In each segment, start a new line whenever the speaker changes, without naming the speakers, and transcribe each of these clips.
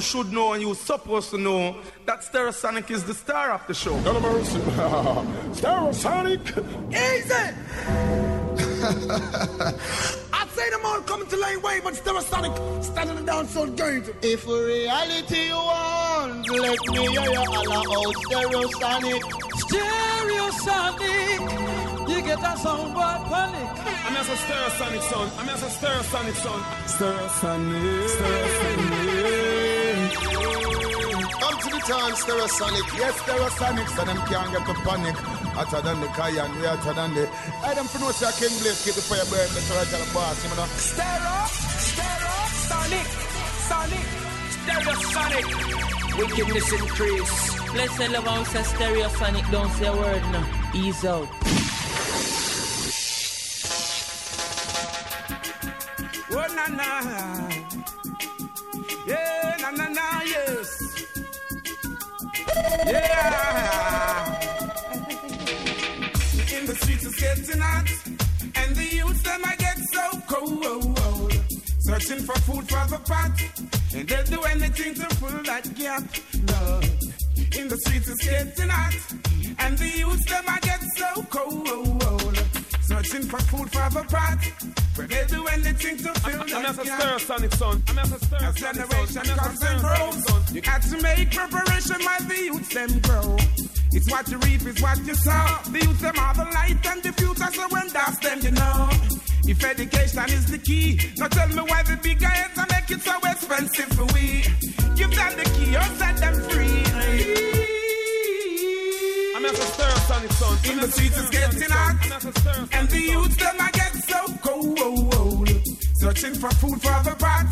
should know and you're supposed to know that Stereosonic is the star of the show.
No mercy. Stereosonic.
Easy. I'd say them all coming to lane way, but Stereosonic standing down so good.
If reality you want, let me hear you all out Stereosonic.
Stereosonic. You get that sound boy panic.
I'm as a Stereosonic son. I'm as a Stereosonic son. Stereosonic. Stereosonic.
Come to the town, Stereosonic. Yes, Stereosonic, so them can't get to panic. Hotter than the Cayenne, we hotter than the. I them for no say King Blaze keep the fire burning, that's what I the boss, you know.
Stereo, stereo, sonic, sonic, stereosonic. Wickedness increase.
Let's say love on say stereosonic, don't say a word now. Ease out.
Oh, na na. Yeah. In the streets it's getting hot, and the youth them I get so cold. Searching for food for the pot, and they'll do anything to fill that gap. Lord. In the streets it's getting hot, and the youth them I get so cold. Searching for food for the pot, but they'll do anything to fill
I'm a
gap.
Stereosonic son. I'm as a
As generation
son. I'm
comes and grows, you got to make preparation while the youth them grow. It's what you reap, it's what you sow. The youth them are the light and the future, so when that's them, you know. If education is the key, now tell me why the big guys are make it so expensive for we. Give them the key or set them free. In the streets it's getting hot,
I'm as a Stereosonic
and the youth them I get so cold. Searching for food for the pot,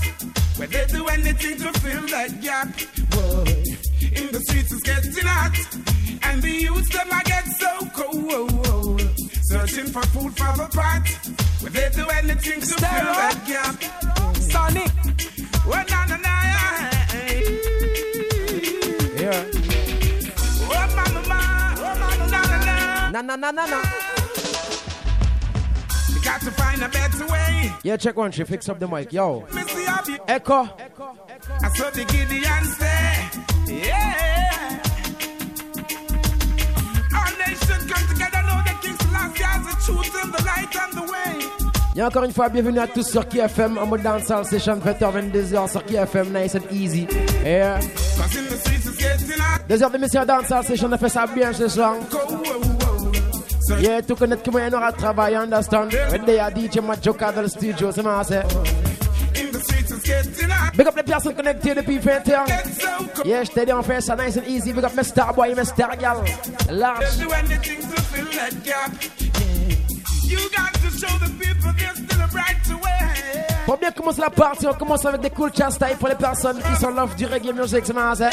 where they do anything to fill that gap. Boy, in the streets it's getting hot, and the youth them I get so cold. Searching for food for the pot, where they do anything to fill that gap.
Sonic.
Na na na,
Yeah.
Na na. Na
na na.
You got to find a better way.
Yeah, check one. She fix up the mic. Yo.
Abby.
Echo.
I saw the Gideon say, yeah. Our nation come together, know the King Selassie has the truth and the light and the way.
Et encore une fois, bienvenue à tous sur KFM en mode dancehall session 20h-22h sur KFM, nice and easy.
Hot.
Deux heures d'émission dancehall session, on a fait ça bien ce soir. Yeah, tout connaître comment il y aura travail, understand? When they are DJ Majoka dans le studio, c'est moi, c'est. Big up les personnes connectées depuis 20 ans. Yeah, je t'ai dit, on fait ça nice and easy. Big up mes star boy, mes star gal. Large.
They'll do anything to fill that gap. You got to show the people there's still a brighter way.
Pour bien commencer la partie, on commence avec des cool chast style pour les personnes qui sont love du reggae music, c'est moi, c'est.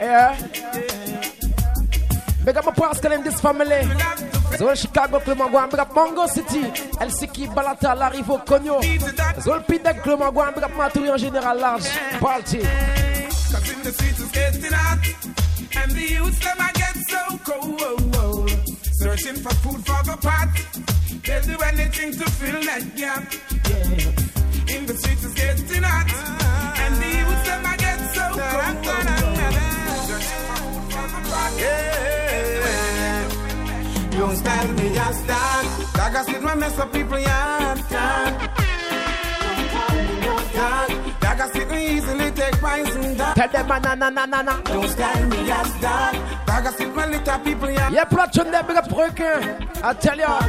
Yeah. Big up my Pascal and this family. Zol Chicago, big up Mongo City. Helsinki, Balata, Larivo, Cogno. Zol Pidek, big up Maturi en général large.
Hot And the youths them I get so cold Searching for food for the pot do anything to gap. In the getting And the. Don't stand me just that Like I said, when mess up people, yeah, yeah. Like I said, we easily take poison down
Tell them, na na na na na.
don't stand me as dog. Dog, I see my little people, yeah.
Yeah, Platchon there, big eh. up Requin. I tell ya.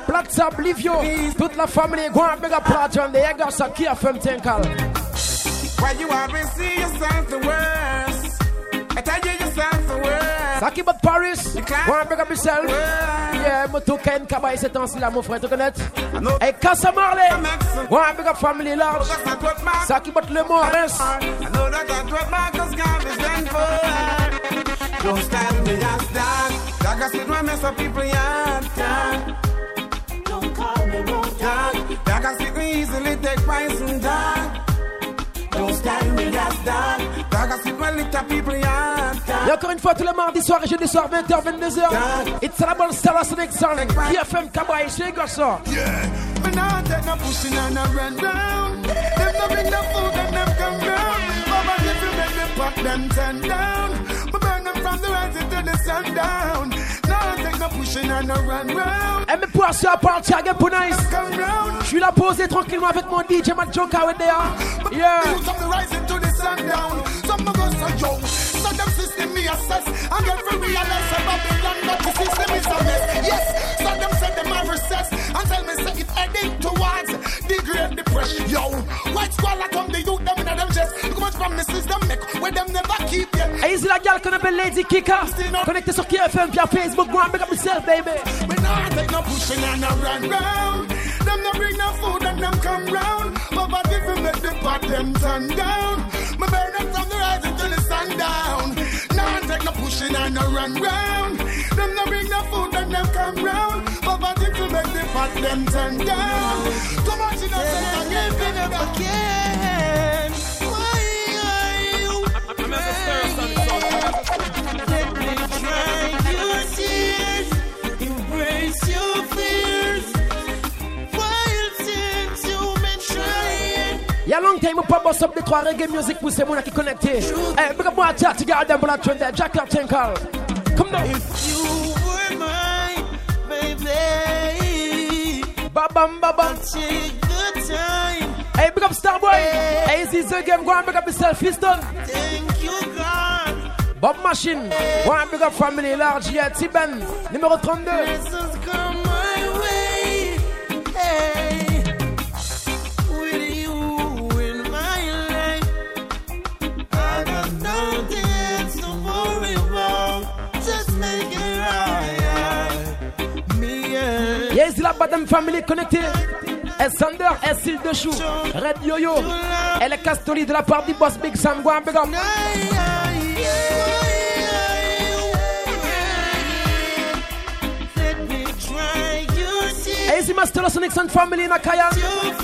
Plats Oblivio. Toute la famille, go and big up there. You got some key FM Tinkal.
Why you always see yourself the worst? I tell you the.
Saki but Paris. And big up yourself. Yeah, moi tout Ken Kabay c'est temps là, mon frère, tu connais? Hey, Casa Marley. And big up family large.
That's not what
Saki but Le Morris.
I know that that's what Marcus Garvey stand for. Don't stand me as dog. Dog, I see my mess up people, yeah.
Don't call me road
Dog, dog, I see me easily take poison, dog. Don't stand me as dog.
Et encore une fois, tous les mardis soirs et jeudi soir, 20h, 22h. It's a double Stella Sonic Sound. PFM Kabay, c'est quoi ça?
Me nah take no pushing and no run down. Them no bring no food and them come down. Mama, if you make me them turn down. We burn them from the rising to the sundown. No take no pushing and no run round.
Et mes poissons à partir again pour nice. Je suis là posé tranquillement avec mon DJ Mad Joker there. Yeah.
The rising to the sundown. Some of us are young. So them system me assess. And get to realize that Babylon not the system is a mess. Yes. So them say them are recess. And tell me say it heading towards the great depression. Yo. White squalor come the youth them in them chest. Look much promises them make. Where them never keep yet.
Et ici la gale qu'on appelle Lady Kika. Connecté sur KFM via Facebook. Go and make up yourself, baby.
We not take no pushing and no run round. Them no bring no food and them come round. Poverty fi make the pot them turn down. Burn them from the to the sundown. Take no pushing and no run round. Them no bring no food and them come round. Poverty fi make the pot them turn down. Too much in a second again,
Y'a long time, pas boss up des trois reggae music pour ces gens qui connectés. Eh, big up moi, chat, tu gardes pour la trend. Jack up, Tinkle. Come now.
if you were mine, baby,
Ba bam ba bam.
take the time.
Hey, big up Starboy. Hey, this is the game. Go and big up yourself. Houston.
Thank you, God.
Bob Machine. Go and big up family. Large yeah, Tiben. Numéro 32.
And
Yes, la Badam Family connectée. Et Sander, et Sil de Chou. Red Yo-Yo. Et les Castoli de la part du boss Big Sam. Go and big up.
Let me try your tears.
Hey, c'est Master Sonic and Family in Akaya.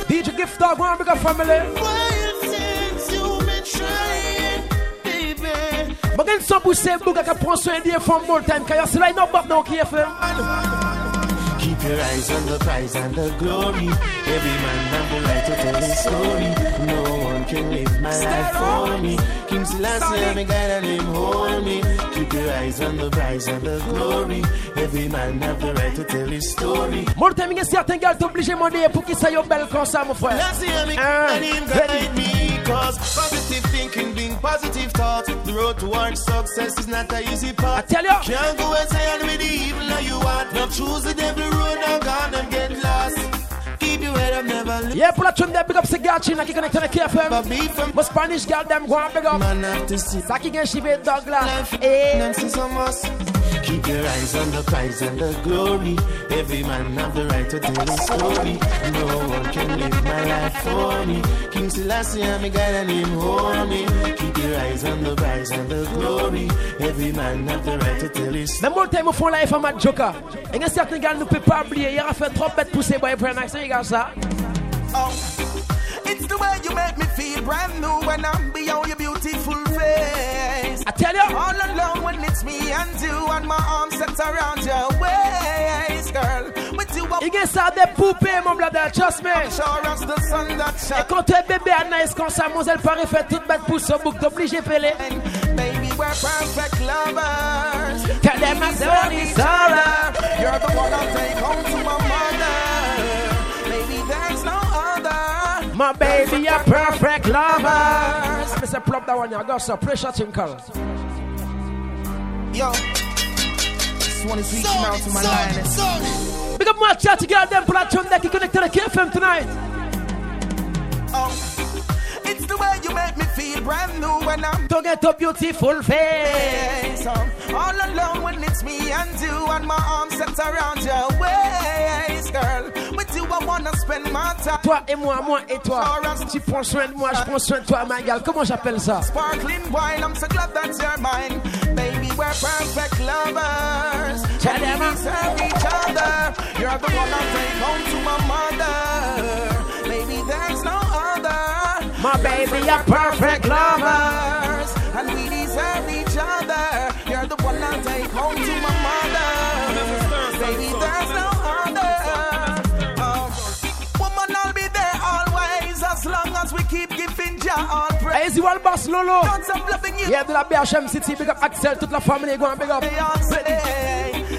DJ Gift Dog. Go and big up family.
While since you've been trying, baby.
But then some who say Booga can prend soin d'eux for more time. Kaya c'est là, il n'a pas de KFM.
Keep your eyes on the prize and the glory. Every man have the right to tell his story. No one can live my life for me. King Selassie, me guide and him hold me. Keep your eyes on the prize and the glory. Every man have the right to tell his story.
More time, il y a certains gars qui obligés de demander pour qu'ils soient belles comme ça, mon frère.
Selassie, me
Ah,
guide and him
ready.
guide me. Cause positive thinking, being positive thoughts. The road towards success is not a easy
I
path.
tell you.
Can't go and say I'm with the evil that you want. Now choose the devil road and gone and get lost. Keep your head up, never leave.
Yeah, pour la tune there, big up ces gars China qui connectent avec KFM.
But be from
Mon Spanish girl, them go and big up.
man have to see
Ça qui gagne chivé dog là.
life
Eh.
And see some us. Keep your eyes on the prize and the glory. Every man have the right to tell his story. No one can live my life for me. King Selassie, I'm a guide and him hold me. Keep your eyes on the prize and the glory. Every man have the right to tell his
Mais mon time, au fond, là, il faut ma joker. Et il y a certains gars, nous ne pouvons pas oublier. Il a fait trop bête pousser, boy, pour un accent, regarde ça.
Oh, it's the way you make me feel brand new when I'm beyond your beautiful face.
I tell you.
All alone when it's me and you and my arms set around your waist, girl. With you,
Il y a ça des poupées, mon blada, trust me.
sure as the sun that
Et quand tu es bébé nice comme ça, Moselle Paris fait toute bête pousse au bouc, t'obligé de faire
Baby, we're perfect lovers.
Tell them my son is alright.
You're the one I'll take home to my
My baby, a perfect lover. Let me say, plop that one, you got some pressure tinkle.
Yo, just want to reach out to my lioness.
Big up my chat, you got them pour la tune qui connecte avec KFM tonight.
Oh, it's the way you make me feel brand new when I'm
To get a beautiful face.
all alone when it's me and you and my arms set around your waist, girl. With you, I wanna spend my time.
Toi et moi, moi et toi. Tu prends soin de moi, je prends soin de toi, ma gale. Comment j'appelle ça?
Sparkling wine, I'm so glad that you're mine. Baby, we're perfect lovers.
Tell them
we deserve each other. You're the one I take home to my mother. Baby, there's no.
My baby, a perfect lover.
Lovers, and we deserve each other. You're the one I take home to my mother. Baby, there's no other. Oh, woman, I'll be there always as long as we keep giving Jah all praise.
Easy Wall Boss Lolo. Yeah, de la BHM City, big up Axel, toute la famille, go and big up.
You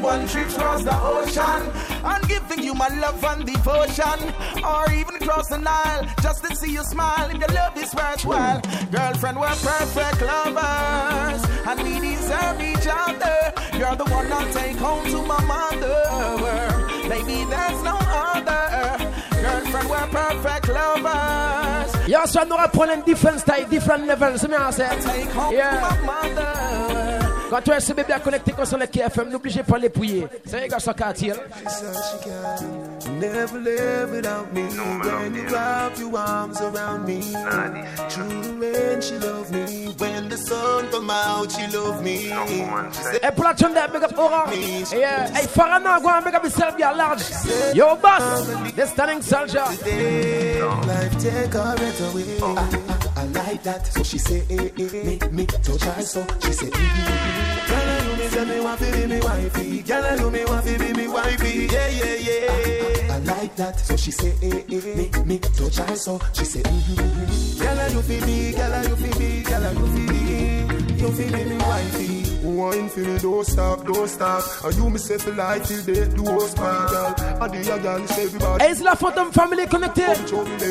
one trip across the ocean and giving you my love and devotion, or even across the Nile just to see you smile. If your love is worthwhile, girlfriend, we're perfect lovers and we deserve each other. You're the one I'll take home to my mother. Baby, there's no other. Girlfriend, we're perfect lovers.
Yo, so nous reprenons different style, different levels, c'est bien ça.
Take home
Yeah.
to my mother.
Quand tu es ce bébé à connecter sur le KFM, n'obligez pas les pouiller. C'est un gars sur quartier.
Never live without me. When you wrap your arms around me. Rain, she love me. When the sun come out, she love me.
Et pour la tune de big up Aura. Yeah. Hey, Farana, go and big up yourself, you're large. Yo, boss. The standing soldier.
Life take her breath away. I, I, I like that, so she say, eh, eh, eh. Make me touch her, so she say, mm-hmm. Girl, you me say me want to be me wifey. Girl, you me want to be me wifey. Yeah, yeah, yeah. I, I like that, so she say, eh, eh. Make me touch her, so she say, mm-hmm. Girl, you feel me, girl, you feel me, girl, you feel me. You feel me, me wifey. Wine for me, don't stop, don't stop. And you me say for life till they do us bad, girl. And the girl is everybody.
Easy la Phantom Family Connected.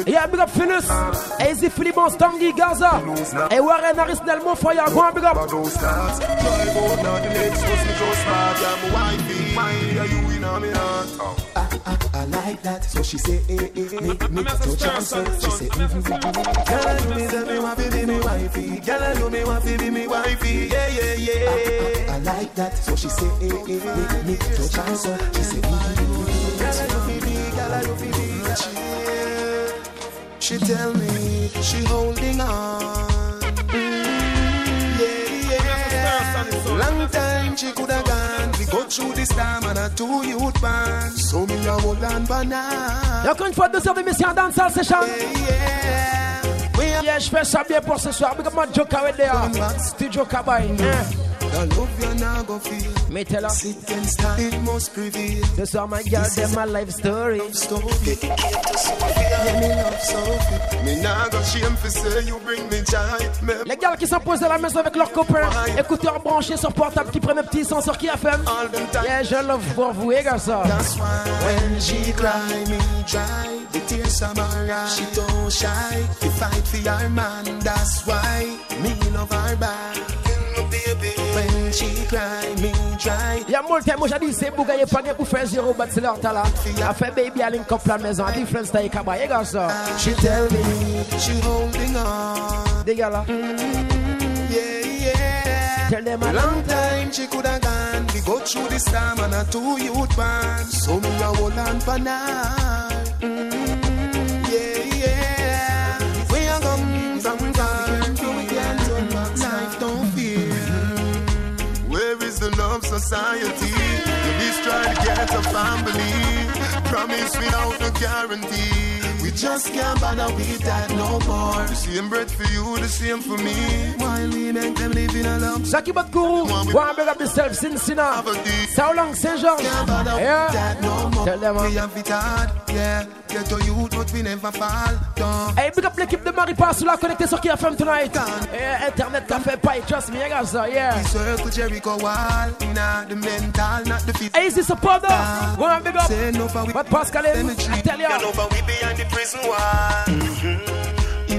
Yeah, big up Finus. Easy Philibon, Stangy, Gaza. Et Warren Harris, Nelmo, Fire, go and big up.
But don't start. Drive out now the next bus me just start. Yeah, my wifey, why are you in on me heart? I, I, I like that, so she say, eh, eh, eh, make me touch her, she say, mm-hmm. Girl, you me say me want to be me wifey. Girl, you me want to be me wifey. Yeah, yeah, yeah. I, I, I like that, so she say, eh, eh, eh, make me touch her, she say, mm-hmm. Girl, you feel me, girl, you feel me. She, she tell me she holding on. Mm, yeah, yeah. Long time she coulda gone. We go through this time and a two youth band. So me a hold on for now.
Et encore une fois, deux heures d'émission dancehall session.
Yeah, we are
Yeah, je fais ça bien pour ce soir. Big up my Joker with there. Still Joker boy. Yeah.
The love you not go feel.
Me tell her.
Sit and start, it must prevail.
This is my girl, them my life story.
Story. Yeah, me love Sophie. Me nah go shame for say you bring me joy. Me
Les gars qui s'imposent à la maison avec leurs copains, écouteurs branchés sur portable qui prennent un petit son sur qui FM.
all them time.
Yeah, je love pour vous, les gars, ça.
That's why when she cry me dry, the tears from her eyes. She don't shy, to fight for her man. That's why me love her back. She cry me dry,
Il y a mon temps, moi j'ai dit, c'est bougaye pas pour faire zéro, but c'est leur talent. A fait baby à link up la maison, a different style, kaba, les gars, ça.
she tell me she holding on.
Gars là.
Mm, yeah, yeah.
Tell them
A long time she coulda gone. We go through this time and a two youth band. So me a hold on for now. Society? You try to get a family. Promise without a guarantee. We just can't bother with that no more. The same bread for you, the same for me. While we make them live in a love
Jackie Batkourou, go and big up yourself, Cincinnati.
poverty.
Sao long, Saint Jean.
Can't bother
Yeah.
with that no more.
Tell them,
we have it hard, yeah. Get to youth, but we never fall down.
Hey, big up l'équipe de Marie Passoula connectée sur KFM tonight. Yeah, Internet café pas, trust me, les gars, ça, yeah.
We circle Jericho wall, not the mental, not the physical.
Easy supporter, go and big up.
Say no for we
But Pascal, I tell ya.
know for we behind the prison wall. In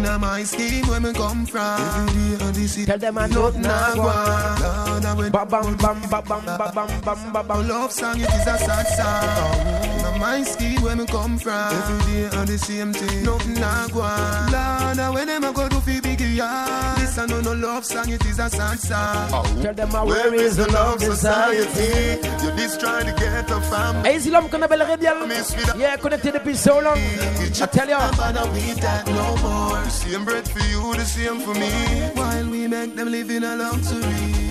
a my scheme where me come from. Every day on the
Tell them I
nothing
nothing
I
I
want. Lord, I went
Ba bam bam ba bam bam bam bam.
love song, it is a sad song. Now my scheme where me come from. Every day on the same thing, nothing I go on. Lord, when them a go do fi big yard. This a no no love song, it is a sad song. Oh.
Tell them I where is the love society.
You just trying to get a family.
Easy l'homme qu'on appelle Redial. Yeah, connecté depuis so long. I tell ya.
Can't bother with that no more. The same bread for you, the same for me. While we make them live in a luxury.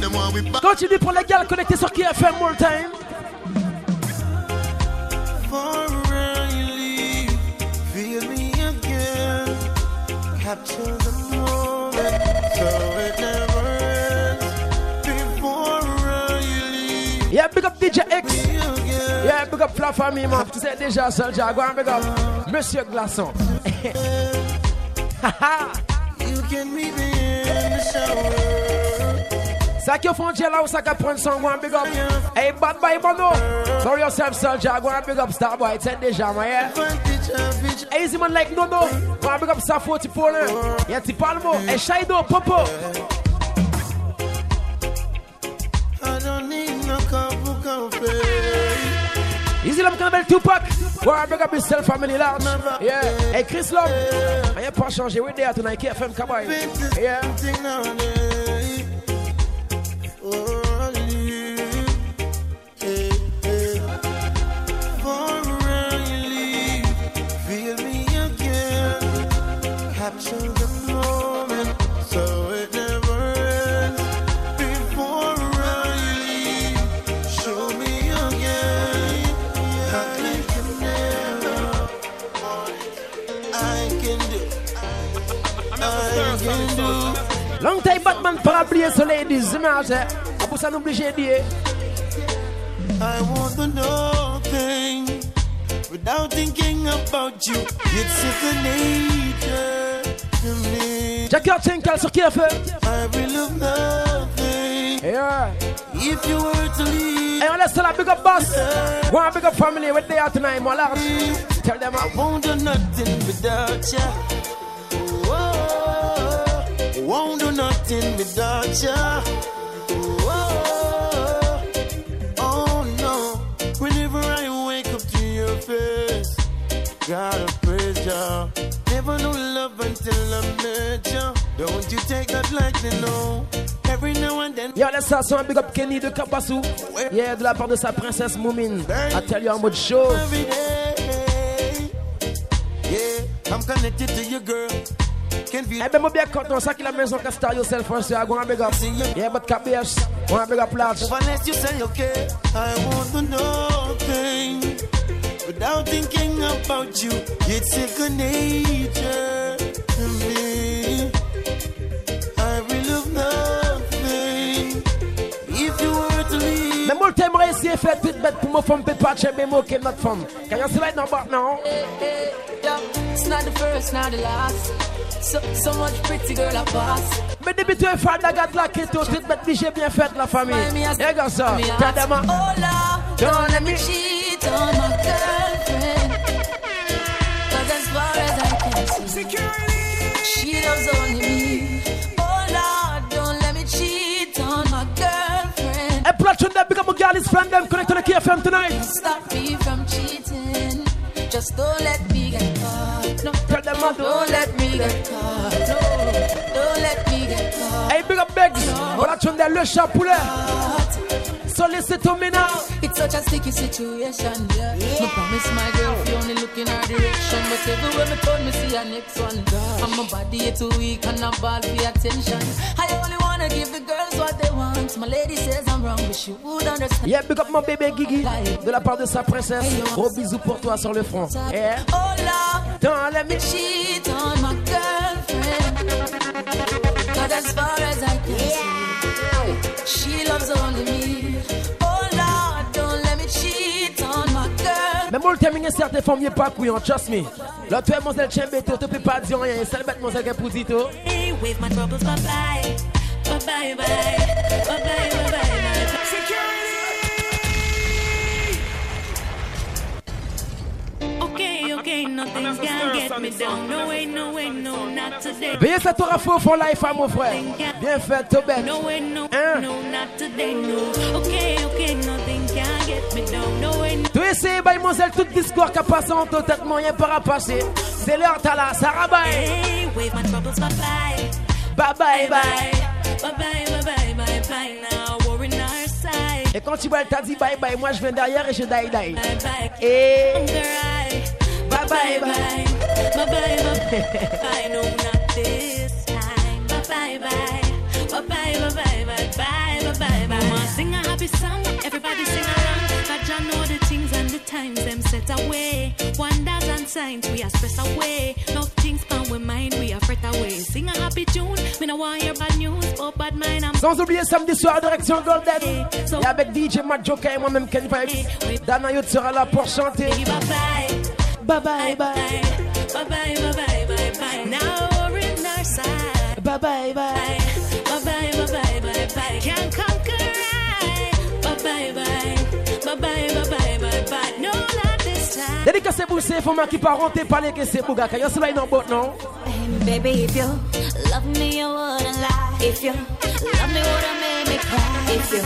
Them want we back
Continue pour les gars connectés sur KFM all time.
Forever you leave, feel me again. Capture the moment, so it never ends. Before you leave
Yeah, big up DJ X.
me again.
Yeah, big up Fla Famille, man. Tu sais déjà, Soldier. Go and big up Monsieur Glaçon.
You
can meet me in the shower.
Ça qui font là ou ça qui prend son go and big up. Hey, bad boy, bono. Know yourself, soldier. Go and big up Star Boy. It's déjà, man, yeah. Hey, easy man like no, no. Go and big up Star 44. Eh. Yeah, Tipalmo. Hey, Shido, Popo.
I don't need no cup of coffee.
Easy love can bel Tupac. And big up yourself, family large. Yeah. Hey, Chris Love. I ain't pas changé. We're there tonight. KFM, come on. Yeah. Long time Batman parapluie sur ladies, image. Ah, Pour ça, nous obligé de dire.
I want to know thing without thinking about you. It's second nature to me.
Jackie Tinkle sur KFM.
I will love nothing
Yeah.
if you were to leave.
Hey, let's tell a big up boss. And big up family. What they are tonight, my large. Tell them
I won't do nothing without you. Whoa, won't do nothing without you. Whoa, oh no. Whenever I wake up to your face, gotta praise you. Never knew love until I met you. Don't you take that lightly, no. Every now and then.
Yo, laisse ça son big up Kenny de Kabassou. Yeah, de la part de sa princesse Moumine. I tell you en mode show.
I'm connected to your girl. Feel
Eh ben, moi bien content, ça qui la maison que star yourself first. Go and big up. Yeah, but KBS. And big up large.
unless you say okay. I want to know thing without thinking about you. It's second nature to me. I will love nothing if you were to leave.
Mais moi, t'aimerais essayer de faire toute bête pour me faire peut pas chez mes mots qui est notre femme. Can you see right now, but now?
It's not the first, not the last. So, so much pretty girl I pass.
Mais depuis tu es fan de gâte la keto, toute bête j'ai bien fait la famille. Yeah, gars, ça. T'as des mains.
Oh Lord, don't let me cheat on my girlfriend. Cause as far as I can see, she loves only me. Oh Lord, don't let me cheat on my girlfriend.
Hey, platoon them, big up my girl, is friend them, connect to the KFM tonight.
Stop me from cheating. Just don't let me get caught. No, don't let me get caught. No, don't let me get caught.
Hey, big up Begs. Platoon them, le chat poulet. So listen to me now.
It's such a sticky situation, yeah. Me promise my girl if you only look in her direction, but everywhere me turn, me see her next one. And my body too weak and I'm ball for attention. I only wanna give the girls what they want. My lady says I'm wrong, but she would understand.
Yeah, big up mon bébé Guigui. De la part de sa princesse. Gros bisous pour toi sur le front. Yeah.
Oh
Don't let me
cheat on my girlfriend. Cause as far as I can see, she loves only me. Oh Lord, don't let me cheat on my girl.
Mais moi, le terminer certaines femmes, y'a pas couillon, trust me. Là, tu es mademoiselle Chembeto, tu peux pas dire rien. C'est le bête, mademoiselle Capuzito.
Hey, with my troubles, bye. Bye bye bye. Bye bye bye bye bye. Okay, okay, nothing can get me down. No way, no way, no, not today.
Veillez cette for life, hein, mon frère. Bien fait, Tobet.
No way, no,
Hein?
no, not today, no. Okay, okay, nothing can get me down. No way, no.
Tu essaies, bah, mademoiselle, tout discours qui a passé en toi, tête moyen par à passer. C'est l'heure, t'as là, ça rabaille.
Hey, with my troubles, bye bye.
Bye bye bye.
Bye bye bye bye bye bye now. We're in our side.
Et quand tu vois, elle t'a dit bye bye, moi je viens derrière et je die die.
Bye bye.
Et
Bye bye bye. Bye bye bye. Bye no not this time. Bye bye bye. Bye bye bye bye bye bye bye bye. Mama sing a happy song. Everybody sing along. Cause you know the things and the times them set away. Wonders and signs we are stress away. Love things from we mind we are fret away. Sing a happy tune. We no want hear bad news, but bad mind I'm
Sans oublier samedi soir, direction Golden. Et avec DJ Matt Joker et moi-même Ken Vibes. Dana Youth sera là pour chanter.
Bye bye.
Bye bye bye.
Bye bye bye bye bye bye. Now we're in our side.
Bye
bye bye bye. Bye bye bye bye bye bye. Can't conquer I. Bye bye bye. Bye bye bye bye bye bye. No, not this time.
Dédicacé pour ces femmes qui parlent, t'es pas les que c'est pour gars. Y'a cela une botte, non?
Baby, if you love me, you wouldn't lie. If you love me, wouldn't make me cry. If you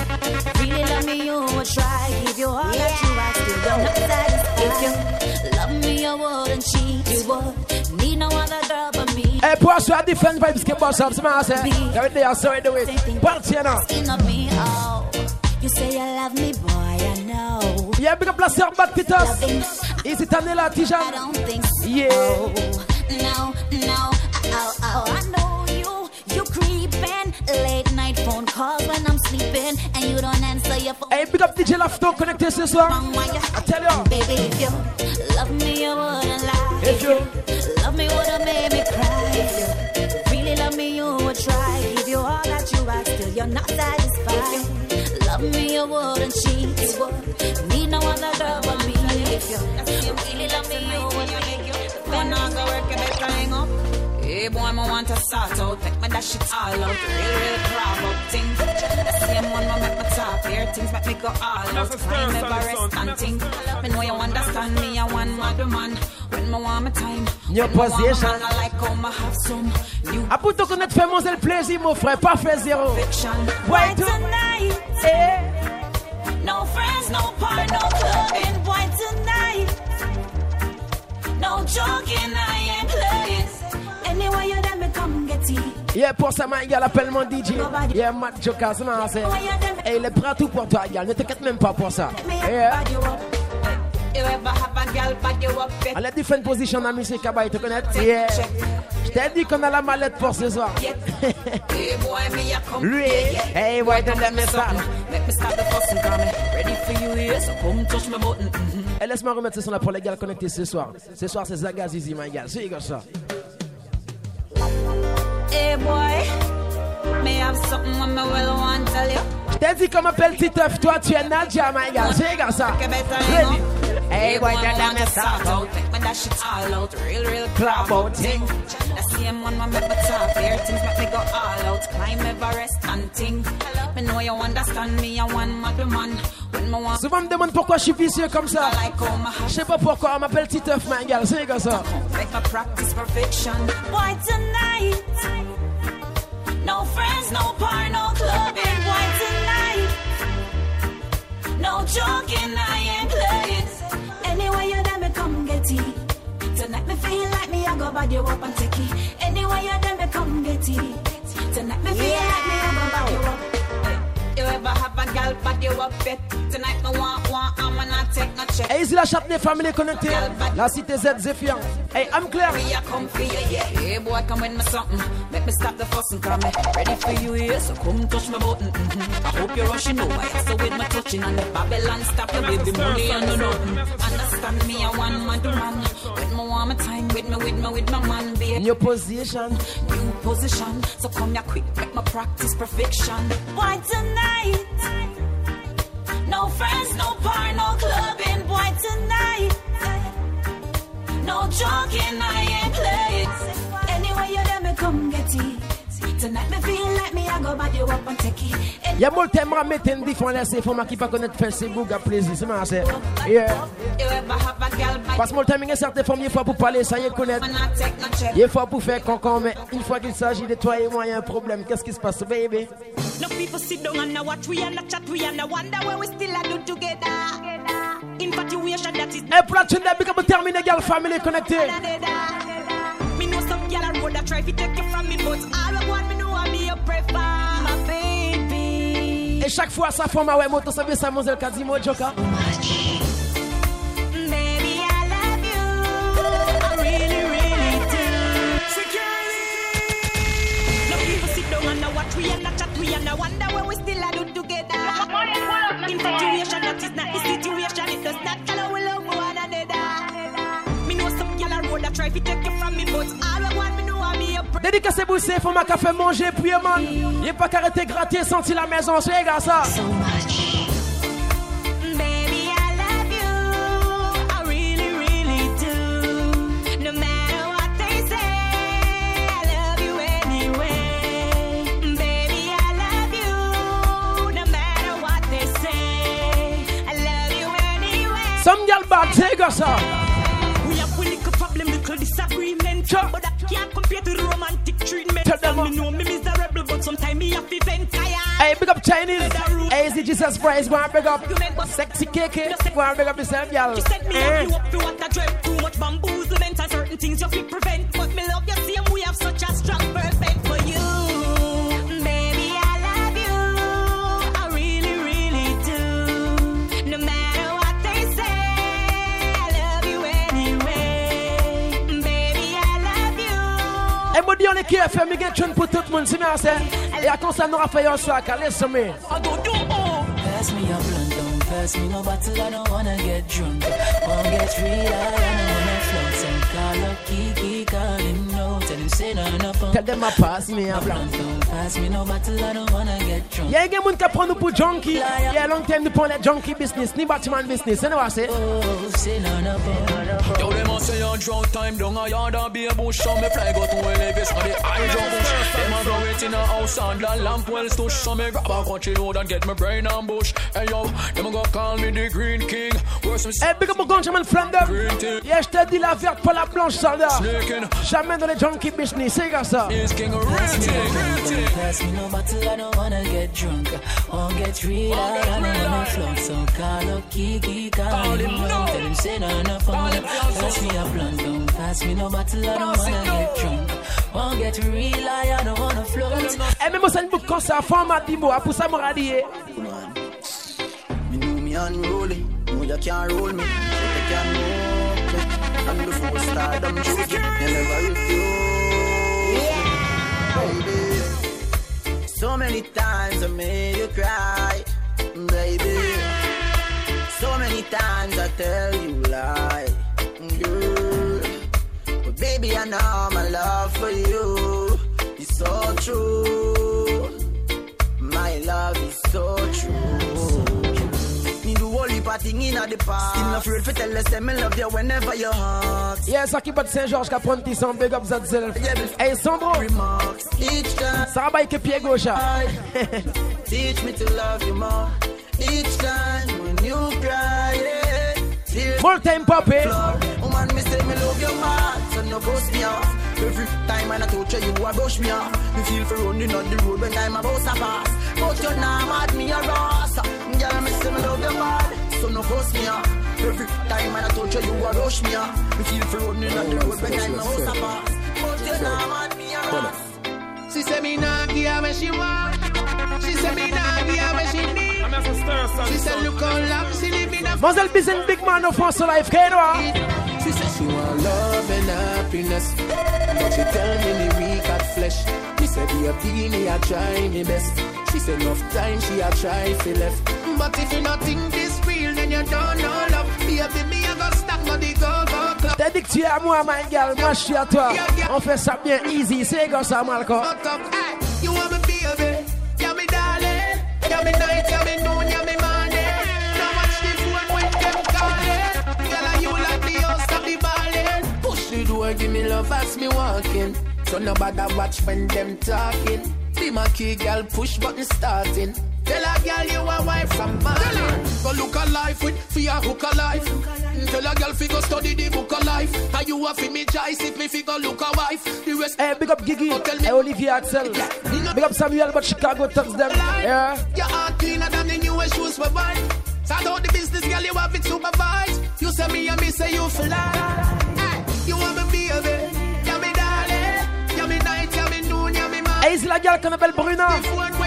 really love me, you would try. Give you all that you ask, still you're not. If you love me, you wouldn't cheat. You would need no other girl but me.
Hey, pour assurer different vibes qui boss up, c'est ma c'est. Every day I saw it do it. Party now.
Skin of me, oh. You say you love me, boy, I know.
Yeah, big up la sœur Bad Pitos. Is it Anela Tijan?
I don't think so.
Yeah.
No, no, oh, oh, I know you. Creeping. Late night phone calls when I'm sleeping, and you don't answer your phone.
Hey, big up DJ Lafto connecté ce soir. I tell you.
Baby, if you love me, you wouldn't lie.
If you
love me, would've made me cry. If you really love me, you would try. Give you all that you ask, still you're not satisfied. If you love me, you wouldn't cheat. You would need no other girl but me. If you really love me, you would make you.
When I go work, better hang up. Hey boy, me want to sort out, make me dash it all out. Real, real crab up thing. The same one me make me top here, things make me go all out. Time never rest and think. Me know you understand me, I want mad man. When me want my time.
Your
when me want my
position.
man, I like how me have some. You
A te connaître, fais-moi le plaisir, mon frère. Pas fait zéro.
Why tonight? No friends, no par, no clubbing. Why tonight? No joking,
Yeah, pour ça, ma gars, appelle mon DJ. Yeah, Mad Joker, c'est ma c'est. Et il est prêt à tout pour toi, gars. Ne t'inquiète même pas pour ça. Yeah.
You ever have a girl bad you up it?
À la different position dans la musique, à tu connais? Yeah. Je t'ai dit qu'on a la mallette pour ce soir.
Hey boy, me a come
Lui, hey, why don't let me start?
Make me start the fussing, got me ready for you here, so come touch my button. mhm.
Et laisse-moi remettre ce son là pour les gars connectés ce soir. Ce soir, c'est Zagazizi, my gars. C'est comme ça.
Hey boy, me have something when me well want tell you.
Je t'ai dit qu'on m'appelle Titeuf, toi tu es Nadia, my gars. C'est comme ça. Ready? Hey, boy, don't let me start out.
Make me dash it all out, real, real
Club
club
out
out thing. The same one when make me talk, here things make me go all out, climb Everest and ting. Me know you understand me, I want mad man. When me want
Souvent, on me demande pourquoi je suis vicieux comme ça. Je sais pas pourquoi on m'appelle Titeuf, my gars. C'est comme ça.
make me practice perfection.
Why tonight? No friends, no par, no clubbing. Why tonight? No joking, I ain't playing. Anyway, you let me come get it. Tonight me feel like me, I go bad you up and take it. Anyway, you let me come get it. Tonight me feel like me, I go bad you up.
You ever have a girl bad up it? Tonight me want one, I'm not take no check.
Hey, ici la chatte des familles connectées. La cité Z Zephyr. Hey, I'm clear.
Me a come for you, yeah. Hey boy, come with me something. Make me stop the fussing, come me ready for you here. So come touch my button. mhm. I hope you're rushing over. So with my touching and the Babylon stop the baby money and no nothing. Understand me, I want my man. With me want my time, with me, with me, with my man, babe.
New position.
New position. So come here quick, make my practice perfection.
Why tonight? No friends, no par, no clubbing. Why tonight? No joking, I ain't playing. Anyway, you let me come get it. Tonight me feel like me, I go bad you up and take it.
Y'a mon thème à mettre une différence laisser. Faut qui pas connaître Facebook à plaisir. C'est ma c'est. Yeah.
You ever have a girl bad
Parce que mon timing est certain, faut mieux fois pour parler, ça y est connaître.
and I take no check?
Il faut pour faire concon, mais une fois qu'il s'agit de toi et moi, il y a un problème. Qu'est-ce qui se passe, baby?
No people sit down and a watch we and a chat we and a wonder where we still a do together. Infatuation that is
Et pour la tune big up terminer, girl family connecté.
Some gyal a road that try to take you from me, but all I want me know I me a prefer my baby.
Et chaque fois, ça fait ma ouais, moto, ça veut ça, mon Kadimo, Joker.
Baby, I love you. I really, really do. No people sit down and a watch we and a chat we and a wonder where we still a do together. Infatuation that is not the situation. It does not we love one another. Me know some gyal a road that try to take you from me, but I
Dédicacé boussé, faut ma café manger, puis man. Y'a pas qu'arrêter gratter, senti la maison, c'est gars ça. So much.
Baby, I love you. I really, really do. No matter what they say, I love you anyway.
Baby, I love
you. No matter what they say, I
love
you anyway. Some y'all bad, c'est gars ça. We have a little problem, little disagreement. Sure. Treatment.
Tell them
me
up.
know me miserable, but sometimes me have to vent. Kaya.
Hey, big up Chinese. Hey, is it Jesus Christ? Go and big up. Sexy KK. Go and big up yourself, y'all.
She said me
Eh.
have you up to what I dread. Too much bamboozlement and certain things you fit prevent. But me love you same. We have such a strong perfect you.
Et moi, on est qui mais get tune pour tout le monde, c'est bien, c'est. Et à quand ça nous a fait un soir, listen me.
I go do.
Pass me a blunt, don't pass me no bottle, I don't wanna get drunk. Won't get real, I don't wanna float. Some call up Kiki, call him no, tell him say no, no pump.
Tell them I pass me a
A blunt, don't pass me no bottle, I don't wanna get drunk.
Y'a des gens qui prennent nous pour junkie. Y'a long time nous prendre les junkie business, ni bâtiment business, c'est nous, c'est.
Oh, say no, no pump.
Yo, them a say on drunk time down a yard and be a bush So me fly go to Elvis on the high jump bush Them a go wait in a house and the lamp well stush So me grab a country load and get my brain on bush Hey yo, them a go call me the green king Worse some
Eh, big up mon gunman Flanders.
green tea
Yeah, je te dis la verte pour la blanche, soldat.
Sneaking,
Jamais dans les junkie business, c'est comme ça.
is king of real thing,
Don't pass me no bottle, I don't wanna get drunk. Won't get real, I don't wanna float. So call up Kiki, call him. Tell him say no, no phone. Pass me a blunt, don't pass me no bottle, I don't wanna get drunk. Won't get real, I don't wanna float.
Eh, même ça, une boucle comme ça, format d'Ibo, pour ça, m'aura dit.
Me know me unruly, know you can't roll me, but you can know me. And before stardom choose me, you never refuse baby. So many times I made you cry, baby. So many times I tell you lie, girl. But baby, I know my love for you is so true. My love is so true. Me do all the thing in the past. Still not afraid to tell us that me love you whenever you heart.
Yes, ça qui bat Saint-Georges, qui a pris son big up that self. Hey, Sandro,
Remarks each time.
ça va avec pied gauche.
Teach me to love you more. Each time when you cry, yeah. Tears
Full time puppy.
Woman, me say me love you mad, so no ghost me off. Every time I touch you, you a brush me off. Me feel for running on the road when I'm about to pass. But you're not mad, me a rasa. Girl, me say me love you mad, so no ghost me off. Every time I touch you, you a rush me off. Me feel for running on the road when I'm about to pass. But you're not mad, me a rasa.
She said me nah give her what she want. She said me nah give her what she need.
I'm as a stir
She
son.
said look how long she live in a
Mazel Bizen, big man of France life, Kaino.
She said she want love and happiness But she tell me me weak at flesh. Me said be a I try me best. She said enough time she a try fi left. But if you not think this real then you don't know love. Baby me a go stack on the go go club
T'as dit que tu à moi, my girl, je suis à toi. On fait ça bien easy, c'est comme ça, Malcolm.
Fuck up, hey, you want me baby? Yeah me darling. Yeah me night, yeah me noon, yeah Give me love as me walking So nobody watch when them talking Be my key, girl, push button starting Tell a girl you a wife from Mali Go look a life with fear hook a life Tell a girl fi go study the book of life And you a fi me choice if me fi go look a wife The rest
Hey, big up Gigi. Hey, Olivier Axel. Big up Samuel, but Chicago touch them. Yeah.
Your heart cleaner than the newest shoes for buy. Start out the business, girl, you have it supervised. You say me and me say you fly. Hey,
c'est la gueule qu'on appelle Bruna.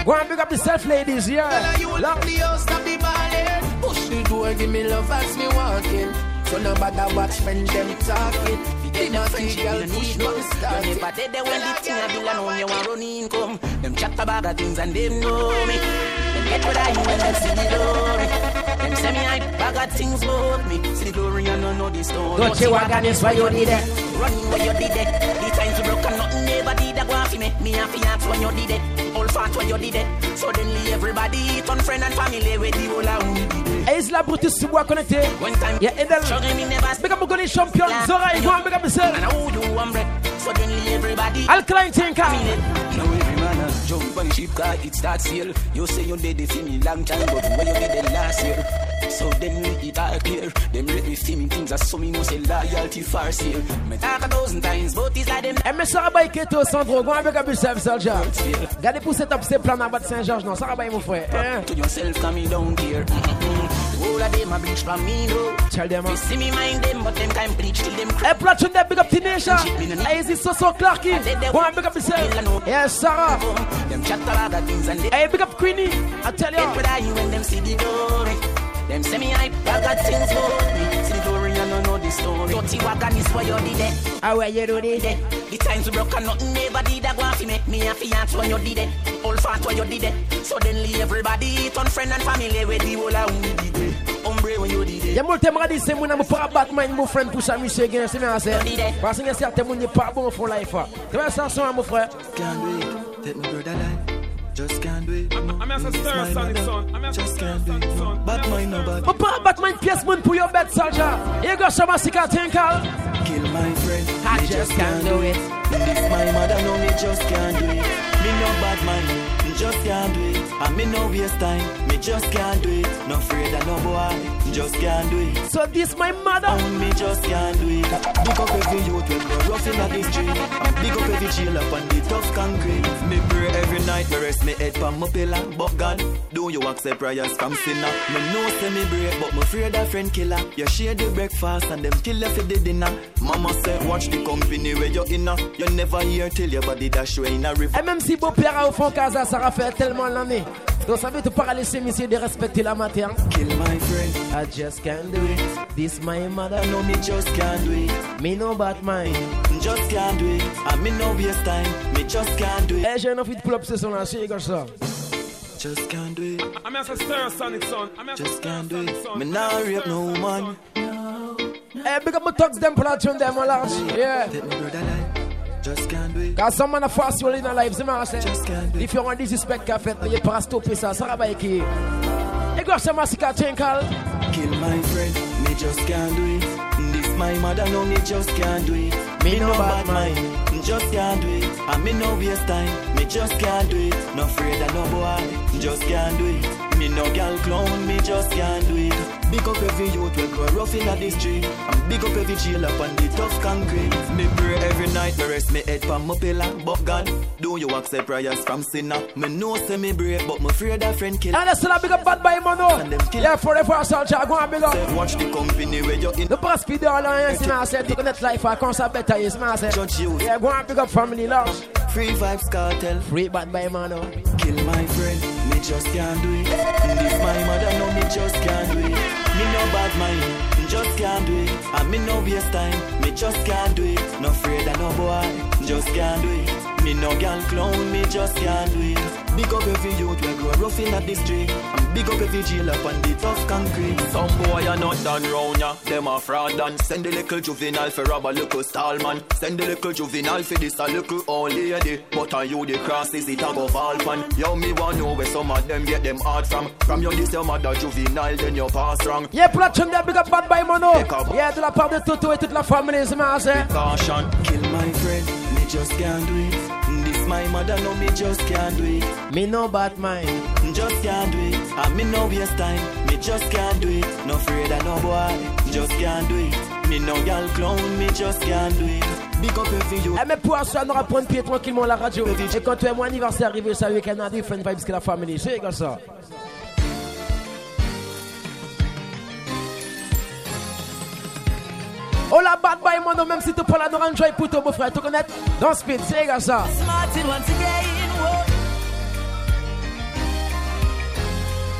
Go and big up the self ladies, yeah.
you
Là.
like the house, stop the ballin'. Push the door, give me love as me walking. So nobody watch when them talking. Be my key, girl, push me
You never dead when the thing a bill and on you want run income. Them chat about the things and them know me. Them get what I you when them see the glory. Them say me I bag of things about me. See the glory and don't know the story.
Don't you wagon is why you did it.
Running where you did it. The times you broke and nothing never did that go off me. Me and fiance when you did it. All fat when you did it. Suddenly everybody turn friend and family with the whole of it.
Hey, c'est la Brutus bois connecté.
One time,
Yeah,
me never
Big up Mugoni champion. Zora, go and big up
And
yourself.
I hold you one breath. Suddenly everybody
Alkaline Tinker.
Jump on ship car, it start sail. You say you did it for me long time, but where you did it last year? So then we it all clear. Them let me feel me things as so me must say loyalty for sale. Me talk a thousand times, but it's like them.
Eh, mais bailler Keto, Sandro, go avec un yourself, soldier. Regardez pour cette up, c'est plan à battre Saint-Georges, non, bailler mon frère. Eh.
To yourself, come down here. All of them a bleach from me, though.
Tell them, uh,
You see me mind them, but them can't bleach till them
Hey, Platoon, that big up the nation. Hey, is it so so Clarky? And big up yourself. Yes, Sarah.
Them chat a lot of things and they
Hey, big up Queenie. I tell
Get
you.
with you when them see the glory. Them say me hype, I got things for me. Dirty wagon is what you did it.
How are you doing it?
The times we broke and nothing never did that go off. make me a fiance when you did it. All fat when you did it. Suddenly everybody turn friend and family with the whole of who we did it. Hombre when you did it.
Y'a molte m'a dit c'est mon amour pour Batman, mon frère pour ça, monsieur Gain, c'est bien ça. Parce qu'il y a certains gens qui pas bon pour life. Tu vois ça, son mon frère.
Can't do it. Take my brother life. Just can't do it.
I'm a stir sonic son. I'm a
Just can't do it. Bad mind no bad.
Mon pas Batman pièce mon pour your bed, soldier. You go some masika tinkle.
Kill my friend.
I
me
just can't do it.
This my mother no me just can't do it. Me no bad mind. Me just can't do it. And me no waste time. Me just can't do it. No afraid of no boy. Just can't do it.
So this my mother.
And me just can't do it. Big up every youth when go rough in the street. And big up every jail up on the tough concrete. Me pray every night. Me rest me head pan my pillar. But God, do you accept prayers from sinner? Me know say me break, but me afraid of friend killer. You share the breakfast and them kill you for the dinner. Mama said watch the company where you're in. You never hear till your body dash way in a river.
Et même si beau-père a au fond casa, ça fait tellement l'année. Donc ça veut te parler, c'est monsieur de respecter la matière.
Kill my friend.
Ah, I just can't do it. This my mother.
I know me just can't do it.
Me no bad mind.
Just can't do it. And me no waste time. Me just can't do it.
Eh, j'ai un envie de pull up ce son là, c'est comme ça.
Just can't do it.
I'm a stir sonic son. I'm a
Just can't do it. Me nah rape no woman.
Eh, big up my thugs, them platoon, them a large. Yeah.
Take my brother life. Just can't do it.
Cause some man a fast roll in a life, c'est marrant, c'est.
Just can't do it.
If you want disrespect qu'a fait, il pas stopper ça, ça va pas qui. Et go some masika tinkle.
Kill my friend. Me just can't do it. This my mother no me just can't do it.
Me
Me
no bad
mind. Just can't do it. And me no waste time. Me just can't do it. No afraid of no boy. Just can't do it. Me no gal clown. Me just can't do it. Big up every youth we grow rough in the street. And big up every jail up on the tough concrete. Me pray every night. Me rest me head pan my pillar. But God, do you accept prayers from sinner? Me know say me brave, but me afraid of friend kill.
And let's still a big up bad boy, man. no. Yeah, forever soldier, go and big up.
Watch the company where you're in.
Ne pas speed all on c'est ma c'est tu connais life à quand ça better is ma c'est.
Judge you.
Yeah, go and big up family large.
Free Vybz Kartel.
Free bad boy, man. no.
Kill my friend, me just can't do it. This my mother, no, me just can't do it. Me no bad mind, me just can't do it. And me no waste time, me just can't do it. No afraid of no boy, just can't do it. Me no gal clown, me just can't do it. Big up every youth we grow rough in the street. And big up every jail up on the tough concrete.
Some boy are not done round ya, them a fraud and send the little juvenile for rob a little stall man. Send the little juvenile for this a little old lady. But on you the cross is it a go fall pan. Yo me want know where some of them get them hard from. From you this your mother juvenile, then you pass wrong.
Yeah, platoon, there big up bad boy, man. no. Yeah, de la part de Toto et toute la famille, c'est ma.
Caution.
Kill my friend, just can't do it. This my mother, no, me just can't do it.
Me no bad mind.
Just can't do it. And me no waste time. Me just can't do it. No afraid of no boy. Just can't do it. Me no gal clown. Me just can't do it.
Eh mais pour ça, on aura prendre pied tranquillement à la radio. Et quand tu es mon anniversaire arrivé, ça week-end a different vibes que la famille. C'est comme ça. Oh la bad boy, mon même si tu prends la Joy pour toi, mon frère, tu connais Dans speed, c'est comme ça.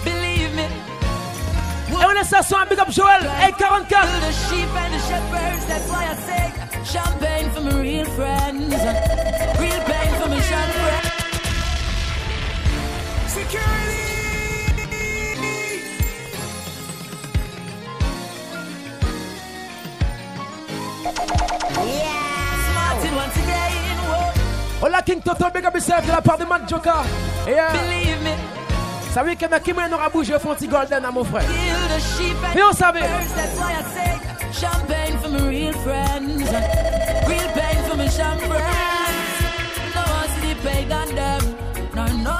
Believe me.
Et on laisse ça sur un big up Joel. Hey, 44.
The sheep and the shepherds, that's why I say champagne for my real friends. Real pain for my champagne. Martin Whoa.
Oh la King Toto, big up yourself de la part de Mad Joker. Yeah.
Believe me.
Ça veut que ma Kim aura bougé au fond de Golden à mon frère.
Kill the sheep and
Mais on savait.
shepherds, that's why I say champagne for my real friends. Real pain for my champagne. No one see the pagan them. No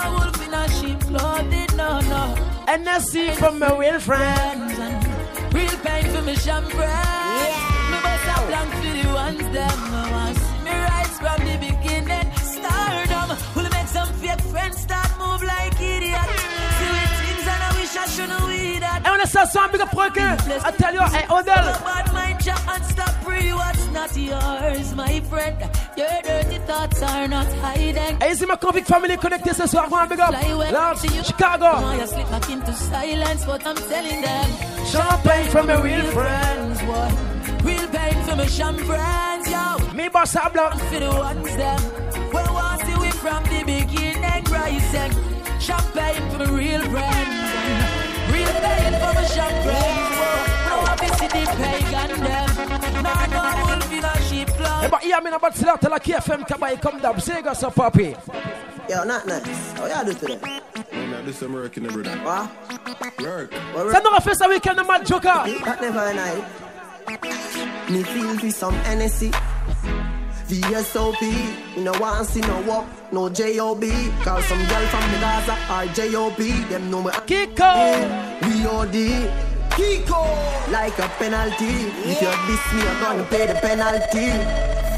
clothing, no, no.
NSC from my real friends.
Real pain for me champagne. Yeah. Me bust a blank for the ones them I want see me rise from the And
when I say something, big up Frankie, I tell you, hey, Odell.
Mind chat and stop pre what's not yours, my friend. Your dirty thoughts are not hiding.
Hey, see my convict family connected ce soir, one big up. Love, Chicago.
Why you slip back into silence, but I'm telling them.
Champagne from my real
friends, boy. Real pain for my champagnes, yo.
Me boss a block.
For the ones them. Well, want see we from the beginning, rising. Champagne for my real friends. Real pain for my. No, I be see the pagan them. Nah, no wolf in a sheep cloth.
But oh, yeah, me about to tell a KFM Kabai come down. Say you got some puppy.
Yo, not nice. How y'all do today?
Man, this I'm working every day.
What?
Work.
Say no face a weekend, the mad joker.
That never night. Me feel for some Hennessy. VSOP, me no want see no walk, no JOB. Call some girl from the Gaza or JOB. Them know me.
Kiko,
we Kiko, like a penalty. If you diss me, I'm gonna pay the penalty.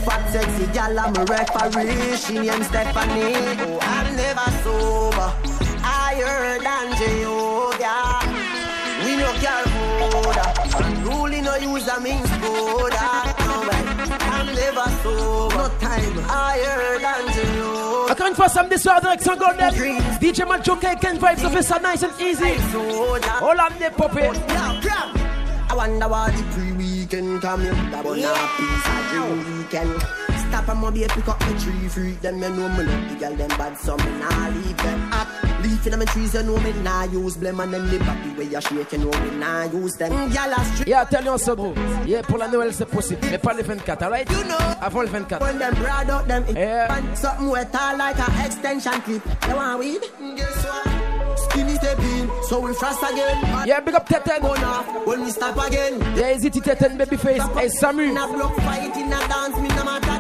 Fat sexy gal, I'm a referee. She named Stephanie. Oh, I'm never sober. Higher than Jehovah. We no care for Ruling no use a means. No way. I'm never sober. No time. Higher than Jehovah.
Can't for some this other direction go there. DJ Mad Joker Ken Vybz of it so nice and easy. Hold on there, puppy.
I wonder what the pre-weekend come here. That one yeah. piece of dream weekend. Stop and maybe pick up the tree fruit. Them you know me love the girl them bad, so me nah leave them up. Leaf in my trees, you know me nah use blem and then the baby where you shake, you know me nah use them. Street.
Yeah, tell you ça, bro. Yeah, pour la Noël c'est possible, mais pas le 24, alright?
You know.
Avant le 24.
When them broad out them,
Yeah.
something wet all like a extension clip. You want weed? Guess what? Skinny stepping, so we fast again.
Yeah, big up Teten.
When we stop again.
Yeah, is it Teten baby face? Hey, Samu.
In a block fight, in a dance, me no matter them.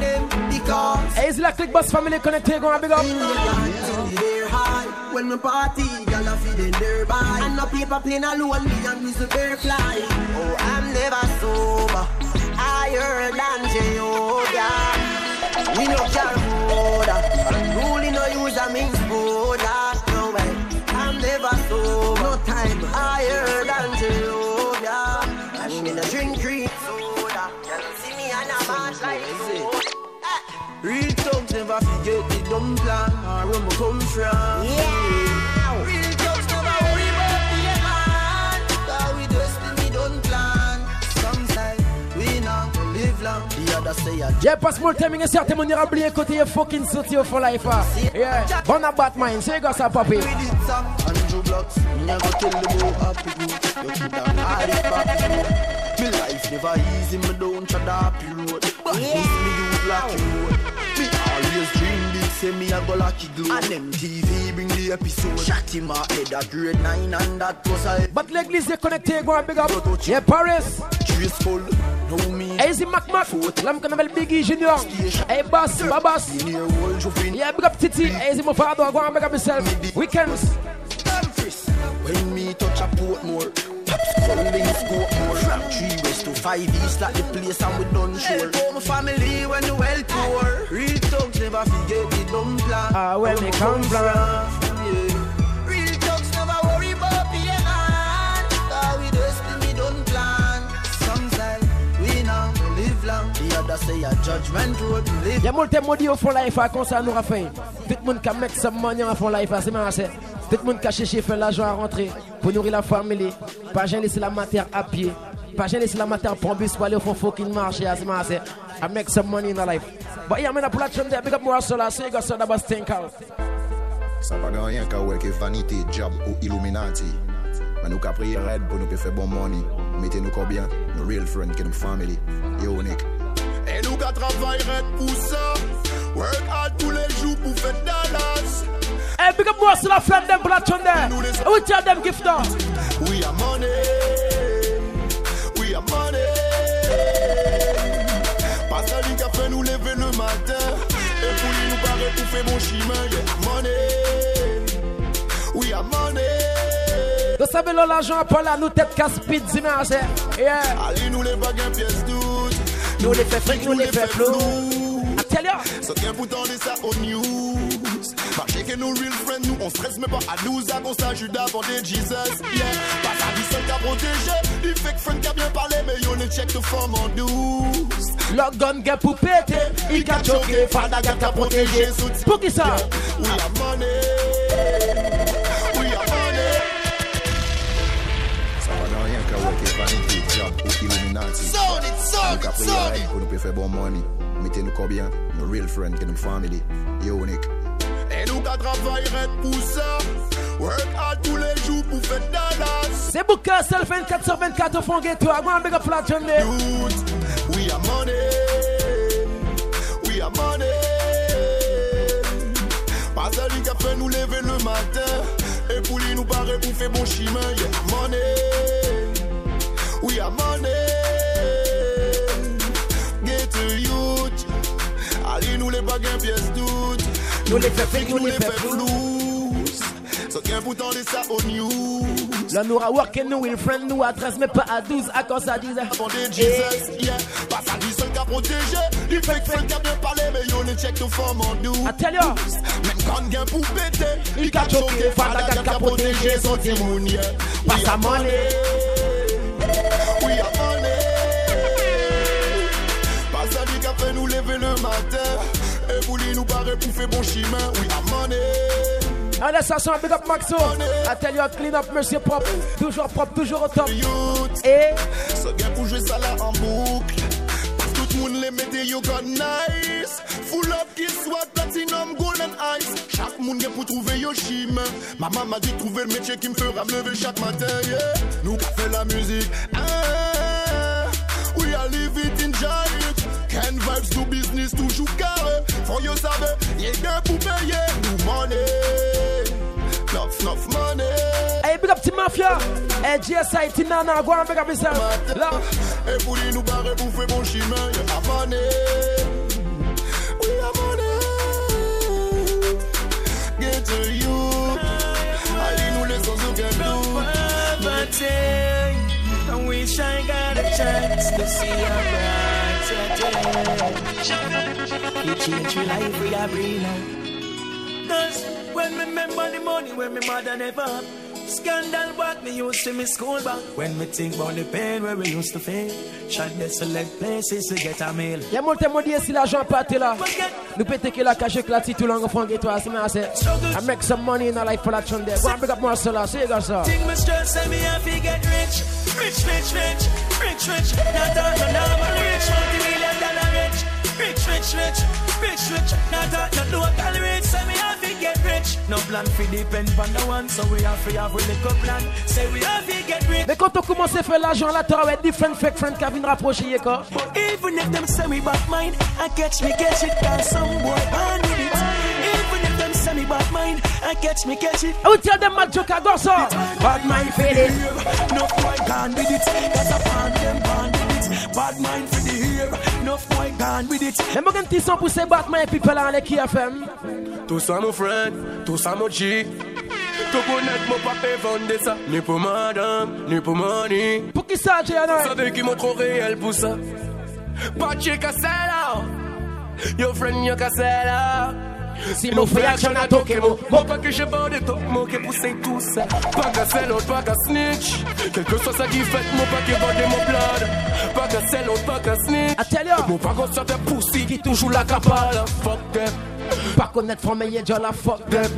Because
Hey, is la click boss family connected? Go on, big up.
in the dance, they're high. When me party, gyal a feed in their buy. And no paper plane alone, me and Mr. Bear fly. Oh, I'm never sober. Higher than Jehovah. We no care border. Ruling no use a means border. No way. I'm never sober. No time higher than Jehovah. And me no drink green soda. You see me and a march like soda. Real thugs never forget the dumb plan or where we come from. Yeah. Real thugs never worry about the man. Cause we destiny don't plan. Some say we not gonna live long. The other say a
Yeah, passe moi le timing et certain mon ira oublier côté est fucking au for life. ah. Yeah, bon à Batman, c'est gars ça papi.
Andrew Blocks, me tell them how happy you. You keep that hard it back. Me life never easy, me don't try the happy road. But yeah. me you lucky road. Say me a go lucky glue. And MTV bring the episode. Shot in my head at grade 9 and that was a
But l'église est connectée, go on, big up. Yeah, Paris.
Graceful, know me.
Hey, c'est Mac Mac. L'homme qu'on appelle Biggie Junior. Hey, Bass, Babas. Yeah, big up Titi. Hey, c'est mon father. Go on, big up yourself. Weekends.
When me touch a Portmore, pops calling scope more. From three west to five east, like the place and we done sure. Help my family when the well tour. Real thugs never forget the dumb plan.
Ah, where me come from. Y'a molte modi au fond life à comme ça nous a fait. Tout le monde qui a make some money au fond life, c'est. Tout le monde qui a cherché faire l'argent à rentrer pour nourrir la famille. Pas jamais laisser la matière à pied. Pas jamais laisser la matière pour un bus pour aller au fond fucking marché, c'est assez. I make some money in the life. But yeah, man, I pull out from there, big up more solar, so you got think out.
Rien job ou illuminati pe fe bon money real family Yo, Nick
Et nous qu'à travailler red pour ça. Work hard tous les jours pour faire dollars.
Hey, big up more solar, friend them, pull out from there. Who tell them gift?
We are money. We are money. Pas ça lui qui a fait nous lever le matin. Et pour lui nous paraît pour faire bon chemin. Yeah, money. We are money.
Vous savez, l'argent, pas là, nous tête casse speed, dimanche. Yeah.
Allez, nous les bagues, pièce doute.
Nous les fait fric, nous les fait flou. I tell ya.
So qu'un pourtant de ça au news. Marché que nous real friends, nous on stresse mais pas à nous. À constat Judas pour des Jesus. Yeah. Pas ça dit seul qu'à protéger. Du fake friend qui a bien parlé, mais yo ne check de forme en douce.
Le gun gars pour péter, il qu'a choqué, fada gars qu'a protégé. Pour qui ça?
We are money.
Job ou Illuminati.
Sound it, sound
Nous
it,
qu'à
sound
payer
it.
pour nous faire bon money. Mettez nous combien? Nos real friends, que nous family. Unique.
Et nous qu'à travailler pour ça. Work hard tous les jours pour faire Dallas.
C'est Bouka, seul 24 sur 24 au fond ghetto. I want big up la journée.
We are money. We are money. Pas celui qui a fait nous lever le matin. Et pour lui nous paraît pour faire bon chemin. Yeah, money. We are money. Get youth. Allez, nous les bagues, pièce doute.
Nous les fait fake, nous les fait.
So qu'un de ça au news.
Là, nous a work nous, will friend nous adresse, mais pas à 12, à cause ça disait.
Avant des Jesus, yeah. Pas ça dit seul qu'à protéger. Qui a bien parlé, mais yo ne check de forme en nous.
I tell ya.
Même quand gain pour péter,
Il qu'a choqué, fada gars qu'a protégé son. Pas sa money.
We are money. Pas ça dit qu'a fait nous lever le matin. Et lui nous paraît pour faire bon chemin. We are money.
Allez, ça sent big up Maxo. You, clean up, monsieur propre. Toujours propre, toujours au top. Et.
Ce gain pour jouer ça là en boucle. Parce que tout le monde les mettait yo got nice. Full up qui soit platinum, ice. Chaque monde pour trouver yo. Maman m'a dit de trouver le métier qui me fera me lever chaque matin. Yeah. Nous qui fait la musique. Ah, we are living in giant. Can vibes do business toujours carré. For you savez, y'a gain pour payer. Nous money. Enough, enough money.
Hey, big up to Mafia. Hey, GSI, Tinana, go and big up yourself. Là.
Et pour nous barrer faire bon chemin, y'a money. We are money. You. Allez nous laissons aucun doute.
I wish I got a chance to see a brighter day. You change your life, we are bring out. Cause when me remember the money when me mother never. Scandal what me used to me school back. When me think about the pain where we used to feel. Shot the select places to get a meal.
Y'a molte mo diye si l'argent pate la Nou pete ke la kache klati tout long fon ghetto as me ase I make some money in a life for chon there Go and big up more sola, see you guys sir
Think me stress say me have get rich. Rich, rich, rich, rich, rich. Not all no normal rich, multi-million dollar rich. Rich, rich, rich, rich, rich. Not all no local rich, say me get rich. No plan for depend on the one, so we have to have a little plan. Say we have to get rich.
Mais quand on commence à faire l'argent là, t'auras ouais, different fake friend qui viennent rapprocher quoi
Even if them say me bad mind, I catch me catch it, cause some boy born with it. Even if them say me bad mind, I catch me catch it.
I will tell them mad joke I go so Bad mind for it
No boy gone with it, cause I found them born with it. Bad mind for the hair, no boy gone with it.
Mais moi un petit son pour ces Batman people là, les qui FM
Tout ça mon friend, tout ça mon G. Tu connais mon papa vendre ça. Ni pour madame, ni pour money.
Pour qui ça, Jana
Savez qui montre trop réel pour ça. Pas de check à celle-là Yo friend, yo qu'à celle-là
Si mon frère action a toqué mon
Mon pas que je vends des top mots qui poussent tout ça. Pas qu'à sell out, pas qu'à snitch. Quel que soit ça qui fait, mon pas qui vend mon blood. Pas qu'à sell out, pas qu'à snitch. Mon pas qu'on sorte pussy qui toujours la capale. Fuck them
Pas connaître from me, y'a la fuck them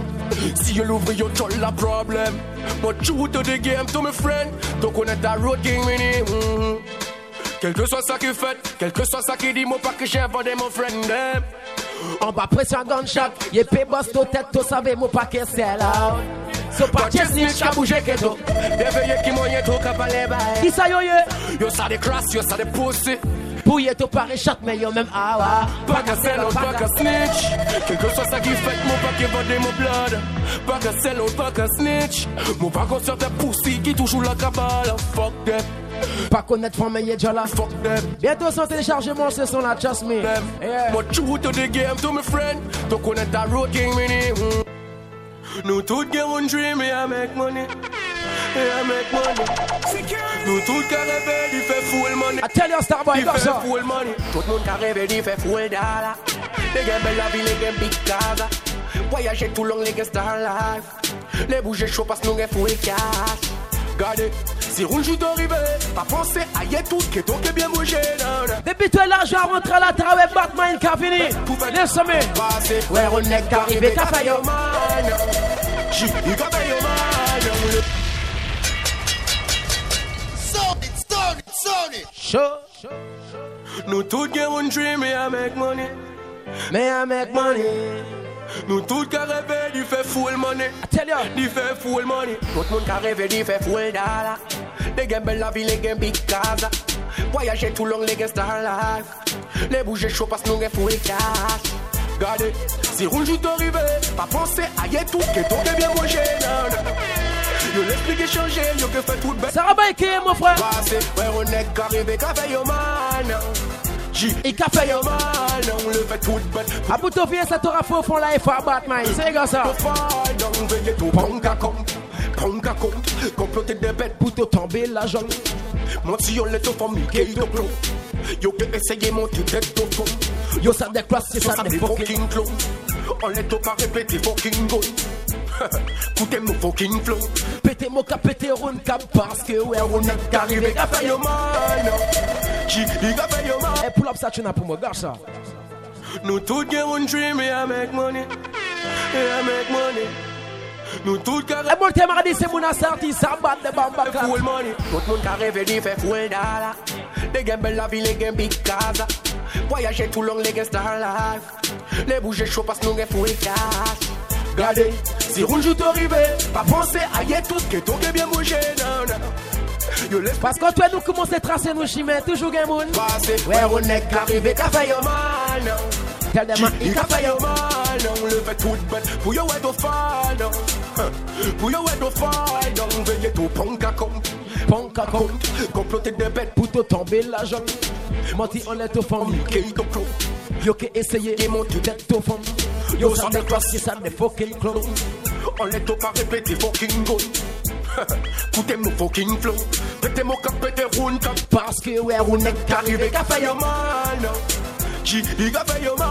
Si you l'ouvre, yo t'as la problème Moi true to the game, to my friend To connaître ta road game, mini mm-hmm. Quel que soit ça qui fait, quel que soit ça qui dit, moi pas que j'ai vendu mon friend them.
En bas pression gunshot Yé pe boss to tête, to savez mon paquet sell out So pas de snitch ka bouge que to
Deveye qui moyen to ka pale bay.
Qui ça yo ye
Yo ça des crass, yo ça des pussy.
Pour to pare mais yo même ah wa
Pas qu'à sell out, pas qu'à snitch. Quel que soit ça qui fait, moi pas que vendu mon blood. Pas qu'à sell out, pas qu'à snitch. Moi pas qu'on sorte pussy qui toujours la cabale. Fuck them.
Pas connaître from me, y'a la
fuck them
Bientôt son téléchargement, ce son là, trust me yeah.
Moi true to the game, to my friend To connaître ta road game, mini mm. Nous tous gagnons un dream et à make money. Et à make money. Nous tous qui rêvé d'y faire full money.
I tell you, Starboy,
D'y
go,
faire
sir.
full money. Tout le monde qui rêvé d'y faire full dollar. Les gars belle la vie, les gars big casa. Voyager tout long, les gars star life. Les bouger chaud parce que nous avons full cash. Regardez, si on joue d'arriver, pas penser à y tout, que toi qui bien bougé.
Depuis toi l'argent rentre à la travail Batman qui a fini. Laisse-moi.
Ouais, on est arrivé, qu'a fait yo man. J'y, il fait
it, sound it.
Show.
Nous tous gagnons un dream à make money.
Mais I make money.
Nous tous qui rêvé d'y faire full money.
Tell you.
D'y faire full money. Tout le monde qui rêvé d'y faire full dollar. Les gars belle la vie, les gars big casa. Voyager tout long, les gars star life. Les bouger chaud parce que nous avons full cash. Regardez, si on joue d'arriver, pas penser à y tout, que toi qui bien bougé. Yo l'esprit qui changé, yo que fait tout bête.
Ça va bien qui mon frère?
Passé, ouais, on est arrivé, qu'a fait yo man?
Il qu'a fait
yo man, on le fait tout bête.
À bout de vie, ça t'aura au fond là, il faut abattre, man. C'est comme ça.
Donc, veuillez tout prendre à compte, prendre compte, comploter des bêtes pour te tomber la jambe. Menti, on l'est au famille, qui est au clou. Yo que essayer monter tête au fond.
Yo ça des classes, c'est ça des fucking.
On l'est au pas répéter fucking goal. Écoutez mon fucking flow.
Pété mon cap, pété round cap, parce que ouais, on est arrivé.
Fait yo man. J, il a fait yo man.
Et pull up ça, tu n'as pour moi, gars ça.
Nous tous un dream à make money. À make money. Nous tous qui
Et bon, t'es mardi, c'est mon assorti, ça bat de bamba
full money. Tout le monde qui rêve d'y faire full dollar. Les gars belle la vie, les gars big casa. Voyager tout long, les gars star life. Les bouger chaud parce que nous avons full cash. Regardez, si on joue d'arriver, pas penser à y tout, que toi qui bien bougé, non, non. Yo laisse
Parce que toi, nous commençons à tracer nos chimères, toujours gain moun.
passer. Ouais, on est arrivé, qu'a fait yo man.
Tell them,
Il qu'a fait yo man, on le fait tout bête. Pour yo être au fall, Pour yo être au fall, donc veuillez tout punk à compte.
Punk à compte.
Comploter des bêtes
pour te tomber la jambe. Menti, on est au fond.
qui est au clou.
Yo qui essayer de monter tête au fond. Yo ça des classes, ça des fucking clown.
On l'est au pas répéter fucking goal. Écoutez mon fucking flow. Pétez mon cap, pétez round cap.
Parce que ouais, on est
Arrivé, qu'a fait yo man. J, il a fait yo man.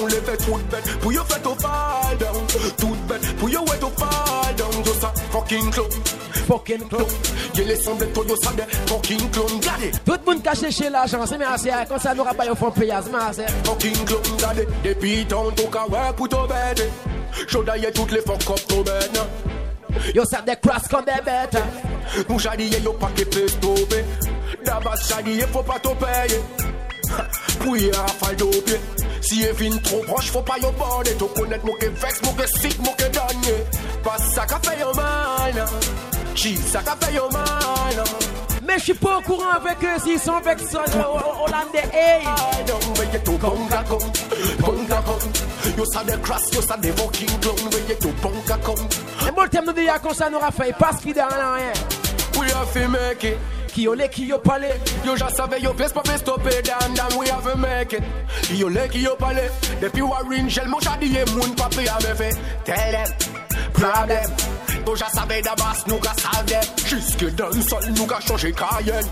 On les fait tout bête. Pour yo fait au fall down. Tout bête. Pour yo être au fall down. Yo ça fucking clown.
Fucking clown.
Il les semble toi yo ça des fucking clown. Gardez.
Tout le monde cache chez l'agent, c'est merci. Comme ça, nous rabaillons au fond payage, merci.
Fucking clown. Gardez. Depuis tant tout cas ouais pour ton bête. J'en d'ailleurs toutes les fuck up ton bête.
Yo ça des crasses comme des bêtes.
Nous chadillé yo pas qui peut stopper. D'abord chadillé faut pas te payer. Pour y rafale d'opier. Si est fin trop proche, faut pas yo border. Tu connaître mon que vex, mon que sick, mon que gagné. Pas ça qu'a fait yo man. Chi, ça qu'a fait yo man.
Mais je suis pas au courant avec eux s'ils sont avec ça. Hollandais, hey.
Donc veuillez tout bonga con, bonga con. Yo ça des crass, yo ça des fucking clown. Veuillez tout bonga con.
Et bon, le thème de dire comme ça, nous fait pas fidèle en rien.
We have to make it.
Qui yo le, qui yo palais.
Yo just savais yo place pas fait stopper down down we have to make it. Yo le qui yo parler depuis Warren gel mon chadie moun pas pris à me. Tell them problem. Yo just savais d'abord nous ga savait jusque dans le sol nous ga changer Cayenne.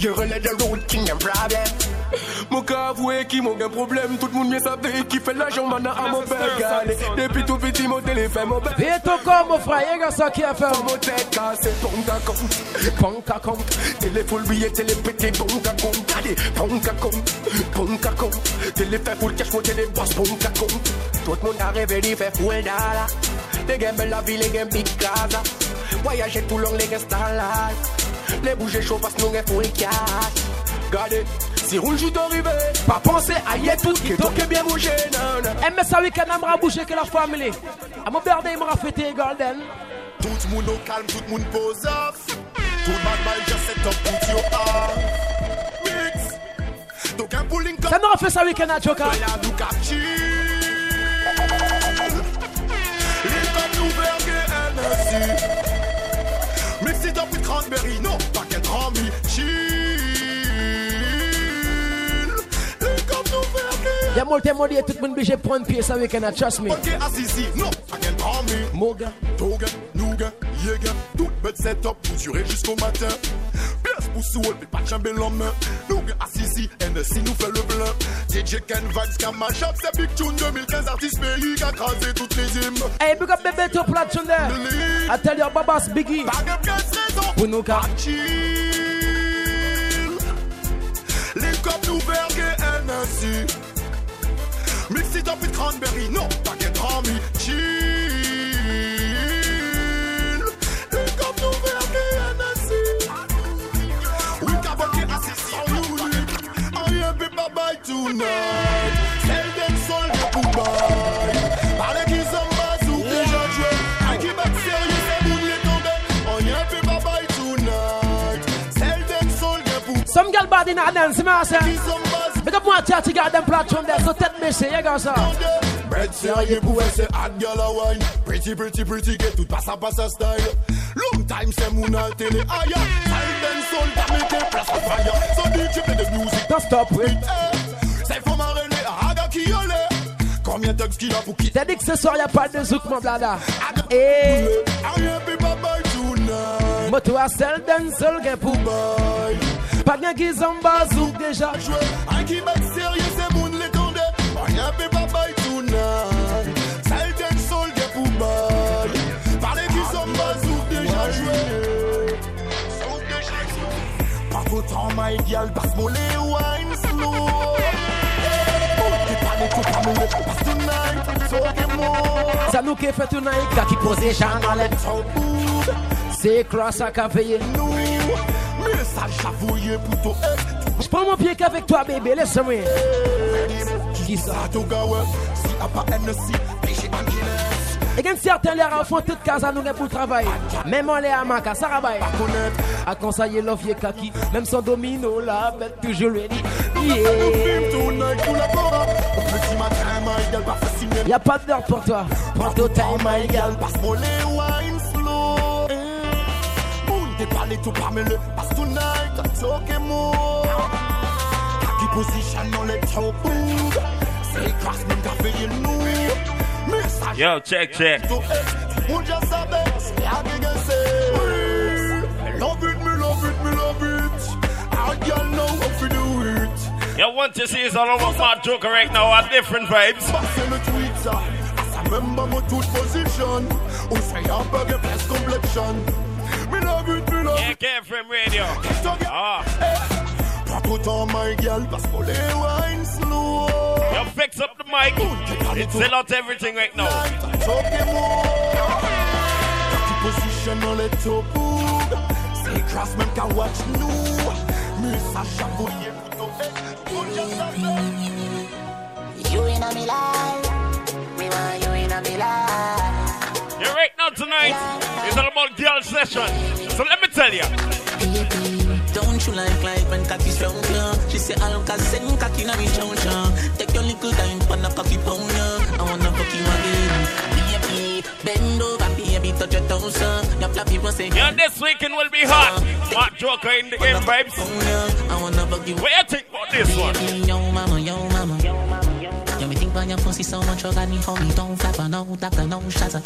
Yo relais de road king and problem. Mon cas avoué qui mon un problème tout le monde bien savait qui fait l'argent maintenant à mon père. Depuis tout petit mon téléphone mon père.
Et ton corps, mon frère, y'a ça qui a fait.
Mon tête cassée, à compte, à compte. Téléphone billet, télé pété, punk à compte. Punk à compte, à compte. Télé fait full cash, faut télé boss, punk à compte. Tout le monde a rêvé d'y faire full dollar. Les gars belle la vie, les gars big casa. Voyager tout long, les gars star life. Les bouger chaud parce que nous full cash. Gardez, si on joue d'arriver, pas penser à y tout, qui est bien bougé.
Et mais ça week-end, on m'a bouché que la famille. À mon birthday, il m'a fêté Golden.
Tout le monde au calme, tout le monde pose off. Tout le monde mal just set up, put your. Mix. Donc un pulling
Ça nous a fait ça week-end à Joker.
Voilà, nous cap chill. Les comme nous burger NSC. Mix it up with cranberry, non, pas qu'un rami. Chill. Les
Y'a mon thème, on dit tout le monde obligé de prendre pied ça week-end à Trust me.
Ok, Azizi, non, pas qu'un rami.
Moga.
Toga, Nouga, Yega, toute bête setup, couturée jusqu'au matin. Pièce pour soul, puis pas de chambel en main. Nouga, Assisi, NSI nous fait le plein. DJ Ken Vybz, Kamal Shop, c'est Big Tune 2015, artiste pays qui a crasé toutes les hymnes.
Hey, big up bébé, to platine there. I tell you, Babas Biggie. Pour nous, car.
Link up nous vergue NSI. Mix it up with cranberry, no, pas get rami. Chill. Link up nous vergue NSI. We can work it Assisi on you. I am big bye tonight. Tell them soul de Dubaï. Parlez qu'ils sont bazou, déjà joué. I keep it sérieux, c'est bout les tomber. On y est big bye tonight. Tell them soul de Dubaï.
Some girl bad in a dance, man, say. Big up you got them platform there, so take me, say, you go, sir.
Bread sérieux pour elle, c'est hot girl a wine. Pretty, pretty, pretty, get tout passe à passe à style. Long time, c'est mon télé, aïe. Silent soul, t'as mis tes places au fire. So DJ play the music?
Don't stop, wait.
C'est qui yole. Combien de qu'il a pour quitter?
T'as dit que ce soir, y'a pas de zouk, mon blada. Eh.
Aïe, be bye bye tonight.
Moto a sel den seul gen pou
boy.
Pas gen ki zamba zouk déjà.
Aïe, qui met sérieux, c'est mon l'étendue. Aïe, be bye bye tonight. Silent soul, get pour boy. Parlez qui sont bazouk déjà joué. Pas autant, my girl, passe-moi les wine slow. T'es pas les coups, pas me les passe tonight. So get more.
Ça nous qui fait tonight, ka qui pose Jean dans les C'est cross à ka payer. Je prends mon pied qu'avec toi, bébé, laisse-moi.
Qui ça.
Et quand certains les enfants, toute casa nous pour travailler. Même en les amaka, ça rabaye. À conseiller l'offre kaki, même son domino, la bête toujours ready. Yeah. Y'a pas d'heure pour toi. Prends ton time, my girl.
Passe-moi les wine slow. Moun t'es parlé tout parmi le passe tonight. Talk more. Position on les top. C'est classe, même café, you know.
Yo, check, check.
Ou just a best, yeah, they can say. Love it, me love it, me love it. I don't know how to do it.
Yo, want to see is all over my joker right now different vibes.
Passez le Twitter. I remember my tooth position. Ou say I'm a complexion. Me love it,
Yeah,
it.
KFM Radio. Ah.
Pas autant, my girl, passe pour les wine slow.
Yo, fix up the mic. It's sell out everything right now.
Talk more. Kaki position on les top. C'est grâce même qu'à watch nous. Message chavouillé pour ton ex. Ou just a best.
You in a me life, me want you in a me life.
Yeah, right now tonight, it's all about girl session. So let me tell you.
Don't you like like when cocky strong yeah? She say I'll cause send cocky na me chow chow Take your little time for the cocky pound yeah. I wanna fuck you again Baby, bend over baby touch your toes uh. Your flappy was say
Yeah, this weekend will be hot. Mad Joker in the Ken Vybz.
I wanna fuck you
What you think about this one?
Yo mama, yo mama Think your pussy so much, you got me Don't flap, no doctor, no shatter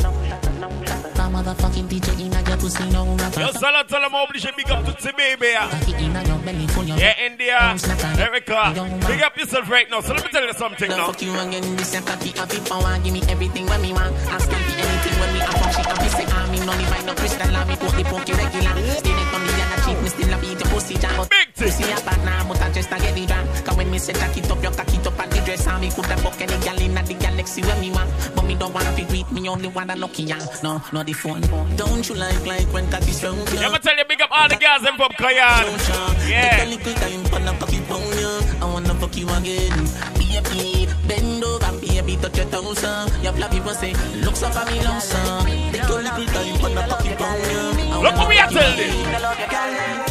My motherfucking DJ in your pussy, no rapper
Yo, Salah tell them big up to the baby. yeah.
Cocky in your belly, full your
Yeah, India, Erica, big up yourself right now. So let me tell you something
Now fuck you again, this cocky happy power. Give me everything when me want. Ask me for anything when me up She happy say I'm in only find no crystal I me poke the poke regular. Still it on me and I cheat me still a beat the pussy jam. Big Pussy a bad now but I just a get the jam Cause when me say jack it up, you cock it up and the dress And me coulda fuck any gal in the galaxy when me want. But me don't wanna be with me only wanna lucky ya. No, not the phone. Don't you like like when cocky strong
Yeah, I'm gonna tell you big up all the girls in from Cayenne.
Take a
Yeah.
little time for the cocky pound ya. I wanna fuck you again. Baby, bend over baby touch your toes uh. Your flappy was say Look so for me long son Take a little time for the cocky pound ya
Look what me a
wanna
tell
fuck you
you.
again.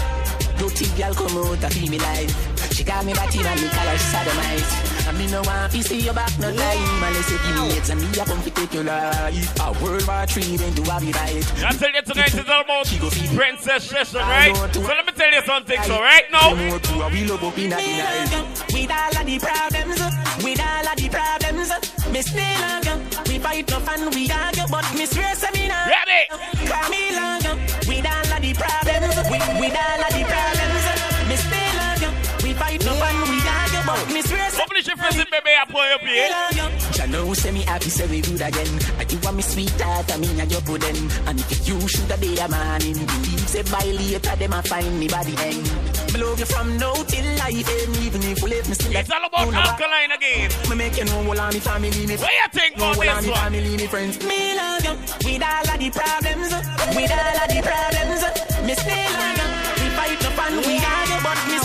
Dirty girl come out and me life. She got me body and me color sodomite. And me no want to see your back no time. Unless you give me it and me a come to take your life. A World War Three then to have it right.
I tell you tonight is all about princess session, right? So let me tell you something. So right now,
we love up in the night. With all of the problems, with all of the problems, me still you. We fight no fun, we argue, but me swear say me nah.
Ready?
Call me you with all of the problems, with, with all of the swear say
Publish your friends, I pull up here.
Ya know say me happy say we good again. And you want me sweetheart and me and your pudding. And if you should have be a man in Believe say by later them a find me body end. Me love you from now till life end Even if you leave me still
It's all about alkaline again.
Me make you know all of me family me
What you think
know
about this one?
family me friends. Me love you with all of the problems With all of the problems. Me still love you. We fight no fun we argue But me me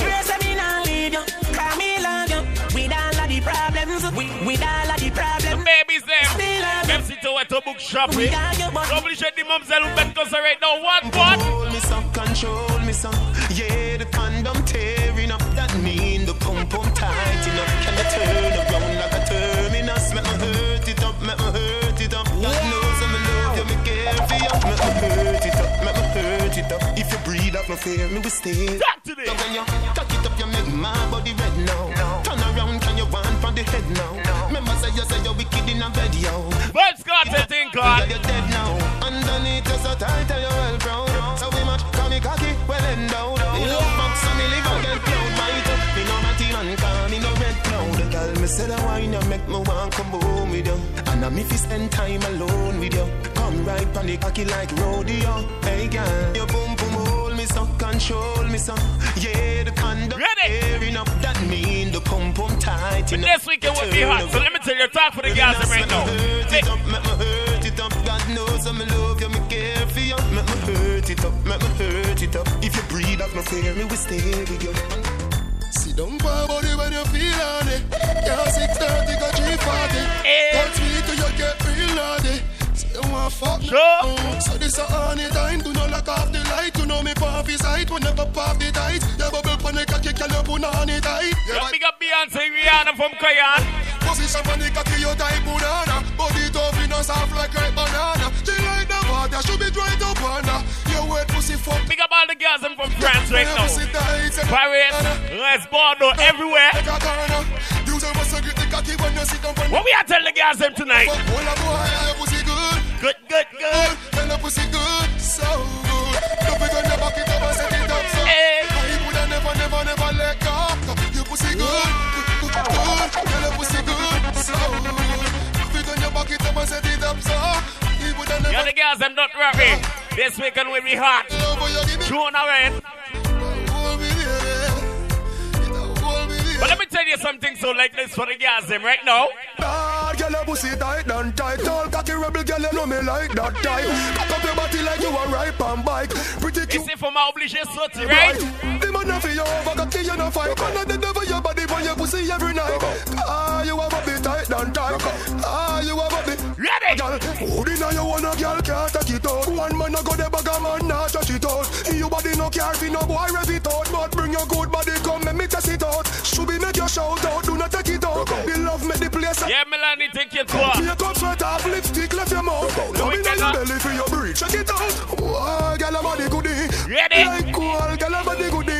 problems With, with all of the problems
Babies them. Them sit to to book shopping. Publish it the mums and bet cause right now. What what?
Control me some, control me some. Yeah, the condom tearing up. That mean the pump pump tight enough. Can you turn around like a terminus? Make me hurt it up, make me hurt it up. God knows I'm in love, you me care for you. Make me hurt it up, make me hurt it up. If you breathe up no fear, me will stay.
Talk to this.
So when you cock it up, you make my body red now. Can from the head now? Remember say you say you're wicked in a bed, yo.
But Scott said thing called.
You're dead now. Underneath you so tight you're well proud. So we much call me cocky, well endowed. You fuck so me live and get proud. Might up, me no matty man, call me no red cloud. Tell me say the wine you make me want come home with you. And I'm if you spend time alone with you. Come right on the cocky like rodeo. Hey girl, your boom boom hold me so, control me so. Yeah, the condom tearing up. That mean the pump pump tight.
But this weekend will be hot. So let me tell you, talk for the guys right now.
Hurt it up, make me hurt it up. God knows I'm in love you, me care for you. Make me hurt it up, make me hurt it up. If you breathe off no fear, me will stay with you. Sit down for a body when you feel on it. Yeah, 630 go 340. Touch eh. me till you get real naughty. Say you want fuck me. Oh, So this a honey time. Do not lock off the light. You know me pop his height. When never pop the tight. You bubble panic, I kick your put on it tight.
Yo, big up Beyonce, Rihanna from Cayenne.
Position panic, I kill you tight banana. Body tough, you know soft like ripe banana. She like the water, should be dry to banana. You wet pussy fuck.
Big up all the girls them from France right now. Paris, Les Bordeaux, everywhere. What we are telling the girls them tonight? Good, good, good.
Tell the pussy good, so good. Don't be gonna back it up and set it up so.
Hey.
I would never, never, never let go. You pussy good, good, good. Tell the pussy good, so good. Don't be gonna back it up and set it up so. You would never.
Yo, the girls them not worry. This weekend will be hot. June already. Eh? But let me tell you something so like this for the girls them right now.
Girl, your pussy tight and tight. Tall cocky rebel girl, you know me like that type. Cock up your body like you a ripe and bike. Pretty cute.
It's for my obligé sorti, right?
The man not for you over, cocky you no fight. Man not the devil your body, but your pussy every night. Ah, you have a body tight and tight. Ah, you have a body.
Ready?
Girl, who deny you want a girl can't take it out. One man a go the bag a man not touch it out. Your body no care for no boy rev it out, but bring your good body come make me test it out. Should be make your shout out, do not take it out. The love make the place.
Yeah, Melanie, take your tour.
Take up sweat off, lipstick left your mouth. Now me know your belly for your breach. Check it out. Oh, girl, a body goodie.
Ready?
Like cool, girl, a body goodie.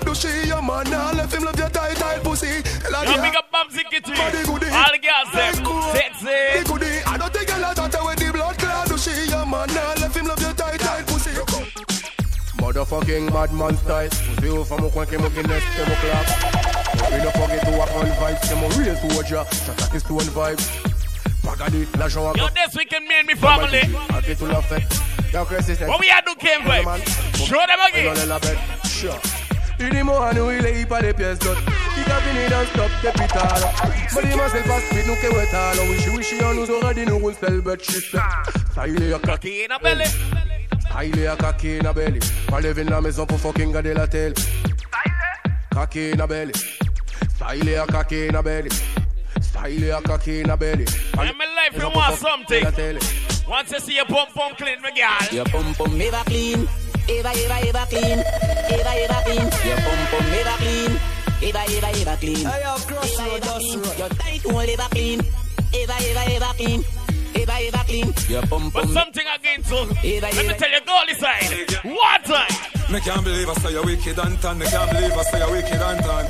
The blood clot. Do she your man? Now left him love your tight, tight pussy.
Yo, big up Bamsy Kitty. All the girls them. Sexy.
Goodie. I don't think girl a chat away the blood clot. Do she your man? Now left him love your tight, tight pussy.
Motherfucking madman style Pussy ou femme ou coin qui mou Guinness qui mou clap We no forget to walk on vibes C'est mon real soldier J'attaque les stone vibes Pagadi, l'argent à
Yo, this weekend, me and me family.
Aquí tout la fête Y'a que c'est
What we are do, Ken Boy? Show them again.
Dans la bête Sure Il dit moi nous il est pas les pièces d'autres Il a fini dans stop depuis tard Mais il m'a c'est pas speed nous que ouais tard Wishy wishy on nous aurait dit nous roule seul but shit Ça il est à
Cocky in a belly.
Style est à cocky in a belly. Pas lever la maison pour fucking garder la télé Cocky in a belly. Style est à cocky in a belly. Style est à cocky in a belly.
In my life, you want something. Once you see your pump pump clean, my girl.
Your pum pum ever clean, ever ever ever clean, ever ever clean. Your pum pum ever clean, ever ever ever clean.
Hey, yo, cross road, dust road.
Your tight hole ever clean, ever ever ever clean, ever ever clean. Your pum
But
pum.
something again, so let me tell you, go this side. One time.
Me can't believe I say you're wicked and tan. Me can't believe I say you're wicked and tan.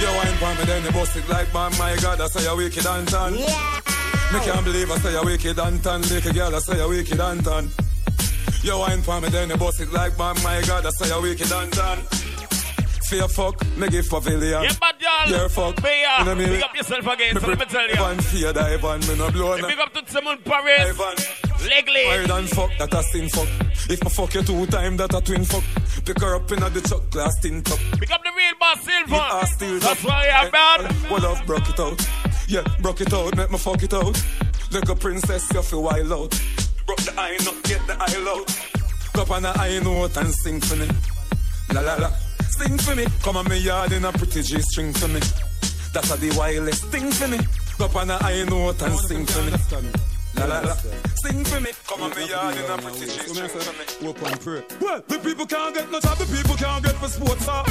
You wine for me, then you bust it like man. My God, I say you're wicked and tan. Me can't believe I say you wicked and tan. Lick a girl, I say you wicked and tan. You wine for me, then you bust it like man. My God, I say you wicked and tan. Fear fuck, me give pavilion.
Yeah, but y'all.
You're fuck.
Be, uh,
You know me?
big up yourself again, so let me tell you.
Ivan fear that Ivan, me no blow no.
Big up to Simon Paris. Ivan. Legally.
Higher than fuck, that a sin fuck. If me fuck you two time, that a twin fuck. Pick her up in the chuck glass tin cup.
Pick up the real boss Silver.
Still
That's why I'm bad.
Well, I've broke it out. Yeah, broke it out, make me fuck it out. Like a princess, you feel wild out. Broke the eye, not get the eye out. Cup on the eye note and sing for me. La la la, sing for me. Come on me yard in a pretty G string for me. That's a the wildest thing for me. Cup on the eye note and sing for me. La la la, sing for me. Come on me yard in a pretty G string for me.
Open pray. Well, the people can't get no job, the people can't get for sports, sir.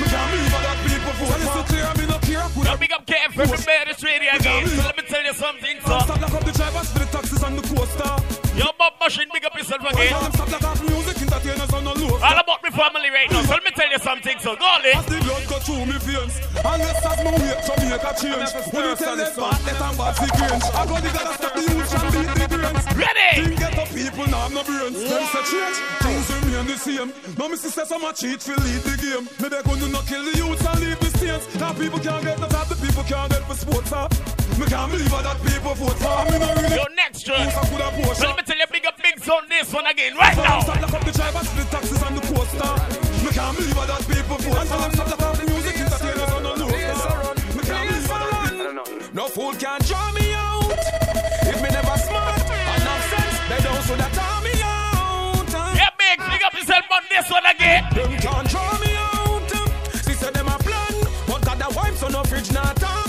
Me can't believe how that people vote. Tell you so clear, me no care. Could
Now big up KF from the Bears Radio again. So let me tell you something, sir.
Stop lock up the drivers for the taxis and the coaster.
Yo, Bob Machine, big up yourself again.
Tell them stop lock up music, entertainers on the low.
All about my family right now. So let me tell you something, so go on?
As the blood go through me veins Unless as me wait to make a change When you tell them bad, let them bad grange I go the gotta stop the youth and beat the brains
Ready?
Think get up people now have no brains Them say change, things remain the same Now me say some a cheat for lead the game Me they gonna not kill the youth and leave the states Now people can't get the top, the people can't get for sports ah. Me can't believe that people vote for Me no really
Yo, next track.
Who's a good approach
So let me tell you, big up big on this one again, right now.
Stop lock up the drivers, the taxis and the coaster. Me can't believe how that people vote. And tell them stop lock up the music, entertainers on the low. Me can't believe how that No fool can draw me out. If me never smart and have sense, they don't so that draw me out.
Yeah, big, big up yourself on this one again.
Them can't draw me out. She said them a plan, but got the wife so no fridge not draw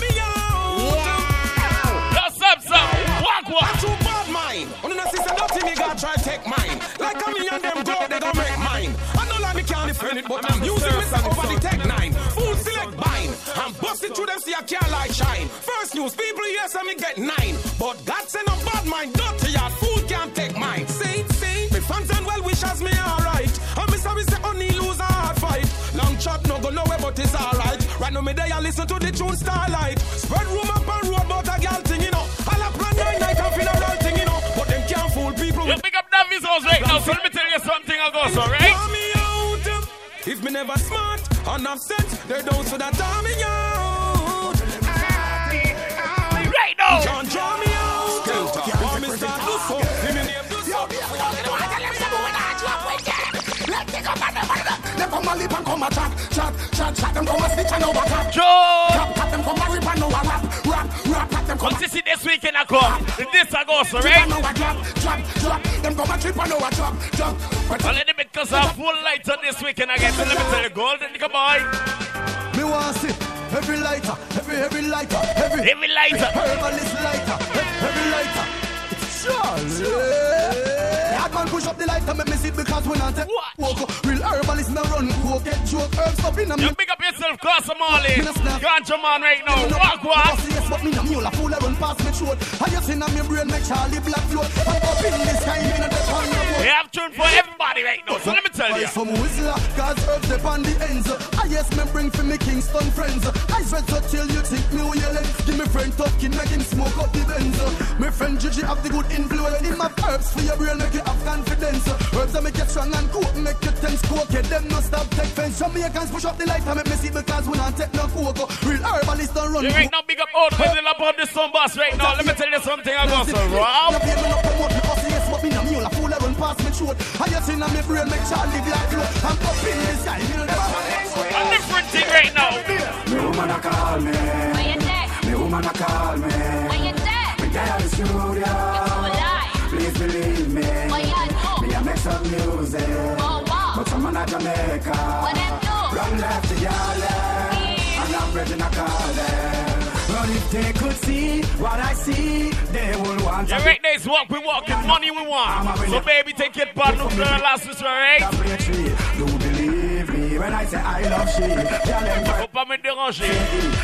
but I'm using myself over the tech nine. Food select mine. I'm busting through them, see I can't like shine. First news, people yes, I me get nine. But God send a bad mind, dirty yard. Food can't take mine. See, see, me fans and well wishers me alright. And me sorry say only lose a hard fight. Long chat no go nowhere, but it's alright. Right now me there, I listen to the tune Starlight. Spread room up and road, but a girl thing, you know. All a plan nine night and funeral thing, you know. But them can't fool people
Yo,
with
big up Davies house right now. So let me tell you something, I go, so, right?
Me never smart and have sense, they don't so that draw me out.
Right now.
Can't draw me out. If me start do so, if me name do so.
Them come a lip and come a chat, chat, chat, chat. Them come a snitch and over tap.
Joe.
Tap, tap. Them come a rip and over come
Come to see this weekend I come. This I go, so, right?
come A
little bit because I'm full light on this weekend again. So let me tell you, golden nigga boy.
Me want see every lighter, every every lighter, every
Every lighter.
herbalist lighter, every lighter. Hard man push up the lighter, make me sit because we not take walk. Real herbalist no run coke, get joke herbs up in a
You big up yourself, Casa Marley. Ganja man right now. Walk, walk.
Yes, but me no mule, a fool a run past me throat. I just in a me brain make Charlie black float. I'm up in the sky, me no dep on boat.
We have tune for everybody right now. So let me tell you.
Some whistler, cause herbs dep on the ends. I yes, me bring for me Kingston friends. I sweat so till you think me yelling. Give me friend kid, make him smoke up the Benz. Me friend Gigi have the good influence. Him have herbs for your brain, make you have confidence. Herbs that make you strong and cool, make you tense, coke. Yeah, them no stop take fence. Jamaicans push up the light and make me see because we not take no coke. Real herbalists don't run.
You right now, big up all the middle up on the sun bus right now. Let me tell you something. I go, so wow.
You pay me no promote me pussy, yes, but me no mule. A fool a run past me throat. I just in a me brain, make Charlie black float. I'm up in the sky, me no
A different thing right now.
Me woman a call me. Me woman a call me. Me guy at the studio. Make some music. But some man a Jamaica. Run left to y'all And I'm ready to call them. But if they could see what I see, they will want
Yeah,
to
right there's walk we walk and money we want. So baby, take it bad, no girl, last is right.
You believe me when I say I love she. Girl, them
Faut pas me déranger.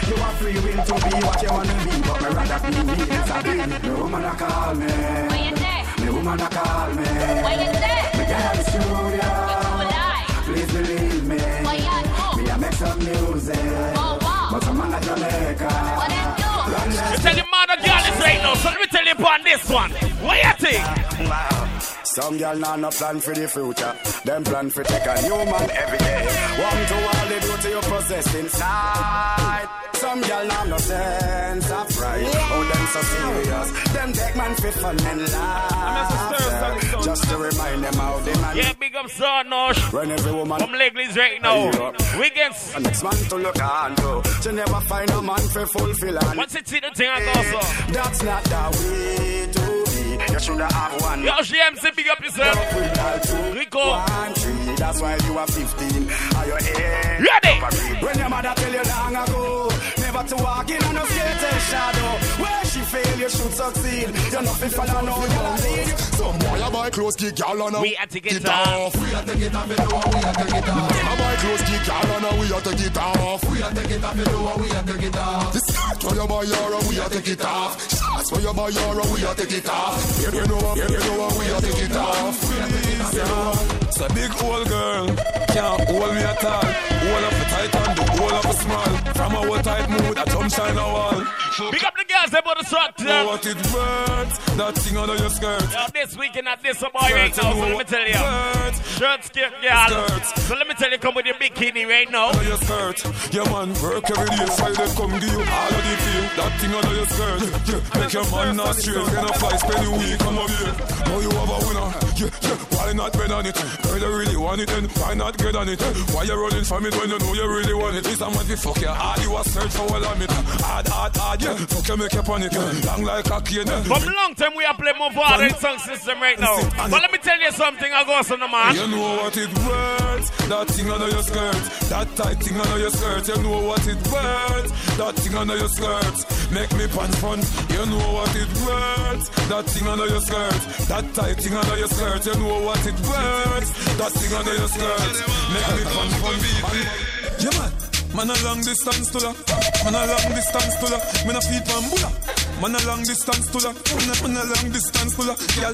You are free will to be what you wanna be, but me rather be me. It's a be. Me woman a call me. Me woman a call me. Me girl at the studio. Please believe me. Me a make some music, but some man a Jamaica.
You tell the mother girl is right now. So let me tell you, this one. What you think?
Some girl now no plan for the future. Them plan for take a new man every day. One to all the beauty you possess inside. Some girl now no sense of pride. Oh, them so serious. Them take man for fun and laughter. Just to remind them how they man.
Yeah, big up Sarnosh.
When every woman
From Legley's right now. Wiggins.
A next man to look on to. To never find a man for fulfill
What's it see the thing I go so?
That's not the way to You should have one.
Yo, GMC, big up yourself. Rico.
One tree, that's why you are 15. Are you here?
Ready?
When your mother tell you long ago, never to walk in on a skater shadow. Where fail, you should succeed. You're nothing for no, you're lead.
Some boy a buy clothes, kick y'all on
We had to get
it
off.
off. We had to get off, you know we had to get off. Them a buy clothes, kick y'all on a we had to get off. We had to get off, you know we had to get off. The skirt where you buy your we had to get off. Shorts where you buy your we had to get off. You you know, you you know we had to get off. We had to get off, you know.
It's a big old girl, can't hold me at all. Hold up a tight and the whole of a small. From a whole tight mood, I jump shine a wall.
Big up the girls, they bought the truck to
Know
them.
what it worth, that thing under your skirt.
Yo, this weekend at this boy right now, so let me tell you. Skirt, girl. So let me tell you, come with your bikini right now.
Under your skirt, yeah man, work every day, Friday come give you all of the. That thing under your skirt, yeah, make your man not straight. Then a fly spend a week, come over here. Now you have a winner, yeah, yeah. Why not bet on it? Girl, you really want it, then why not get on it? Why you running from it when you know you really want it? This a man, fuck you hard, you a search for all of it. Hard, hard, hard, yeah. Fuck you, make you panic, long like a cane.
From long time we are playing more for in song system right now. But let me tell you something, I go on the man.
You know what it worth, that thing under your skirt, that tight thing under your skirt. You know what it worth, that thing under your skirt. Make me pants front. You know what it worth, that thing under your skirt, that tight thing under your skirt. You know what it worth, that thing under your skirt. Make me pants front. Yeah man. Man a long distance to la, man a long distance to la, man a feed bambula. Man a long distance to la, man a, man a long distance to la, girl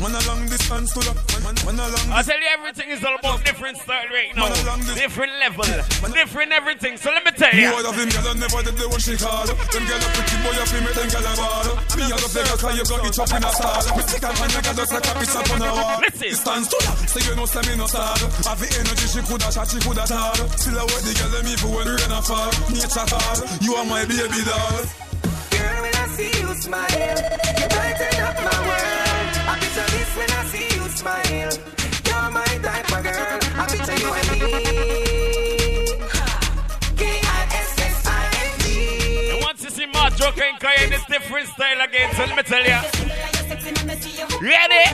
Man a long distance to la, man, man a long
I tell you, everything is all about different style right now. Different level, different everything. So let me tell you.
Boy, of them girl never did the one she call. Them girl a pretty boy, you feel me, them girl a ball. Me a go play girl, cause you got it up in a stall. Me stick and man, got just like a piece up on a wall. Distance to la, say you know, say me no sad. Have the energy, she coulda shot, she coulda tall. Still a word the girl, them even when rain a fall. Nature call, you are my baby doll.
Girl, when I see you smile, you brighten up my world. I picture this when I see you smile. You're my type of girl. I picture you and me. K-I-S-S-I-N-G.
And once you see Mad Joker and Kaya in this different style again, so let me tell you. Ready?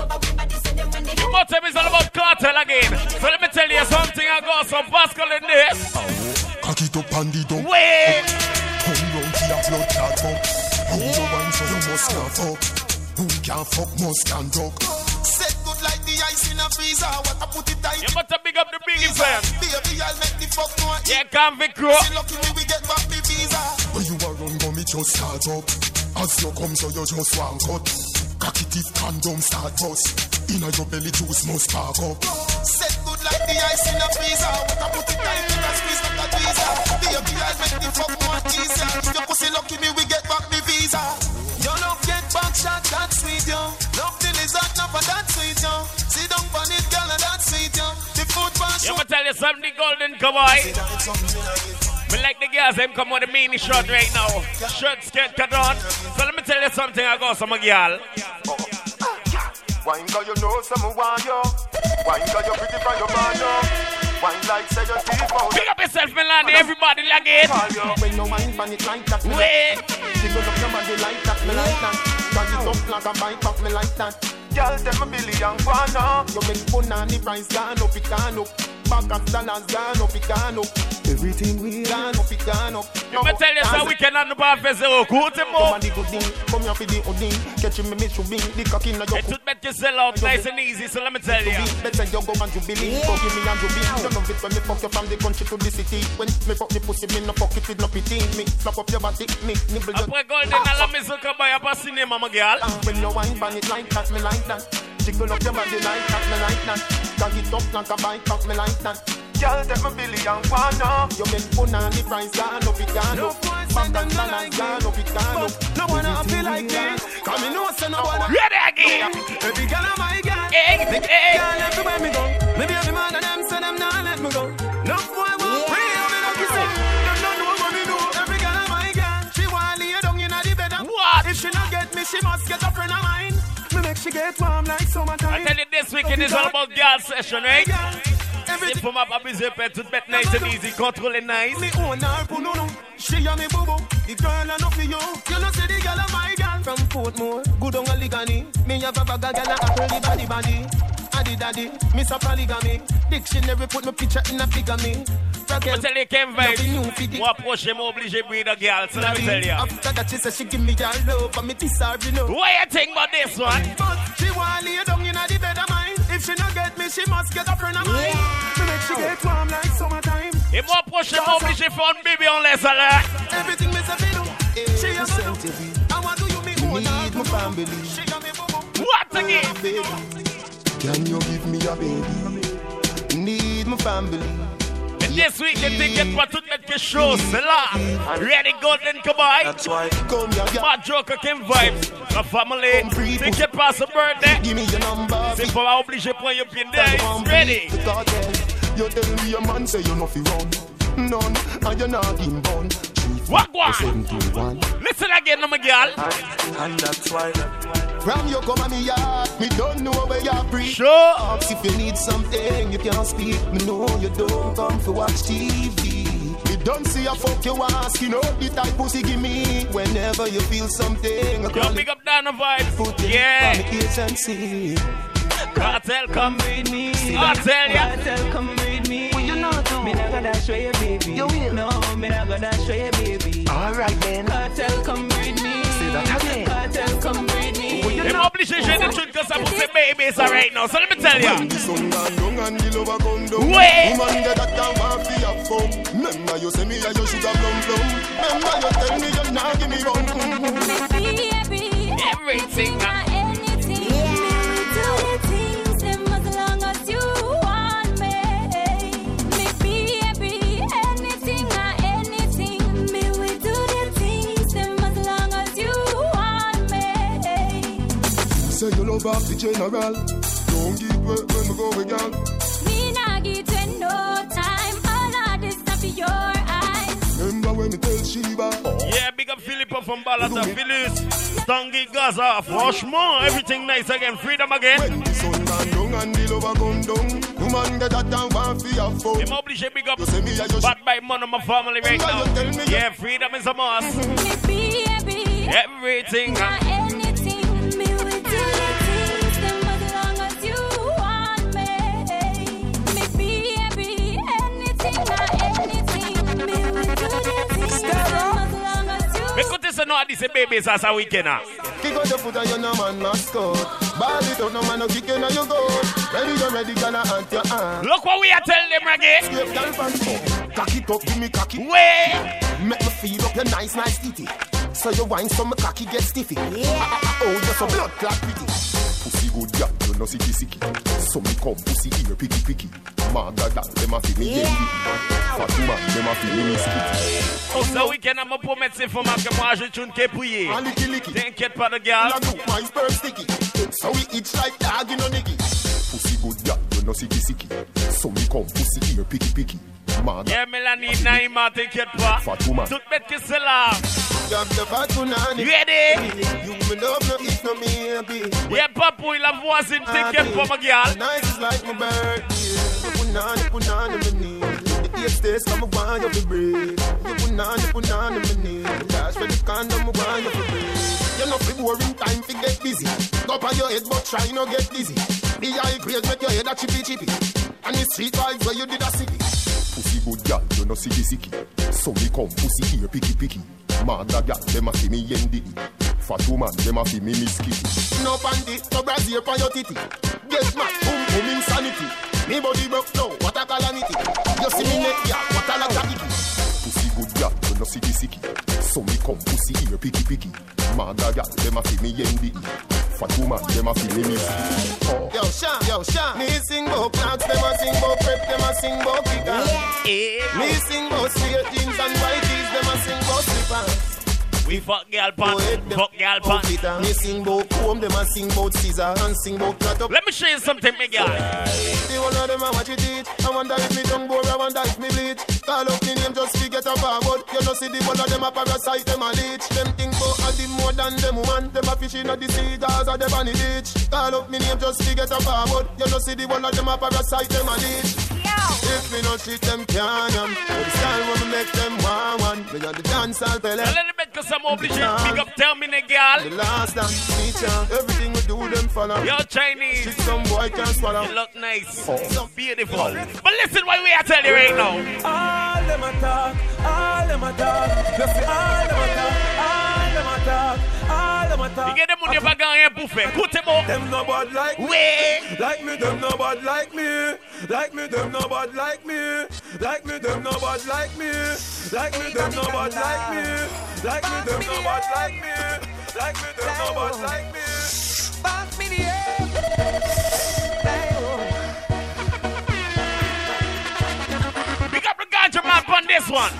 You must tell me it's all about Kartel again. So let me tell you something. I got some Pascal in this.
Cock it up and the dump.
Wait.
Come round to your blood clot fuck. Who the one so you must can't fuck. Who can't fuck must can duck.
Set good like the ice in a freezer. What I put it tight.
You must big up the biggie fam.
Baby, I'll make the fuck no
Yeah, can't be crook.
See, lucky me, we get back the visa.
When you are run, go me just start up. As you come, so you just want cut. Cocky teeth condom start bust. Inna your belly juice must spark up.
Set good like the ice in a freezer. What I put it tight in a squeeze like a tweezer. Baby, I'll make the fuck no easier. If your pussy lucky me, we get back the visa. Your love get back shot, that sweet, yo. Love the lizard, not for that sweet, yo. Sit down on it, girl, and that sweet, yo. The food pass
You must tell you something, Golden Cowboy. Me like the girls, them come with the mini shot right now. Shirt, skirt, cut on. So let me tell you something, I got some of girl.
Wine cause you know some want you Wine cause you pretty from your man yo Wine like say you see for
Pick up yourself, Melanie, everybody like it.
When you wine pan it like that,
Wait.
like that. Jiggle up your body like that, me like that. Turn it up like a bike up, me like that.
Girl, them a billion guana
You make fun and the price gone up, it gone up. Back of dollars gone up, it gone up. Everything we gone up, it gone up.
You me tell you so we can on the bar festival. Good to
Come
move.
on the good thing, come here for the hoodie. Catch me, me should be the cock in your
It would make you sell out nice and easy, so let me tell you.
Better you go and jubilee. Go give me and jubilee. You love it when me fuck you from the country to the city. When me fuck the pussy, me no fuck it with no pity. Me slap up your body, me nibble your.
Après Golden, alla me so come by up a cinema, my girl.
When you wine pan it like that, me like that. Jiggle up your body like that, me like that.
cock it up like a bike, cock me like that. Girl, take my billy and wanna. You make fun on the price, up, it gone up. Back and balance, up, it gone up.
No one I feel like me. Come in, no say no one.
Ready again.
Every girl on my girl.
Hey, hey.
girl everywhere me go. Maybe every man of she get warm like summertime.
I tell you this weekend is all about girl session, right? C'est pour ma papi, je peux tout mettre nice and easy, contrôler nice.
Me own her pununu. She and me boo boo. The girl enough for you. You know see the girl of my girl from Portmore. Good on a ligani. Me have a bag of girl a curly body body. Addy daddy, Miss a polygamy. Dictionary put my picture in a figure me.
Je tell you, Ken Vybz, moi approcher, moi obligé de briller girl, so let me tell you.
After that she say she give me her love and me this you know.
What you think about this one?
But she want lay down in the bed of mine. If she not get me, she must get a friend of mine. Me make she get warm like summertime.
Et moi approcher, moi obligé de faire une bébé en laisse à.
Everything me say. She a me do. I want do you me own
Need my family.
She a me boo boo.
What again?
Can you give me a baby? Need my family.
Et this week, you think pour tout mettre quelque chose, c'est là. Ready, golden cowboy.
That's why. Come here, yeah.
My joker Ken Vybz, la family. T'inquiète pas, c'est birthday.
Give me your number.
C'est pas obligé prendre your pin days. Ready.
You tell me your man say you no fi run. None, and you're not in bun.
What one? Listen again, my girl.
And that's why. From you come on me yard, me don't know where you breathe.
Sure.
Ask if you need something, you can't speak. Me know you don't come for watch TV. Me don't see a fuck you ask, you know the type pussy give me. Whenever you feel something, I
Yo, big up Dana Vibes. Yeah.
On the ears and see.
Cartel, come with me. I tell ya.
Cartel, come with me. Well, you know too. Me not gonna show you, baby. You will. No, me not gonna show you, baby.
All right then.
Cartel, come with me.
Say that again.
Cartel, come with me.
Them obligé de jouer des trucs que ça pour ces babies, ça right now. So let me tell ya.
The sun gone down and the lover come down
Wait.
Woman get that down want fi have fun Remember you say me a your sugar plum plum Remember you tell me you nah give me rum
Everything. uh,
love off the general. Don't give way when we go with girl Remember when me tell Sheba
Yeah, big up Philippa from Balata, Phyllis, Stangy Gaza, Franchement, everything nice again, freedom again.
When the sun gone down and the lover come down Woman get that down want fi have fun
I'm obligé big up.
You say me a your
Bad by man of my family right now. Yeah, freedom is a must. Everything. Écoutez ce nom à dire c'est bébé ça, ça week-end.
Kick out your foot and you're no man mascot Ball it out, no man no your goal. Ready, you ready, gonna hunt your hand.
Look what we are telling them, Reggae.
Escape, girl, pants Cock it up, give me cocky
Way.
Make me feel up your nice, nice titty. So you wine cocky get stiffy. Yeah. ah, ah, ah, Oh, you're so blood clot pretty. Pussy good girl, you know sicky sicky. So me come pussy here picky picky Maga girl, them a fi me yeah. Fat woman, them a fi me miss
Oh, ce week-end, I'm pour mettre ces femmes que moi je tune qui pouillé. T'inquiète pas de gars.
La coupe my sperm sticky So we itch like dog in a niggy Pussy good girl, you know sicky sicky So me come pussy here picky picky Maga
Yeah, Mélanie, Naïma, t'inquiète pas.
Fat woman.
Tout bête que c'est là.
You have the fat punani
Ready?
You me love no if no me happy
Yeah, papouille, la voisine, t'inquiète pas, ma gars.
Nice is like my bird You punani, punani me need The eight days come want you to breathe You punani, punani me need Dash for the condom, I want you to breathe You know fi boring time fi get busy. Go on your head but try no get dizzy. The high grade make your head a chippy chippy. And the street vibes where you did a city. Pussy good girl, you know sicky sicky. So me come pussy here picky picky. Mother girl, them a fi me yendi Fat woman, them a fi me miss kitty. No panty, no brazier for your titty. Get my boom boom insanity. Me body broke now, what a calamity. You see me neck, yeah, what a lot of icky Pussy good girl, you sicky sicky So me come pussy here picky picky Mother girl, them a fi me yendi
fat woman, them a feel me miss. Oh.
Yo, Sha, yo, Sha. Me sing about clocks, them a sing about prep, them a sing about kicker.
Yeah.
Me sing about straight jeans and white tees, them a sing about slippers.
We fuck girl pants, fuck girl pants.
Me sing about comb, them a sing about scissor and sing about cut up.
Let me show you something, me girl.
The one of them a watch it eat. I wonder if me tongue bore, I wonder if me bleed. Call up me name just to get a forward. You know see the one of them a parasite, them a leech. Them think about a did more than them woman. Them a fish in the sea, Gaza, them on the beach. Call up me name just to get a forward. You know see the one of them a parasite, them a leech. If me no treat them can um, but the style when me make them want one. Me on the dance hall pele.
Now let me make some obligation. Big up, tell me, the girl.
The last dance feature, everything we do them follow.
You're Chinese.
Shit some boy can swallow.
You look nice. Oh. So beautiful. But listen what we are telling you right now.
All them a talk, all them a talk. You see all them a talk, all them a talk, all them a talk.
You get them on your bag and buffet. Écoute moi.
Them no bad like me.
Ouais.
Like me, them no bad like me. Like me, them no bad like me. Like me, them no bad like me. Like me, them no bad like me. Like me, them no bad like me. Like me, them no bad like me.
Pass me the air.
Big up the ganja man on this one.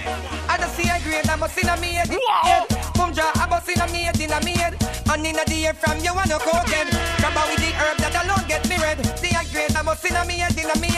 I just see a grade, I must in a me head.
Wow.
Boom jaw, I must in a me head, in a me head. And in a the air from you wanna cocaine. Grab with the herb that alone get me red. See a grade, I must in a me head, in a me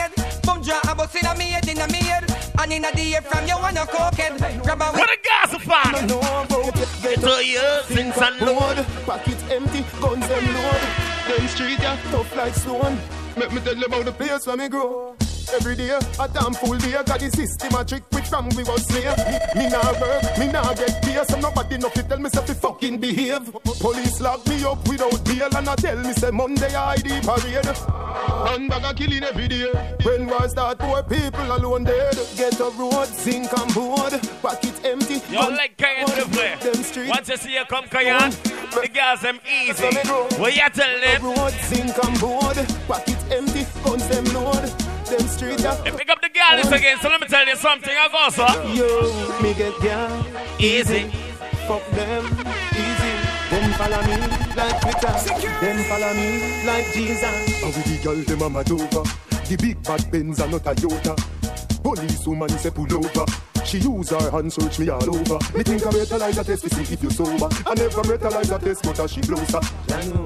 head. Boom jaw, I must in a me head, in a me head. And in a the air from you wanna cocaine. Grab with
What a gas of fun.
I know about it. Get
to you, since I
load. Pocket empty, guns them load. Them street yeah, tough like stone. Make me tell them about the place where me grow. Every day, a damn full day, got the system a trick with from we was slave. Me, me nah work, me nah get pay, so nobody know fi tell me say fi fucking behave. Police lock me up without bail and I tell me say Monday I the parade. And bag a killing every day. When war start, poor people alone dead. Get a road, sink and board, pocket empty.
Yo, like Cayenne to play. Once you see you come, Cayenne, the girls them easy. What you tell them?
Road, sink and board, pocket empty, guns them load. Them street yeah.
Hey, pick up the girls again, so let me tell you something. I go, sir.
Yo, me get down
Easy.
Fuck them, easy. Them follow me like Twitter. Them follow me like Jesus. And with the girl, them a mad over. The big bad Benz are not a Toyota. Police woman say pull over. She use her hand search me all over. Me think I realize a test to see if you sober. I never realize a test, but as she blows her.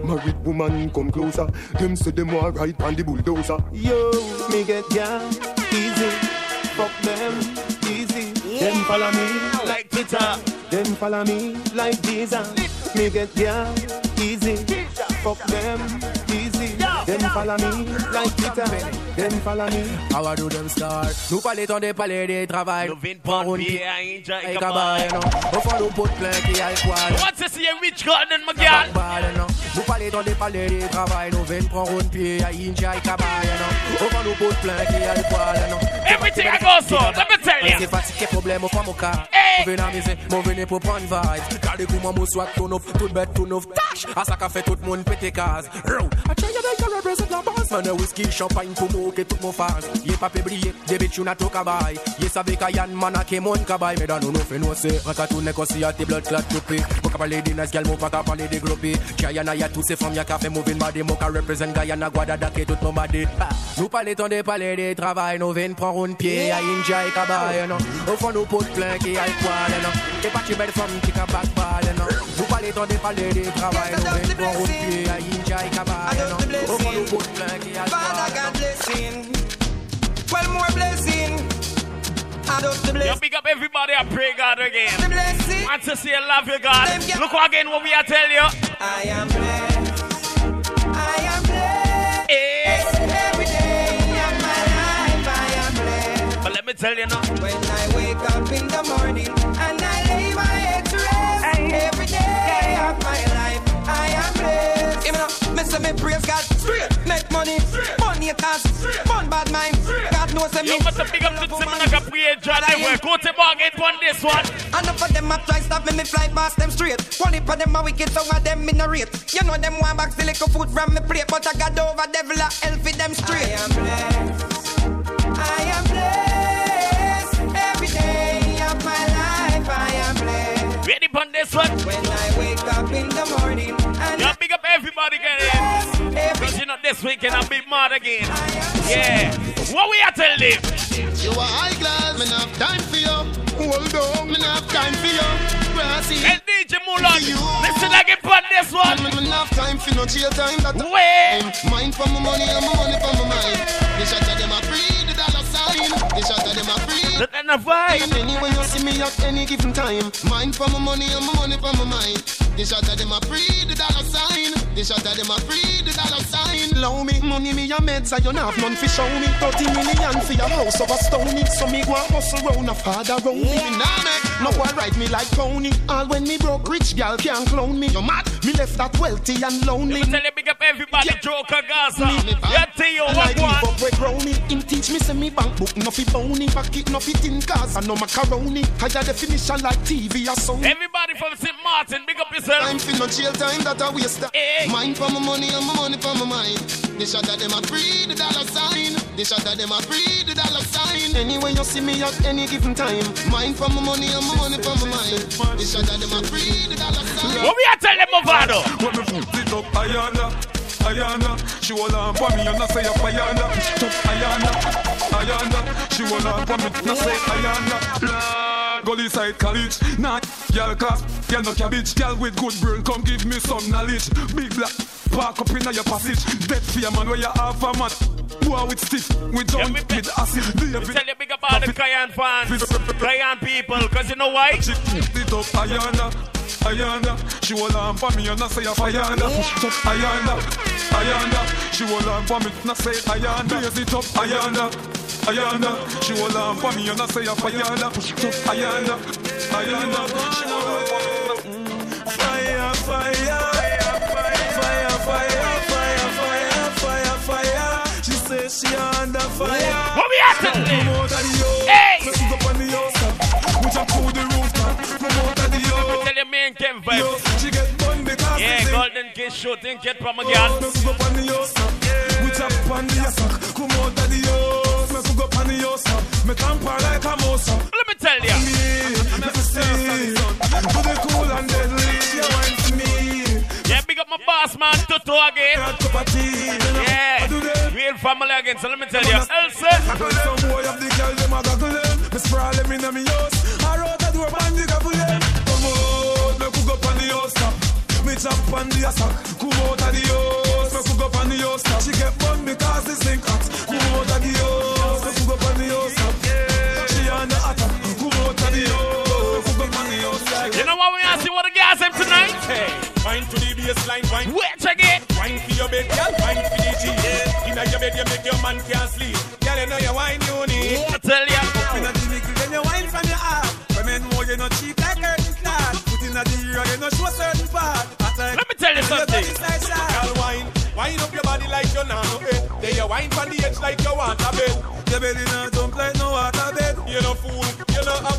Married woman come closer. Them say them want ride on the bulldozer. Yo, me get down easy. Fuck them easy. Them follow me like Twitter. Them follow me like Jesus. Me get down easy. Fuck them easy. Them follow me like Twitter. Them follow me.
How I do them start Nous parler ton des palais des travail
Nous vînes prendre pied à Inja et
Hey,
Kabay.
kabay, no Au fond, nous put plein qui a poil
Once you see a rich garden, my girl.
Bal, no Nous parler ton des palais des travail Nous venons prendre un pied à Inja et kabay, no Au fond, nous put plein qui a poil, no
Everything I go so, let me tell you.
C'est fatigué, problème au fond, mon cas.
Hey.
Mon venez amuser, mon venez pour prendre vibes. Gardez comment mon soit tout neuf, tout bête, tout neuf. Tâche, à ça qu'a fait tout le monde pété case. Round, I tell you they can represent la base Man, whisky, champagne pour moquer tout mon phase Yé pas pébrié, des bitch, you not talk about. Yé savez qu'à Yann, man, a qui mon kabay Mais dans nous, nous fait nous, c'est Ratatou, négocie, à tes blood clot, coupé Mon ka parler des nice gal, mon pas ka parler des groupés Guyana, y'a tous ces femmes, y'a fait moving body Mon ka represent Guyana, Guadada, qui tout mon body Ah, Nous parler ton des palais des travail Nous venons prendre un pied à Inja et kabay, non Au fond, nous potes plein qui a non Et pas tu belle femme qui ka backball, non Nous parler ton des palais des travail Nous venons prendre un pied à Inja et kabay, non Au fond, nous potes plein qui a le
Father God blessing. Well, more blessing. I just the
Yo,
blessing.
big up everybody, I pray God again.
The.
Want to see you love you, God. Look again what we are tell you.
I am blessed. I am blessed. Eh. Every day of my life, I am blessed.
But let me tell you now.
When I wake up in the morning and I lay my head to rest, every day of Give me now, me say me praise God, straight, make money, money cause, fun bad mind. God knows me.
You must have big up to Simon like a prayer jar. They work. Go to bargain on this one.
Enough of them a try stop me, me fly past them straight. One heap of them a wicked, some of them in a rate. You know them want back the little food from me plate, but I got over devil a hell for them straight. I am blessed. I am blessed. Life, I am blessed.
Ready on this one?
When I wake up in the morning and
Yo, big up everybody get in. Because you know this weekend I'll be mad again. Yeah. What we are telling them?
You are high class, me not have time for you. Hold on, me not have time for you. Grassy.
Hey DJ Mulan, listen again for this one.
Me not have time for no jail time. That
Wait.
Mind for my money and my money for my mind. The shot of them a free, the dollar sign. The shot of them a free.
That and a vibe.
Anyway you see me at any given time. Mind for my money and my money for my mind. The shot of them a free, the dollar sign. The shot of them a free, the dollar sign. Low me, money me a meds, I don't have none for show me. 30 million for your house over stony. So me go hustle round a father round me. Me nah no one ride me like pony. All when me broke, rich gal can't clone me. You mad? Me left that wealthy and lonely.
Me tell you, big up everybody, yeah. Joker Gaza.
Me,
Yeah, tell you
and
what one.
up where grow me. Him teach me say me bank book no fi bony. Pocket no fi tin cars and no macaroni. Higher definition like TV or sound.
Everybody from St. Martin, big up yourself.
Time for no jail time that I waste. Mind for my money and my money for my mind. The shot of them a free the dollar sign. The shot of them a free the dollar sign. Anyway you see me at any given time. Mind for my money and my money for my mind. The shot of them a free the dollar sign.
What we are telling them, Movado?
When me put it up, Ayana, Ayana, she on for me and I say Ayana, Ayana, Ayana, she on for me and I say Ayana. Gully side college, nah, girl class, girl no cabbage, girl with good brain, come give me some knowledge. Big black, park up in your passage, dead fear man where you half a man. Boy with stiff, with John, with acid, David.
Tell you big up all the Cayenne fans, Cayenne people, because you know why?
She it up, Ayana, Ayana, she hold on for me and I say Ayana, Ayana, Ayana, she hold on for me and I say Ayana, blaze it up, Ayana, Ayana, she hold on for me and I say Ayana, Ayana, Ayana, she hold on for me. Fire, fire, fire, fire, fire, fire, fire, fire. She says she under fire.
What we at? Hey.
Yo.
Tell your main Ken Vybz.
She get bun because
Yeah. Golden Kiss shooting, get from again.
Let's go up on the yo stop. We jump on the yo stop. Come out of the yo. Let's go up on the yo stop. Me tamper like a mouse.
Let me tell you.
Me, let me see. Do the cool and deadly. She wine to me.
Yeah, big up my boss man, Toto again.
Cup of tea.
Yeah, real family again. So let me tell you, Elsa.
Me chop on the ass Come out of the house, me cook up on the house top. She get bun because the sink hot. Come out of the house, me cook up on the house top. She on the hot. Come out of the house, cook up on the house top.
You know what we are see what the guys have tonight?
Hey, wine to the baseline, wine.
Wait again.
Wine for your bed, girl. Wine for the G. Yeah. Inna your bed, you make your man can't sleep. Girl, you know you wine you need.
I tell ya.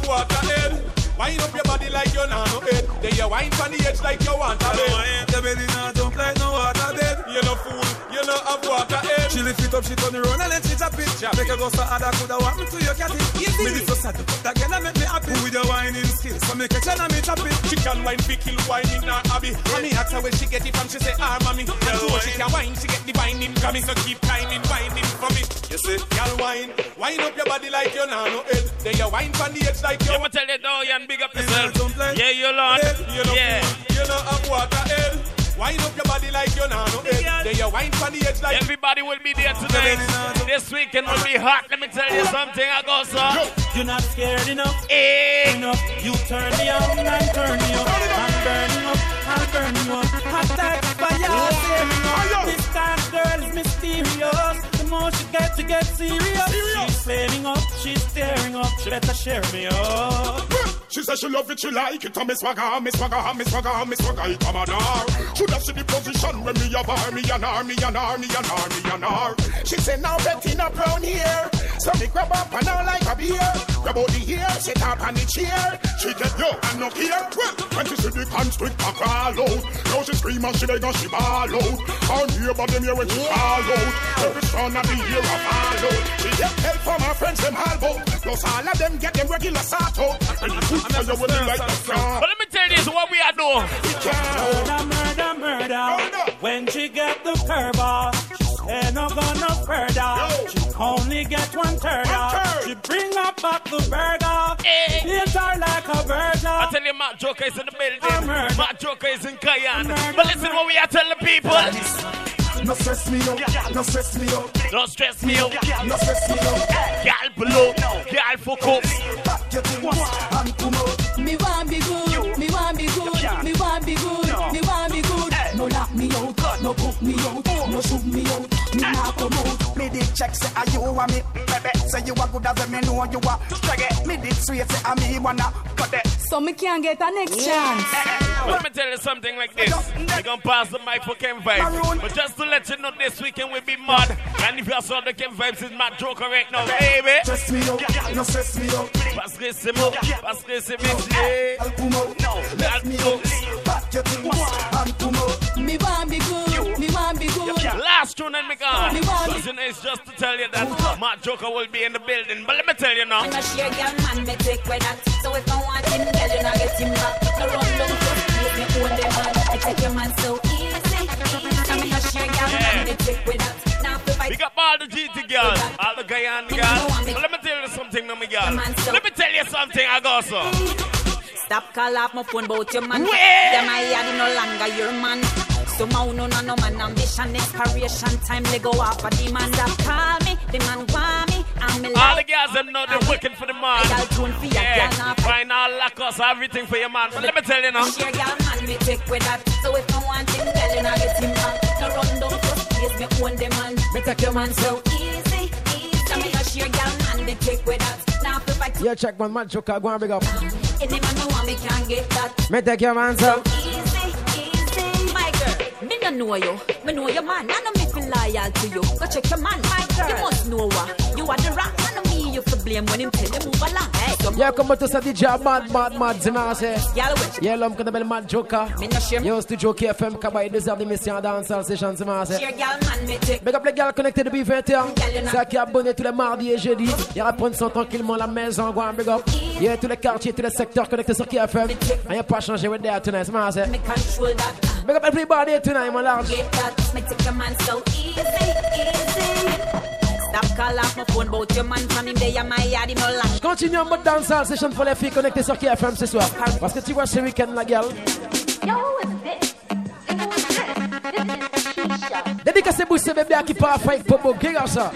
Water head. Wine up your body like you're know it. Then you wine from the edge like you want a bed. Your belly not dump like no water bed. You no fool, you no have water head. She lift it up, she turn it round and then she drop it. Make her go so hard, I coulda want me to your cat it. Me so sad, that girl a make me happy with your whining skills. So make her turn and me chop it. She can wine, be kill wine in her hobby. And me ask her where she get it from, she say, ah, mommy. And so she can wine, she get the in coming. So keep climbing, whining for me. You see, girl wine, wine up your body like you know no head. Then you wine from the edge like you.
I'ma tell you though, and big up yourself. Yeah, you Lord.
You know,
Yeah.
you know have water head. Wine up your body like you know no head. Then you wine from the edge like.
Everybody will be there tonight. This weekend will be hot. Let me tell you something. I go so.
You're not scared enough.
Eh.
Enough. You turn me on and turn me up. I'm burning up. I'll burn you up. Hot like fire. Tearing up. This kind of girl is mysterious. The more she gets, she gets serious. She's flaming up. She's tearing up. She better share me up.
She said she love it, she like it, and me swagger, me swagger, me swagger, me swagger, it come on her. Should have seen the position when me have her, me and her, me and her, me and her, me and her. She said now Bettina brown here, so me grab up and her like a beer. Grab out the ear, sit up on the chair. She get yo and no here. When she see the constrictor crawl out, now she scream and she beg and she ball out. Can't hear about them here when she call out. Every son of the year a fall out. She get help from her friends them out. Plus all of them get them regular sort out. And the food for you when you like the car.
But let me tell you this, what we are doing.
Murder, murder, murder.
When she get the curve off, ain't no gonna further. She only get one third off. She bring up back the burger. Eat her like a burger.
I tell you, Mad Joker is in the building. Mad Joker is in Cayenne. But listen what we are telling people.
No stress me out, no stress me out.
Don't stress me out.
No stress me out.
Girl below, girl fuck up.
Back your things and come out.
Me want be good, me want be good, me want be good, me want be good. No lock me out, no put me out, oh. no shoot me out, me not come out.
Me did check say are you a me baby Say you a good as me know you a Struggle Me did sweet say a me wanna cut it
So me can't get a next chance.
Let me tell you something like this. We're gonna pass the mic for Ken Vybz. But just to let you know, this weekend we'll be mad. And if you saw the Ken Vybz is Mad Joker right now, baby.
Stress me out, no stress me out.
Parce que c'est moi, parce que c'est métier.
Let me out. Back your things and come out.
Me want be good,
Last tune and me gone.
Me want
you know, it's just to tell you that Mad Joker will be in the building. But let me tell you now.
I'm a sheer girl man, me take with that. So if I want him, girl, you not get him back. No run down to place me own the man. I take your man so easy. I'm a sheer girl man, me take with that. Now if I
Big up all the GT girls, all the Guyana girls. But let me tell you something, now, me girl. Let me tell you something, I go so.
Stop call off my phone about your man.
Where?
Yeah, my yard no longer your man. So now no no no man ambition expiration time they go off a demand. Stop call me, the man want me. I'm a
All the girls them know they're working for the man. Yeah, find all lockers, everything for your man. But let me tell you now.
Share girl man, me take with that. So if I want him, girl, you I get him back. No run down first place, me own the man. Me take your man so easy, easy. Me a share girl man, me take with that. Now if I
Yeah, check my man, Mad Joker, go and big up.
any man no want me can't get that.
Me take your man, so.
Easy, easy. Girl, know you. Me know your man. I know me feel loyal to you. Go check your man, my girl. You must know what. You are the rock. I know me you for blame when him tell you move along. Hey,
Yeah, come on to say DJ Mad, Mad, Mad,
which?
Yeah, l'homme qu'on appelle Mad Joker. Yo, studio KFM, Kabaye, deux heures d'émission dancehall session Zimase.
Share girl man, me take.
Big up les gars connectés depuis 21 Ça qui est abonné tous les mardis et jeudis. Ils reprennent son tranquillement la maison. Go big up. Yeah, tous les quartiers, tous les secteurs connectés sur KFM. Rien pas changé with that tonight, Zimase.
Me.
Big up everybody tonight, mon large.
Get that. Me take your man so easy, easy.
Continue en mode dancehall session pour les filles connectées sur KFM ce soir. Parce que tu vois ce week-end, la gueule. Dédicacé Bousse bébé qui part fight pour beau. Qui regarde ça?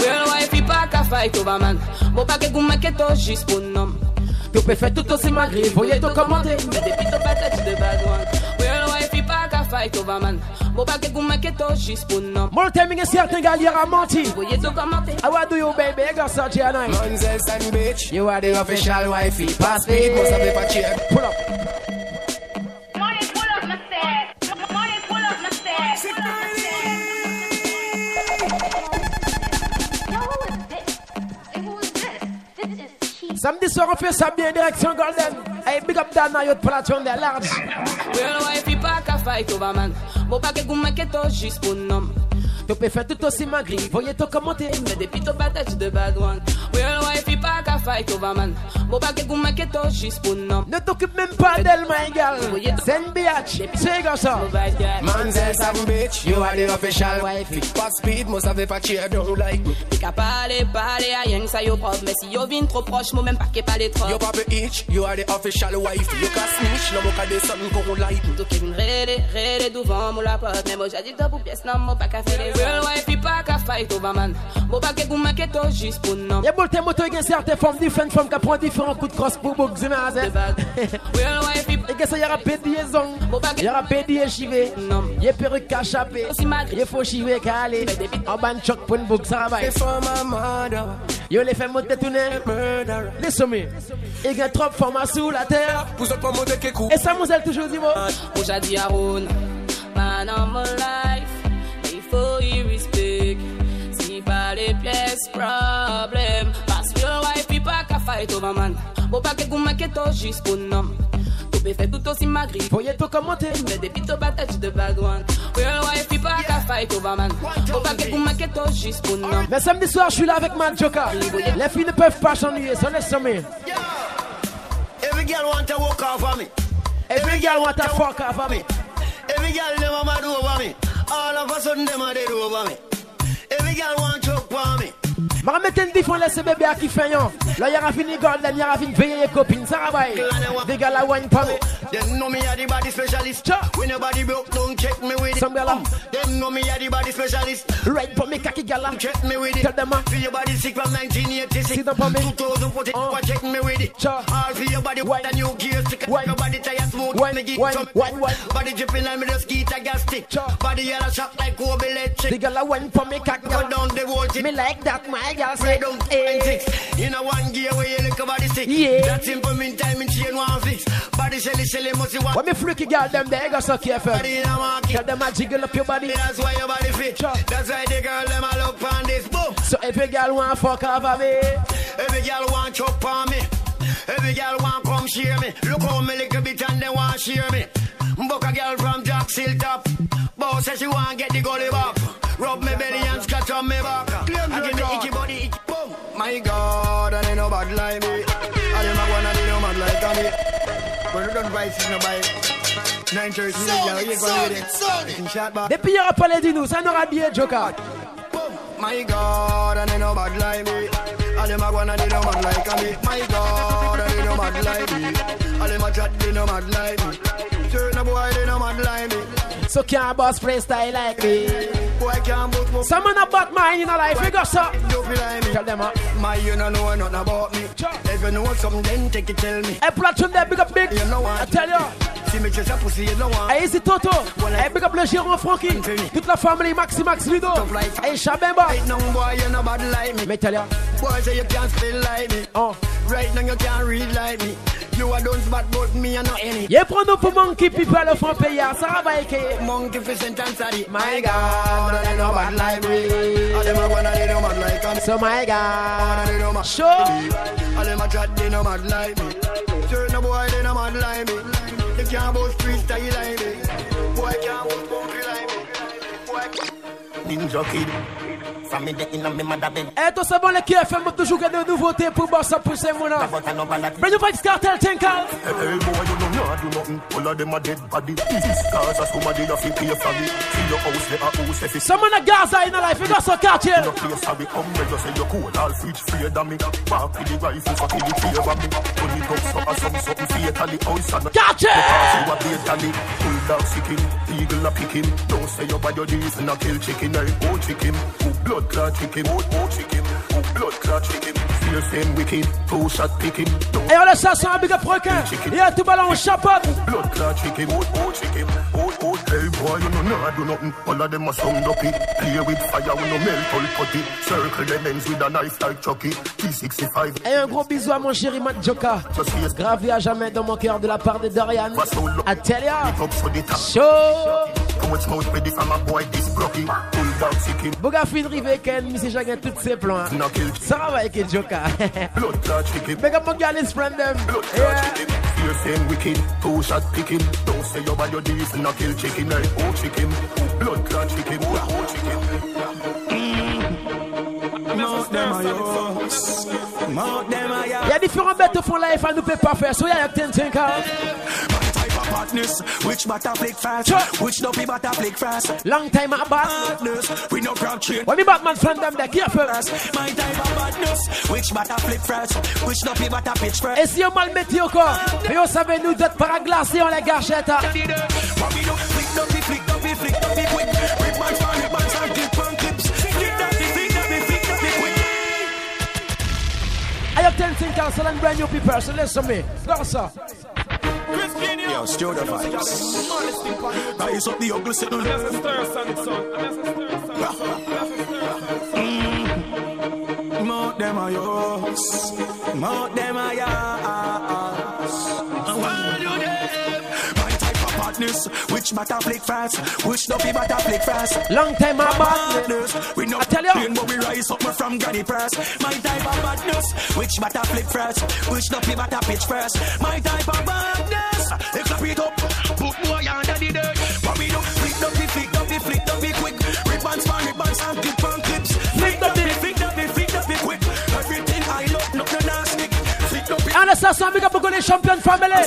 Real wife pas qu'à fight over man Bon pas que vous mettez tout juste pour nom
Tu peux faire tout aussi malgré. Voyez tout commenter.
Mais depuis ton patate de fight over man Bon pas que vous mettez tout juste pour nom
Mon timing est certain, gars, il y aura menti.
Voyez tout
How I do you, baby? You got such a night.
Monzel and bitch, you are the official wifey. Pass speed, must have a check.
Pull up. Samedi soir, on fait ça bien, direction Golden. Hey, big up y'a de platon de large.
Real wife pas qu'à fight over man? Bon pas que vous tout juste pour nom
Tu peux faire tout aussi malgré. Voyez tout commenter.
Mais depuis ton patate de bad one Real wife pas qu'à fight over man Bon pas que vous tout juste pour nom
Ne t'occupe même pas d'elle, my girl. C'est une biatch. C'est comme ça.
Monzel and bitch, you are the official wifey. Pass speed, must have a check. Don't like me.
T'es qu'à parler, parler à rien que ça yo propre Mais si yo vin trop proche, moi même pas qu'est pas les trop
You papa itch, you are the official wifey. You can snitch, no more can do something go like me.
Tout qui vient rêler, rêler devant mon la porte Mais moi j'ai dit top ou pièce, non, moi pas qu'à faire les Real wife pas qu'à fight over man? Bon pas que vous mettez tout juste pour
Y'a beaucoup de motos qui ont certaines formes différentes, femmes qui prennent différents coups de crosse pour beaucoup de
Real wife
Et que ça y aura y aura pédié chivé, y a perruque cachapé, y a faux chivé calé, en ban choc pour une Yo les fait monter tout nez, laisse-moi. Il y a trop de formes sous la terre.
Pousse pas monter que coup.
Et ça, Moselle toujours dit, moi.
J'ai dit à Man faut y respect Si pas les pièces, problème Parce que wife il pas qu'à fight over man Bon pas que vous mettez tout juste pour nom Tu peux faire tout aussi magri
Voyez tout commenter
Mais depuis ton patate de bad one Real wife il pas qu'à fight over man Bon pas que vous mettez tout juste pour nom
Mais samedi soir, je suis là avec Mad Joker. Les filles ne peuvent pas s'ennuyer, ça laisse-moi.
Every girl want to walk off of me.
Every girl want to fuck off of me.
Every girl a mad over me. All of a sudden them a dead over me. Every girl want choke for me.
Ma remettre une différence, laisse bébé à qui fait yon. Là, y'aura fini golden, y'aura fini payer les copines, ça va bailler. Des gars la wine pas me.
Them know me a the body specialist. When your body broke, don't check me with it.
Some gala.
Um, them know me a the body specialist.
Right for me, kaki gala.
Check me with it.
Tell them, uh.
Feel your body sick from 1986.
See them for me.
2014, oh. Uh. check me with it.
Sure.
All for your body, white and new gear stick.
Wine.
Your body tired, smooth.
Wine, wine,
some.
wine, wine.
Body dripping and me just get a gas stick.
Sure.
Body yellow shock like Kobe electric.
The girl a wine for me, kaki
Go
gala.
down the thing.
Me like that, my girl say.
Down
Eh.
six. In a one gear where you look about the stick.
Yeah.
That simple mean time in chain one fix. Body shelly shelly must you want.
When me freaky girl them there, go so careful.
Body in a market.
Tell them I jiggle up your body.
That's why your body fit.
Sure.
That's why the girl them a look on this boom.
So every girl want fuck over me.
Every girl want chop on me. Every girl want come share me. Look how me little bit and they want share me. Book a girl from Jack Top. Boss says she want get the gully back. Rub me belly and scratch on me back. I give me icky body, icky boom. My God, and they no bad like me. I them a wanna they no mad like me. But you don't buy shit no buy. 930 girl, you go with it. Shot back.
Depuis il y aura pas les dinos, ça n'aura bien Joker.
My God, and they no bad like me. All them a wanna they no mad like me. My God, and they no mad like me. All them a chat they no mad like me. Certain boy they no mad like me.
So can't boss play style like me.
Boy can't book book.
Some man a bad mind in a life, you got so.
You feel like me.
Tell them uh.
My you no know nothing about me. If you know something, then take it tell me.
Hey, platform there, big up big.
You know
I tell you.
See me just a pussy, you know what?
Hey, Easy Toto. Hey, big up le gérant Frankie. Toute la famille, Maxi Max Ludo. Hey, Chabemba.
Right now, boy, you no bad like me.
Mais tell you.
Boy, say you can't spell like me.
Oh.
Right now, you can't read like me. You a don't bad, but me a no any.
Y'a prend nous pour monkey people le font payer. Ça va écrire.
Monkey for sentence at.
My God, they no bad like me.
All them a wanna they no mad like me.
So my God.
They no mad.
Sure.
All them a chat they no mad like me. Sure no boy they no mad like me. They can't boast street style like me. Boy can't boast bumpy like me. Boy. Ninja kid. From inna me mother bed.
Eh, tout bon, les KFM ont toujours gagné de nouveautés pour bosser pour ces mouna. Bring you Vybz Kartel, Tinkal.
Hey, boy, you know not do nothing. All of them are dead body. Cause as somebody you pay for me. See your house, they are house. If it's
Some man a Gaza in a life, you got so cartel.
no place for me, come where you say you're cool. All fridge free than me. Walk with the rifle, so kill the fear of me. When it comes to us, some something fatally. House and! Because you are fatally. Pull dog sicking, eagle a picking. Don't say your body this and a kill chicken. I oh chicken, oh blood clot chicken, oh oh chicken, oh blood clot chicken.
Et on laisse ça un big up requin. Et à tout ballon, chapeau.
blood clot chicken, chicken? Hey boy, you know nah do nothing. All of them are summed up it. Play with fire, we no melt all putty. Circle them ends with a knife like Chucky. T65.
Et un gros bisou à mon chéri Matt Joka. Gravé à jamais dans mon cœur de la part de Dorian. Atelia. Show.
Too much mouth ready from a boy this brocky. Pull dog chicken.
Bouga fin rive Ken, tous ses plans. hein.
No kill
Ça va avec Joka.
Blood clot chicken.
Big up mon gars, let's friend them.
Blood clot chicken. Feel same wicked. Two shot picking. Don't say your body this and no kill chicken. Hey, oh chicken. Blood clot chicken. Oh, oh chicken.
Mount them a yours. Mount them a
Il y a différents bêtes au fond life à nous peut pas faire. So y'a y'a ten Tinkal.
Badness. Which butter flick fast? Which dopey butter flick fast?
Long time at.
Badness. We no crowd chain.
When me Batman friend them there, careful.
My type of badness. Which butter flick fast? Which dopey butter pitch fast?
Et si on mal metti au corps, mais on savait nous d'autres paraglacés, on les gâchette. I have ten Tinkal, so I'm brand new people, so listen to me. Go, sir.
Yo, stir the vibes. Rise up the ugly signal. Mm. Mount them a yours. Mount them a yours. Badness. Which butter flick fast? Which dopey butter flick fast?
Long time my
badness. We know tell you. but we rise up from granny press. My type of badness. Which butter flick fast? Which dopey butter pitch first? My type of badness. They clap it up. Put boy under the dirt. What we do? Flick dopey, flick dopey, flick dopey quick. Ribbons, fan, ribbons, and clip on Flick dopey.
And let's some big up the champion family.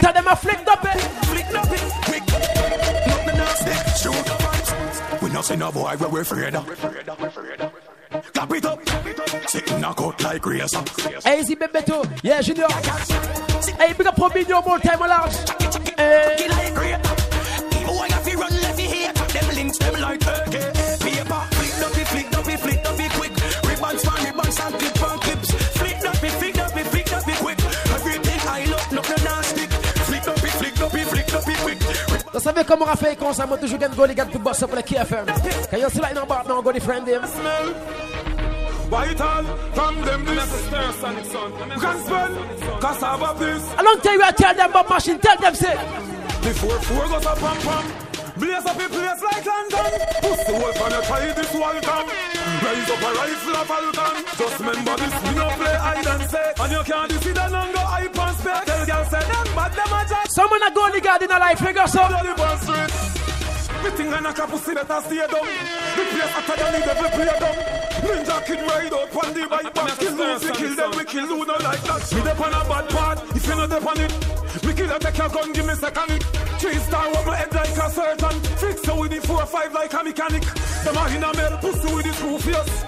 Tell them a flick up it.
Flick dopey quick.
no see no boy where we're afraid of. Clap it up, sitting knock out like razor.
Easy baby too. Yeah, Junior. Hey, big up for me one more time, love. Hey.
Boy, if you run left, hate them links, them like AK. Paper, flick up, flick up, flick up, quick. Ribbons, fan, ribbons, and clip
savez comment on fait quand ça m'a toujours gagné les gars de boss pour la KFM. Quand y a cela dans bar, non, go friend him.
White all from them this stir. Can spell cassava this.
A long time you I tell them about machine, tell them say.
Before four goes a pam pam. Blaze up a place like London. Pussy wolf on your try this. Raise up a rifle of Falcon. Just remember this, we no play hide and seek. And you can't see the longer hype and spec. Tell girl say them bad them a jack.
Someone a go the God in a life, figure so.
Me think I knock a pussy better stay down. The place than the devil play down. Ninja kid ride out on the bike back. Kill those, we kill them, we kill who no like that. Me dep on a bad part, if you no dep on it. Me kill take your gun, give me second. Three star over head like a surgeon. Fix her with the four five like a mechanic. Them a in a male pussy with the screw face.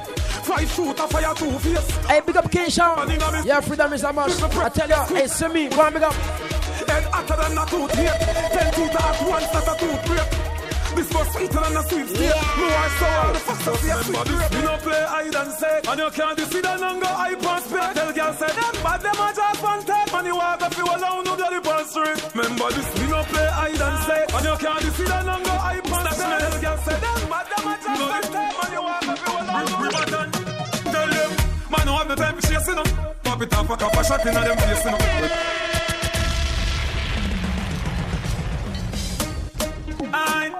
Five shoot a fire two face.
Hey, big up King Sean. Yeah, freedom is a must. I tell you, hey, see me, go on, big up.
Head hotter than a tooth here. Ten tooth at once, not a tooth break. This was sweeter than a sweet steak. Yeah. No, I saw all the fuck up here. Remember this, we no play hide and seek. And you can't see the longer hype and. Tell girl say them bad, them a just one take. Man, you walk up, you alone, no bloody street. Remember this, we no play hide and seek. And you can't see the longer hype and. Tell girl say them bad, them a just one take. Man, you walk up, you alone, no bloody Tell them, man, no have the time for chasing them. Pop it off, a cup of shot in them face, you know. I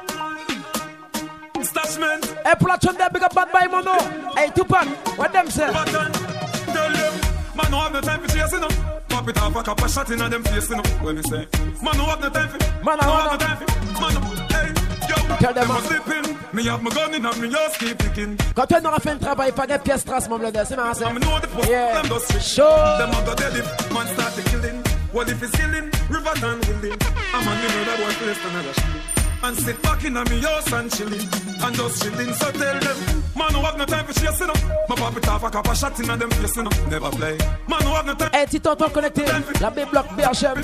Stashment.
Hey, some there, big up bad boy, mono. Hey, Tupac, what them say?
Button, tell them, man, no have no time for chasing them. Pop it off, a cup of shot in them face, you know. What me say? Man, no have no time for.
Man,
no have no time for. Man, hey,
Tell them,
them a
man.
sleeping. Me have my gun in and me just keep picking.
Quand on aura fait un travail, pas de pièce trace, mon bled, c'est marrant.
I'm know the post,
Yeah.
them just switch.
Sure.
Them a go dead if man start the killing. Well, if it's killing, river than willing. I'm on the murder boy place another shit. And sit back in a me house and chilling. And just chilling, so tell them. Man, no have no time for chasing up. My pop it off, a couple shots in them face, you know. Never play. Man, no have no time.
Hey, petit tonton connecté. La B-Block BHM.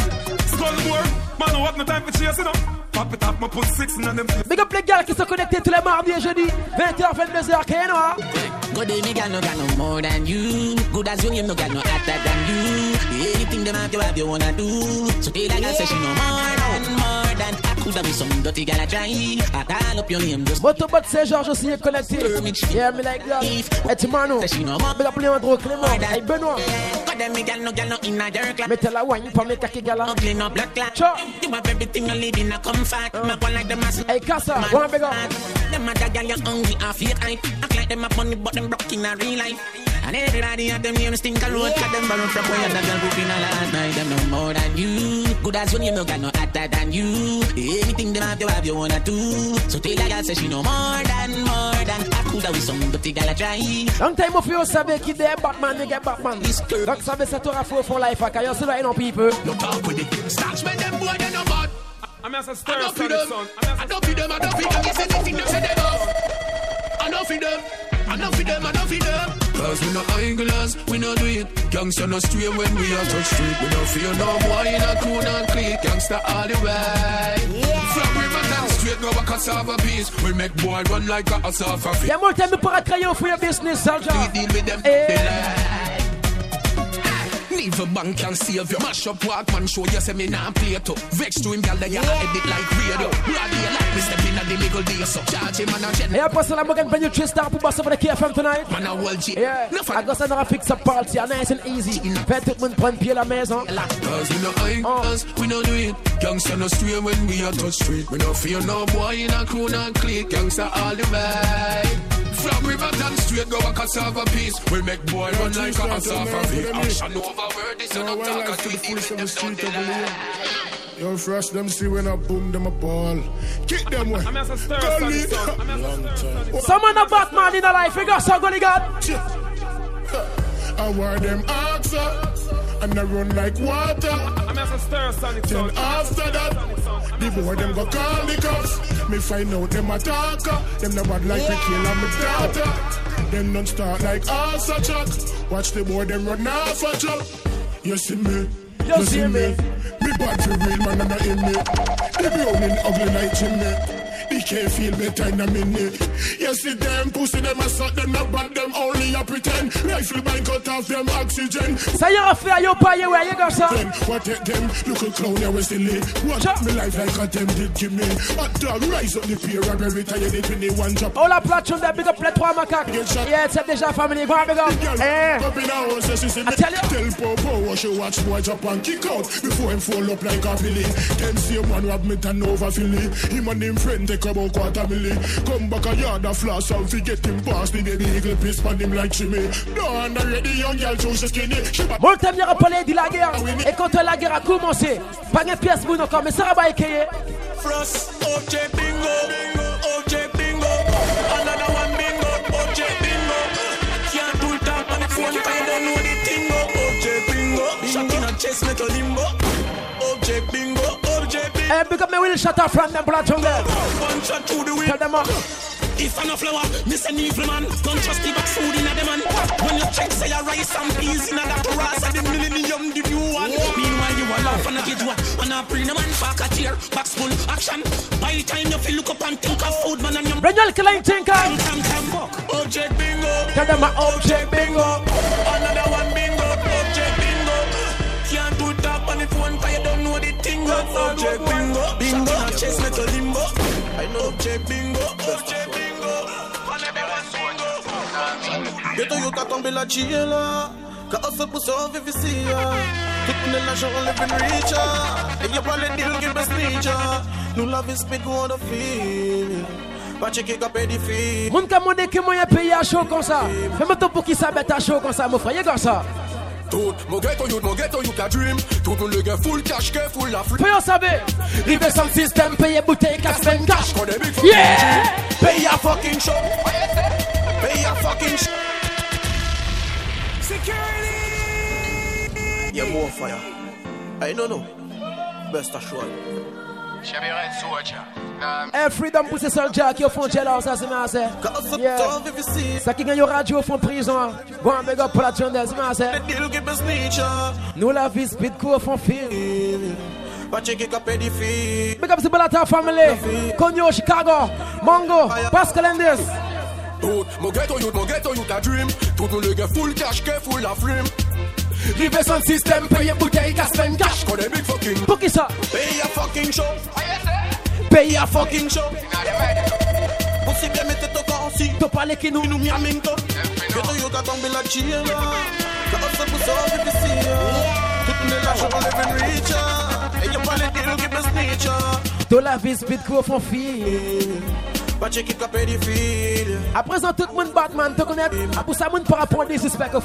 Skullboard. Man, no have no time for chasing up. Pop it my put six in them.
Big up les gars qui sont connectés tous les mardis et jeudis. 20h, 22h, qu'est-ce?
Good day, me gal no got no more than you. Good as you, you no got no hotter than you. Anything them have you have you wanna do. So tell that girl say she no more than more than. I coulda some dirty gal a try. I call up your name just.
Motobot Saint-Georges aussi est connecté. Yeah, me like that. Hey, Timano. Big up Leandro Clément. Hey, Benoît.
Me gal no gal no in a jerk.
Mettez la wine pour mes kaki gala.
Clean up blood clot. You have everything you live in a comfort. Me go like them as.
Hey, Casa, go on, big up.
Them other gal you hungry and fake hype. Act like them a funny but them broke in a real life. And everybody have them names stink a road. Got them borrow from boy and the girl who been a last night. Them no more than you. Good as when you no got no hotter than you. Anything them have you have you wanna do. So tell a girl say she no more than more than. I coulda with some dirty gal a try.
Long time of you savez qui des Batman, they get Batman. Donc ça veut ça t'aura faux for life. Car y'a cela et non people.
You talk with it. Starch man them boy they no bad.
I'm as a
I
stir,
don't feed them. I don't feed them. I don't feed them. Yes, anything them say they love. I don't feed them. I don't feed them. I don't feed them.
Cause we no idlers, we no do it. Gangsta no stray when we are touch street. We no fear no boy in a crew and clique. Gangsta all the way. From Riverton straight go a cassava piece. We make boy run like a cassava fish.
Y'a more time pour crayon for your business, soldier.
We deal with them. Eh. Leave a bank can save you. Mash up walk man show you say me nah play to. Vex to him gal that ya edit like radio. Radio like me step in at the legal day so. Charge him and a gen.
Et après ça, la mogan prend you three star for the KFM tonight.
Man a wall G.
Yeah. I got another fix up party, nice and easy. Fait tout le monde prendre pied la maison.
Cause we no idlers, uh. we no do it. Gangsta no stray when we are touch street. We no fear no boy in a crew no clique. Gangsta all the way. From Riverton straight go a cassava piece. We make boy run like a cassava. Action over word, this and I'm talking to it. Even them don't deny.
Yo, fresh them see when I boom them a ball. Kick them away.
I'm as a stir, son, son. I'm as a stir.
Someone a Batman in the life, you got so good, God.
I wear them answer. And I run like water.
I'm a stir sonic
Then after that, the boy them go call the cops. Me find out them a talker. Them no bad like the kill of my daughter. Them don't start like us a chat. Watch the boy them run off a chat. You see me?
You see me?
Me bad for real man and I in me. The browning ugly like chimney. Can't feel better in a minute. You see them pussy them a suck them not bad them only a pretend. Rifle bang cut off them oxygen.
Say you're a fair, you pay you where you go, sir.
Then what take them? Look a clown we still live. What me life like a them did give me. Hot dog rise up the peer and every time you did with the one drop.
Oh la platoon there, big up les trois macaques. Yeah, c'est déjà family, go on, big up. Eh.
Up in our house, she see me. Tell you. Tell Popo what she watch boy jump and kick out before him fall up like a billy. Them same man who have me turn over Philly. Him and him friend they take about quarter milli. Come back a yard of floss and forget him pass the baby eagle piss pan him like Jimmy. No under ready young girl chose skinny. She back
Mon thème vient parler de la guerre. Et quand la guerre a commencé, pas de pièce encore, mais ça va écayer.
Frost, OJ bingo, OJ bingo, another one bingo, OJ bingo. Can't do it up on the phone, cause you don't know the thing. OJ bingo, shot in a chest, a limbo. OJ bingo, OJ bingo.
Eh, big up me will shut off from them platoon there.
One shot through the wind.
Tell them up.
If I'm a flower, miss an evil man. Don't trust the back food in a man. When you check, say a rice and peas in a that grass of the millennium, the new one. Meanwhile, you are laugh and a get what? And a bring a man back a chair, back full action. By the time you feel look up and think of food, man, and you
your klein tinker.
Come, come, fuck. Object bingo.
Tell them a object bingo.
Another one bingo. Know the thing. Object bingo. Bingo. Chase me to limbo. I know object bingo. Object bingo.
Ghetto youth a tomber la chilla Ka hustle pour sauver ici Tout le l'argent on live richer Et y'a pas les deals qui me snitcher Nous la vie speed go on the feel Pas checker qu'à payer des filles
Moun ka monde que moyen payer à chaud comme ça. Fais-moi tout pour qui ça bête à chaud comme ça, mon frère. You go ça.
Tout, mon ghetto youth, mon ghetto youth a dream. Tout le monde le gars full cash, que full la free.
Faut y savoir. Rive sans système, payer bouteille, casse peine, cash.
Qu'on est big.
Yeah!
Pay a fucking show. Pay a fucking show. Security! Yeah more fire. I don't know Best assured
Shabby Red Soldier.
Eh, freedom pour ces soldats qui au fond jealous, ça c'est ma c'est. Yeah. Ça qui gagne au radio au fond prison. And big up pour la c'est ma c'est.
Deal qui me snitcher
Nous la vie speed coup au fond fil.
Pas checker qu'à payer des filles
Big up the Balata family. Conyo, Chicago, Mongo, Pascal Endes.
Tout, mon ghetto youth, mon ghetto youth a dream Tout le monde le gars full cash, que full la frame Rive sans système, paye bouteille, casse peine, cash. Qu'on est big fucking
Pour qui ça?
Pay a fucking show.
Pay a fucking
show. Pussy bien mette ton corps si
T'as parlé qui nous
nous miaming to Ghetto youth a tomber la chilla Ka hustle pour sauver ici Tout le l'argent on live richer Et y'a pas les deals qui me snitcher
Tout la vie speed coup au fond fil.
Pas checker qu'à payer des filles
À présent, tout le monde Batman, tu connais? À pour ça, monde par rapport à des suspects au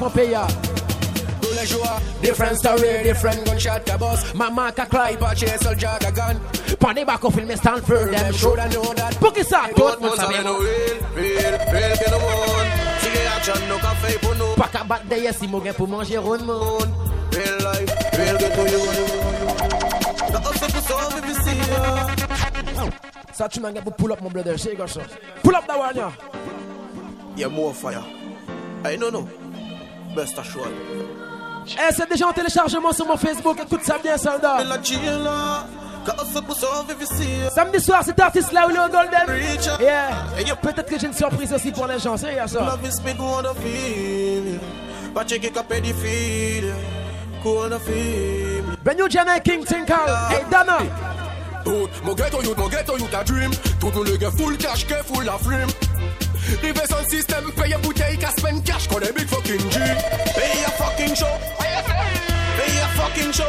fond payer.
Tous les jours, different story, different gunshot a boss.
Maman ka cry,
but she soldier a gun.
Pan the back of film, stand for them.
Should I know that?
Ça? Tout le monde
sabe
savait.
no real, real, real que no one Sigue action, no café pour nous
Pas qu'à battre derrière si mon gars pour manger rondement.
Real life, real que to you The hustle pour sauver ici
Ça, tu n'as pas pour pull up mon brother, c'est comme ça. Pull up that one, yeah.
Yeah, more fire I don't know Best assured
Eh, c'est déjà en téléchargement sur mon Facebook. Écoute ça bien, soldat. Samedi soir, cet artiste-là, il est au Golden. Yeah. Peut-être que j'ai une surprise aussi pour les gens, c'est ça. Ben you Jenna King Tinkle. Hey, Dana.
Mon ghetto youth, mon ghetto youth a dream Tout le monde le gars full cash, full la frame Rive sans système, paye bouteille, casse peine, cash Qu'on est big fucking G
Pay a fucking show Pay a fucking show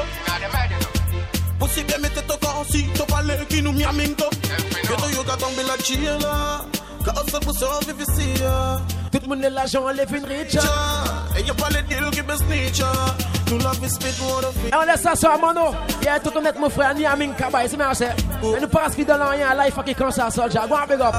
Pussy bien mette ton corps si T'as parlé qui nous miaming to Ghetto you got tomber la chilla Ka hustle pour sauver ici
Tout le monde est l'argent, on lève une rich.
Et y'a pas les deals qui me snitch Nous love is speak on the feel
Et on laisse ça sur Mono. Yeah, tout honnête, mon frère, ni Amin Kabay, c'est merci. Et nous passe fidèle en rien, life qui comme ça, soldier. Go on, big up.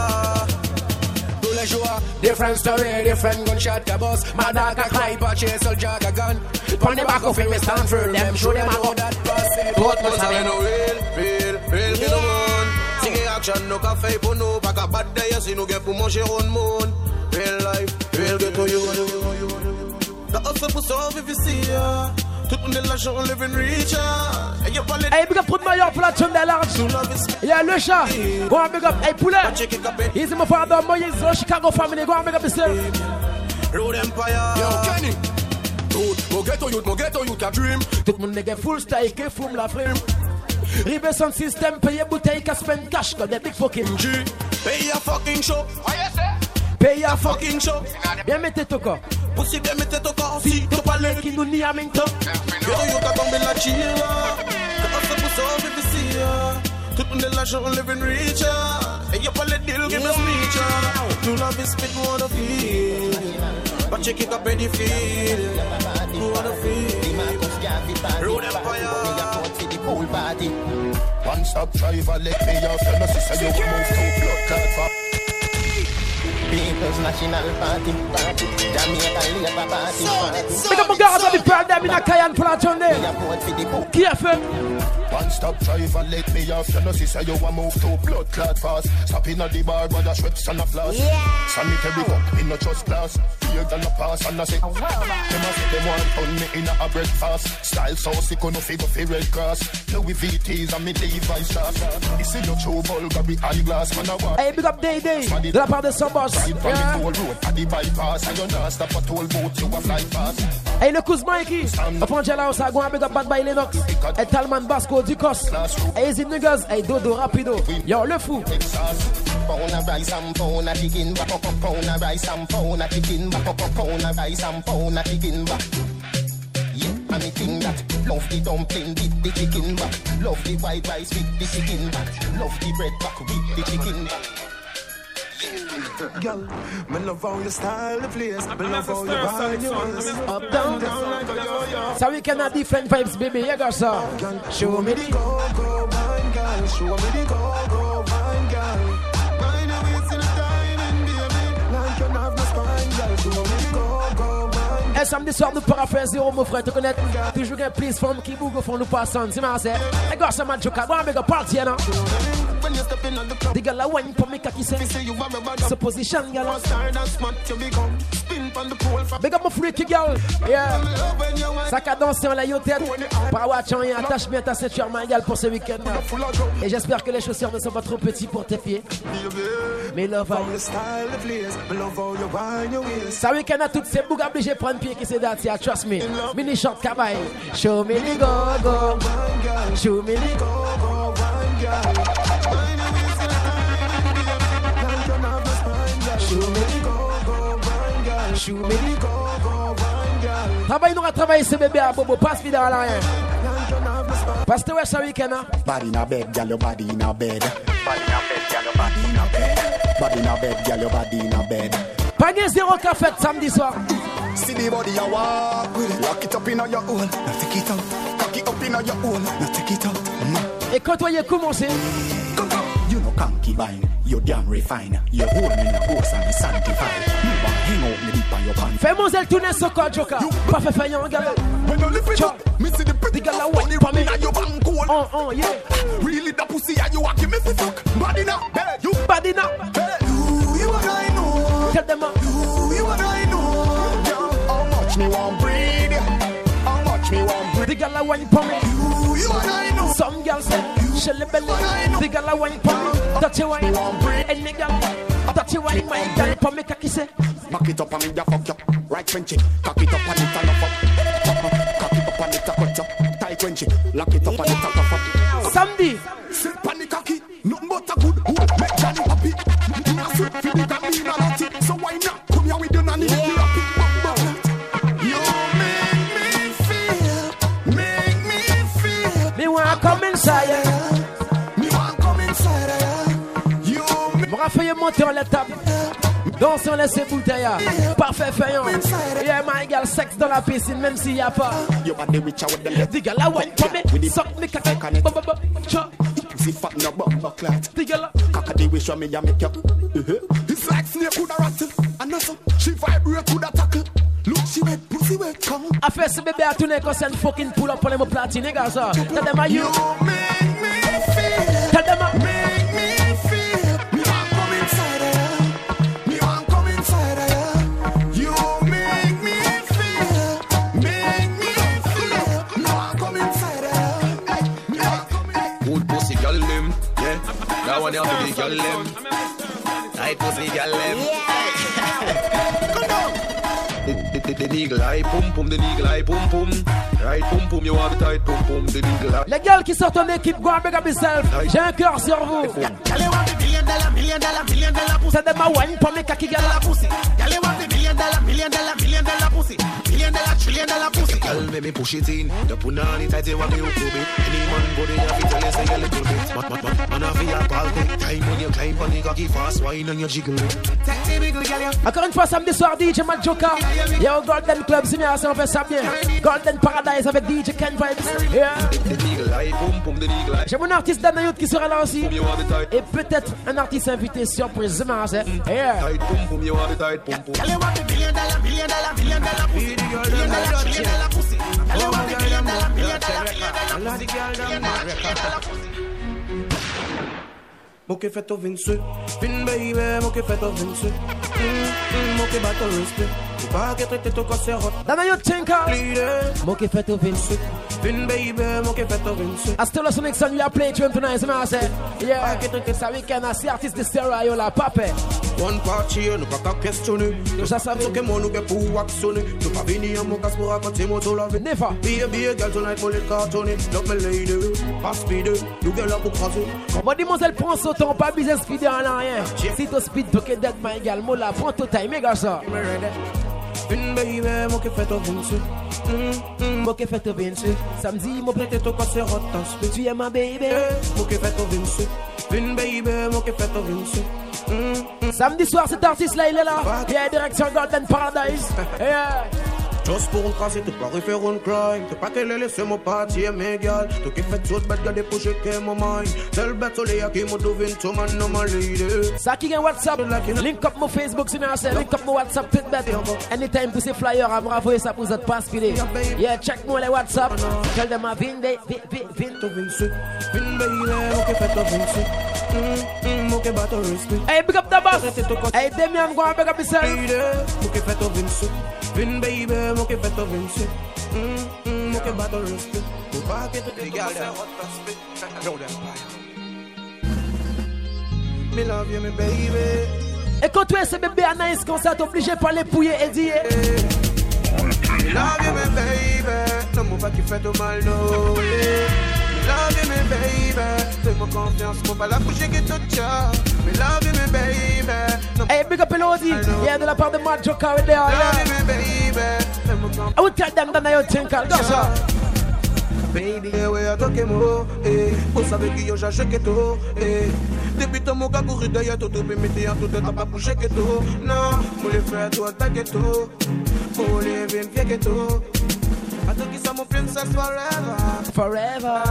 Tous.
Different story, different gunshot ka boss. My dog a cry, but chase a jog a gun. Pon the back of him, we stand for them. Show them how that pass it.
Tout must have no real, real, real ki nou moun Sige action nou ka fey pou nou Pa ka bad day si nou gen pou manje roun moun Real life, real get to you Da hustle pou survive ici ya Tout moun de l'argent living rich ya Et y'a pas les
Hey, big up pour Mayor pour la tune de large. Yeah, le chat. Go on, big up. Hey, poulet. Easy, my father, Moyes, the Chicago family. Go on, big up yourself.
Road Empire
Yo, Kenny. Youth, mo ghetto youth, mo ghetto youth ka dream.
Tout le monde nègre full style qui fume la frime. Rive son système, paye bouteille, qu'à spend cash, comme des big fucking G.
Pay a fucking show
Paye a
fucking show
Bien mettez ton corps.
Pussy bien mettez ton corps
Si tu parles qui nous nie à Minto.
Ghetto youth ka tombe la chilla Da hustle pou survive ici ya Tout moun de l'argent living rich ya Et y'a pas les deal give me speech Nous la vie spit wanna feel But check it up ready feel Wanna feel Road Empire
pool party. One stop driver, let me off. You know, sister, you move to blood clot.
People's National Party, party. Jamaica Labour Party, party.
Big up my guys, I'll be proud of them in a Cayenne for that tune there. Careful.
One stop driver, let me off. You know, sister, you want move to blood clot fast. Stop in at the bar, brother, Schweppes and a flask.
Yeah.
Sanitary cup in a trust class. Fear than a pass and a say. oh, well, Them a say them want turn me in a breakfast. Style so sick, no figure for red cross. Louis VTs and me Levi's shots. This is no true Bulgari eyeglass, man, I want.
Hey, big up Day Day. De la part de son boss.
Ride from
Yeah.
the toll road at the bypass. And you not stop a toll booth, you a fly fast.
Hey, le cousin Mikey. Up on Jella House, I go and big up Bad by Lennox. Hey, Talman Basco, Ducos. Hey, Easy Niggas. Hey, Dodo Rapido. Yo, le fou.
Of rice chicken chicken chicken. Yeah, and that love the dumpling with the chicken back, love the white rice with the chicken love the bread back with the chicken.
Girl, me love how you style the place. Me love how you wind your waist.
Up, down,
down like a yo-yo.
So we can have different vibes, baby. Yeah, go, sir. Show me the
go, go, wine, girl. Show me the go, go, wine, girl. Wine your waist in a diamond, baby. Like you have no spine, girl.
Et samedi soir, nous paraphraser, mon frère, tu connais toujours un please femme qui bouge au fond, nous passons. C'est ma sœur. Et gars, ça m'a go and make a party, now.
When you step in on the
girl, I want for me, kaki say.
say you have a bad
So position, girl.
star that's smart you become. Spin on the pole for
Big up my freaky girl. Yeah. Ça qu'a dansé en la yo tête. Par watch en attache bien ta ceinture, ma gueule, pour ce week-end. Et j'espère que les chaussures ne sont pas trop petits pour tes pieds. Mais love,
How you style the place. Me love how you wind your waist.
Ça week-end à toutes ces bougs obligés de prendre pied qui c'est date, yeah, trust me. Mini short kabaye. Show me the go go. Show me the go
go. Wine, girl. Wine your waist in a diamond, baby. Like you have no spine, girl. Show me the
Travaille nous à travailler ce bébé à bobo, passe vite dans la rien. Parce que ouais, ce week-end, hein?
Body in a bed, girl, your body in a bed. Body in a bed, girl, your body in a bed. Body in a bed, girl, your body in a bed.
Pas de zéro qu'a fait samedi soir.
See the body you walk with it. Lock it up in your own. Now take it out. Cock it up in your own. Now take it out.
Et quand on y commencé,
You know concubine, you damn refine. You hold me in a house and sanctify. Me want hang out me deep on your
mon zèle tourner ce corps, Joker. Pas fait faire un gars.
When you lift it up, me see the pretty
girl wine for me.
in your bank hole.
Oh, oh, yeah.
Really the pussy and you want give me fi fuck. Body now, hey, you
body now.
Hey, you, you what I know.
Tell them, uh,
you, you what I
I wine for me.
You, you what I know.
Some girls say, Shelly belly. The girl I wine for me. Dirty wine. Any girl. Dirty wine, my girl. For me, kaki say.
Back it up and me ya fuck you. Right Frenchy, cock it up and it and up. Cock it up and it a cut you. Tight Frenchy, lock it up and it a cuff up.
Inside.
Me want come inside. You
Me raffaire monter en la table. Bouteille. Parfait. Yeah, my girl, sexe dans la piscine, même s'il y a pas.
With left.
The girl I wine for me. Suck me caca. Ba, ba, ba. Cha.
Pussy fat no bumper clat.
The girl.
Cock the wish me ya make you. Uh-huh. It's like snake with a rat.
I first baby I tune cause and fucking pull up on them platine niggas. Uh. Tell them are you.
make me feel.
Tell them are
Make me feel. Me want come inside of you. Me want come inside of you. You make me feel. Make me feel. Me want come inside of you. Me want come
Good pussy girl them, yeah. That one you have to be girl them. Tight pussy girl them.
Les gars qui sortent en équipe, go and big up yourself. J'ai un cœur sur vous.
Dollar, million dollar, million dollar pussy.
Tell them I wine for me cocky girl.
pussy. Girl, you want the million dollar, million dollar, million dollar pussy. Million dollar, trillion dollar pussy.
Girl, make me push it in. The punani tight, you want me hook to me. Any man body, you have to tell you say a little bit. Man, man, man, man, I feel like all quick. Time when you climb on the cocky fast, wine and you jiggle it.
Sexy big girl, you.
Encore une fois, samedi soir, DJ Matt Joker. Yo, Golden Club, c'est bien, on fait ça bien. Golden Paradise avec DJ Ken Vibes. Yeah. J'ai mon artiste Danayout qui sera là aussi. Et peut-être un artiste invité surprise. c'est- Yeah.
Tight pum pum, you want the tight pum pum.
Girl, you want the million dollar, million dollar, million dollar pussy. Million dollar, trillion dollar pussy. Girl, you want the million dollar, million dollar, million dollar pussy. Dollar, pussy.
Mo che fetto vince, fin baby, mo che fetto vince. Mm, Mo che batto respect, faut pas que traite to cose hot.
Danayout Chenka. Mo che fait au Vince.
Fin baby, mo che fetto vince.
I still listen next time you are playing tune tonight, so I say, yeah, get to this weekend, I see artist de Sarah, yo la pape.
One party, nou pa ka questionner.
Nou sa savi.
So ke mon nou ke pou aksyoner. Nou pa vini an mou kas pou rakonte mo to love.
Never.
Be a, be a girl tonight, mo let cartonner. Love me lady, pas speed. Nou girl la pou krasi.
Moi, demoiselle, prends son temps, pas besoin de speeder en rien. Si tu speed, tu dead, my gal, moi là, prends ton time, méga ça.
Fin baby, mo che fetto vince. Mm,
Mo che fait au Vince.
Samedi, mo prete to cose hot and speed.
Tu es ma baby.
Mo che fetto vince. Fin baby, mo che fetto vince. Mm,
Samedi soir, cet artiste-là, il est là. Yeah, direction Golden Paradise. Yeah.
Just pour un crasser, tu pas refaire un crime. T'es pas est laissé mon parti, mes gars. Tu qui fait tout bête, garder pour checker mon mind. Seul bête soleil qui m'a devine tout man, no my lady.
Ça qui est WhatsApp, link up mon Facebook, c'est c'est link up mon WhatsApp, tout bête. Anytime pour ces flyers, à bravo, ça vous pas filer. Yeah, check moi les WhatsApp. Tell them I vin, vin, vin, vin.
Vin che fetto vince. Mm, mm, mo che batto respect.
Hey, big up the boss. Hey, Demian, go and big up yourself.
Mo che fetto vince. Vin baby, mo che fetto vince. Mm, mm, mo che batto respect. Faut pas que tu te
girl,
cose
them.
hot and speed. Know them. Me love you, me baby.
Et quand tu es ce bébé Anaïs, quand ça t'oblige pas les pouiller et dire.
Me love you, me baby. No move qui fait tout mal, no way. Me love you, me baby. Fais-moi confiance, moi pas la bouche qui tout tient. Me love you, me baby. No
Hey, big up Elodie. Yeah, de la part de Mad Joker with there.
love
Yeah.
you, me baby. Fais-moi confiance.
I will tell them that I think I'll go, sir.
Baby, we a toke mo, eh Vous savez que yo j'achète que tout, eh Depuis ton mot qu'a couru derrière tout, tout Permettez en tout, t'as pas bougé que tout Non, moi les frères, toi t'as que tout Pour les vins, viens que tout Attends qui ça mon princess forever
Forever.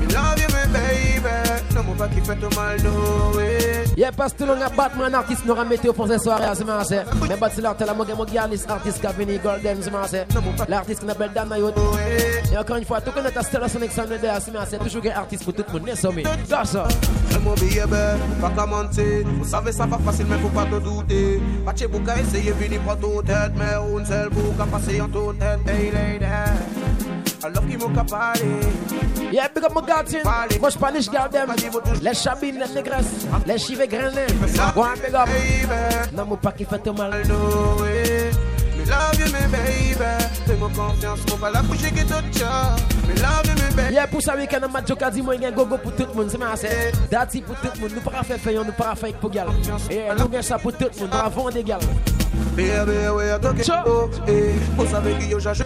Me love you, me baby Non, mon pas qui fait tout mal, no way
Yeah, parce que l'on a Batman artiste nous remetté au fond de soirée, c'est ma c'est. Mais bat c'est l'artiste, la mogue, mogue, l'artiste artiste qui a venu Golden, c'est ma c'est. L'artiste qui s'appelle Dan Mayot. Et encore une fois, tout connaît ta Stella Sonic Sound de c'est ma c'est. Toujours un artiste pour tout le monde, n'est-ce pas? ça.
Fais-moi baby, pas qu'à mentir Vous savez ça va facile mais faut pas te douter Pas de pour qu'à essayer venir pour toute tête Mais une seule pour qu'à passer en toute tête Hey lady I love qui m'a parlé
Yeah, big up my garden. Moi, Spanish girl them. Les chabines, les négresses, les chivets grainés. Go and big up. Non, mon pas qui fait mal.
Me love you, me baby Fais-moi confiance, mon pas la bouche qui tout tient Me love you, me baby
Yeah, pour ça, week-end, on m'a dit dit moi, il y a gogo pour tout le monde, c'est ma c'est. Dati pour tout le monde, nous pas faire faire, nous pas faire pour gal. Yeah, nous gagnons ça pour tout le monde, nous avons des.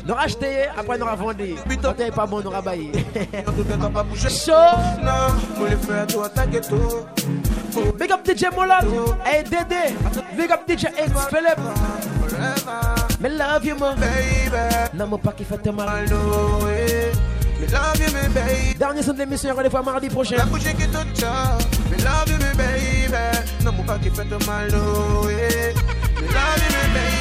Nous racheter, après nous avons vendu. Quand t'es pas bon, nous
bouger
Chaud Big up DJ Molan. Hey Dédé. Big up DJ X Philip. Me love you, man. Non, mon pas qui fait te mal. Dernier son de l'émission, rendez-vous à mardi prochain.
La bouche qui tout tient Me love you, baby Non, mon pas qui fait te mal, no way Me love you, me baby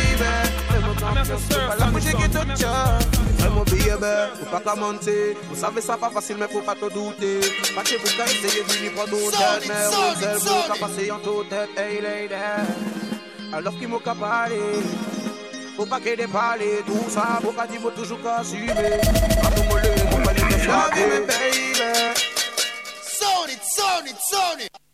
la bouche qui te tient. Fais mon billet, ben, faut pas commenter. Vous savez ça pas facile, mais faut pas te douter. Pas que vous qu'à essayer de venir prendre nos têtes, mais vous êtes vous qu'à passer en toute tête. Hey lady, alors m'a qu'à parler. Faut pas qu'il ait parlé, tout ça, faut pas dire, faut toujours qu'à suivre. Pas tout mollet, faut pas les faire. Love you, baby.
Zone it, zone it, zone it.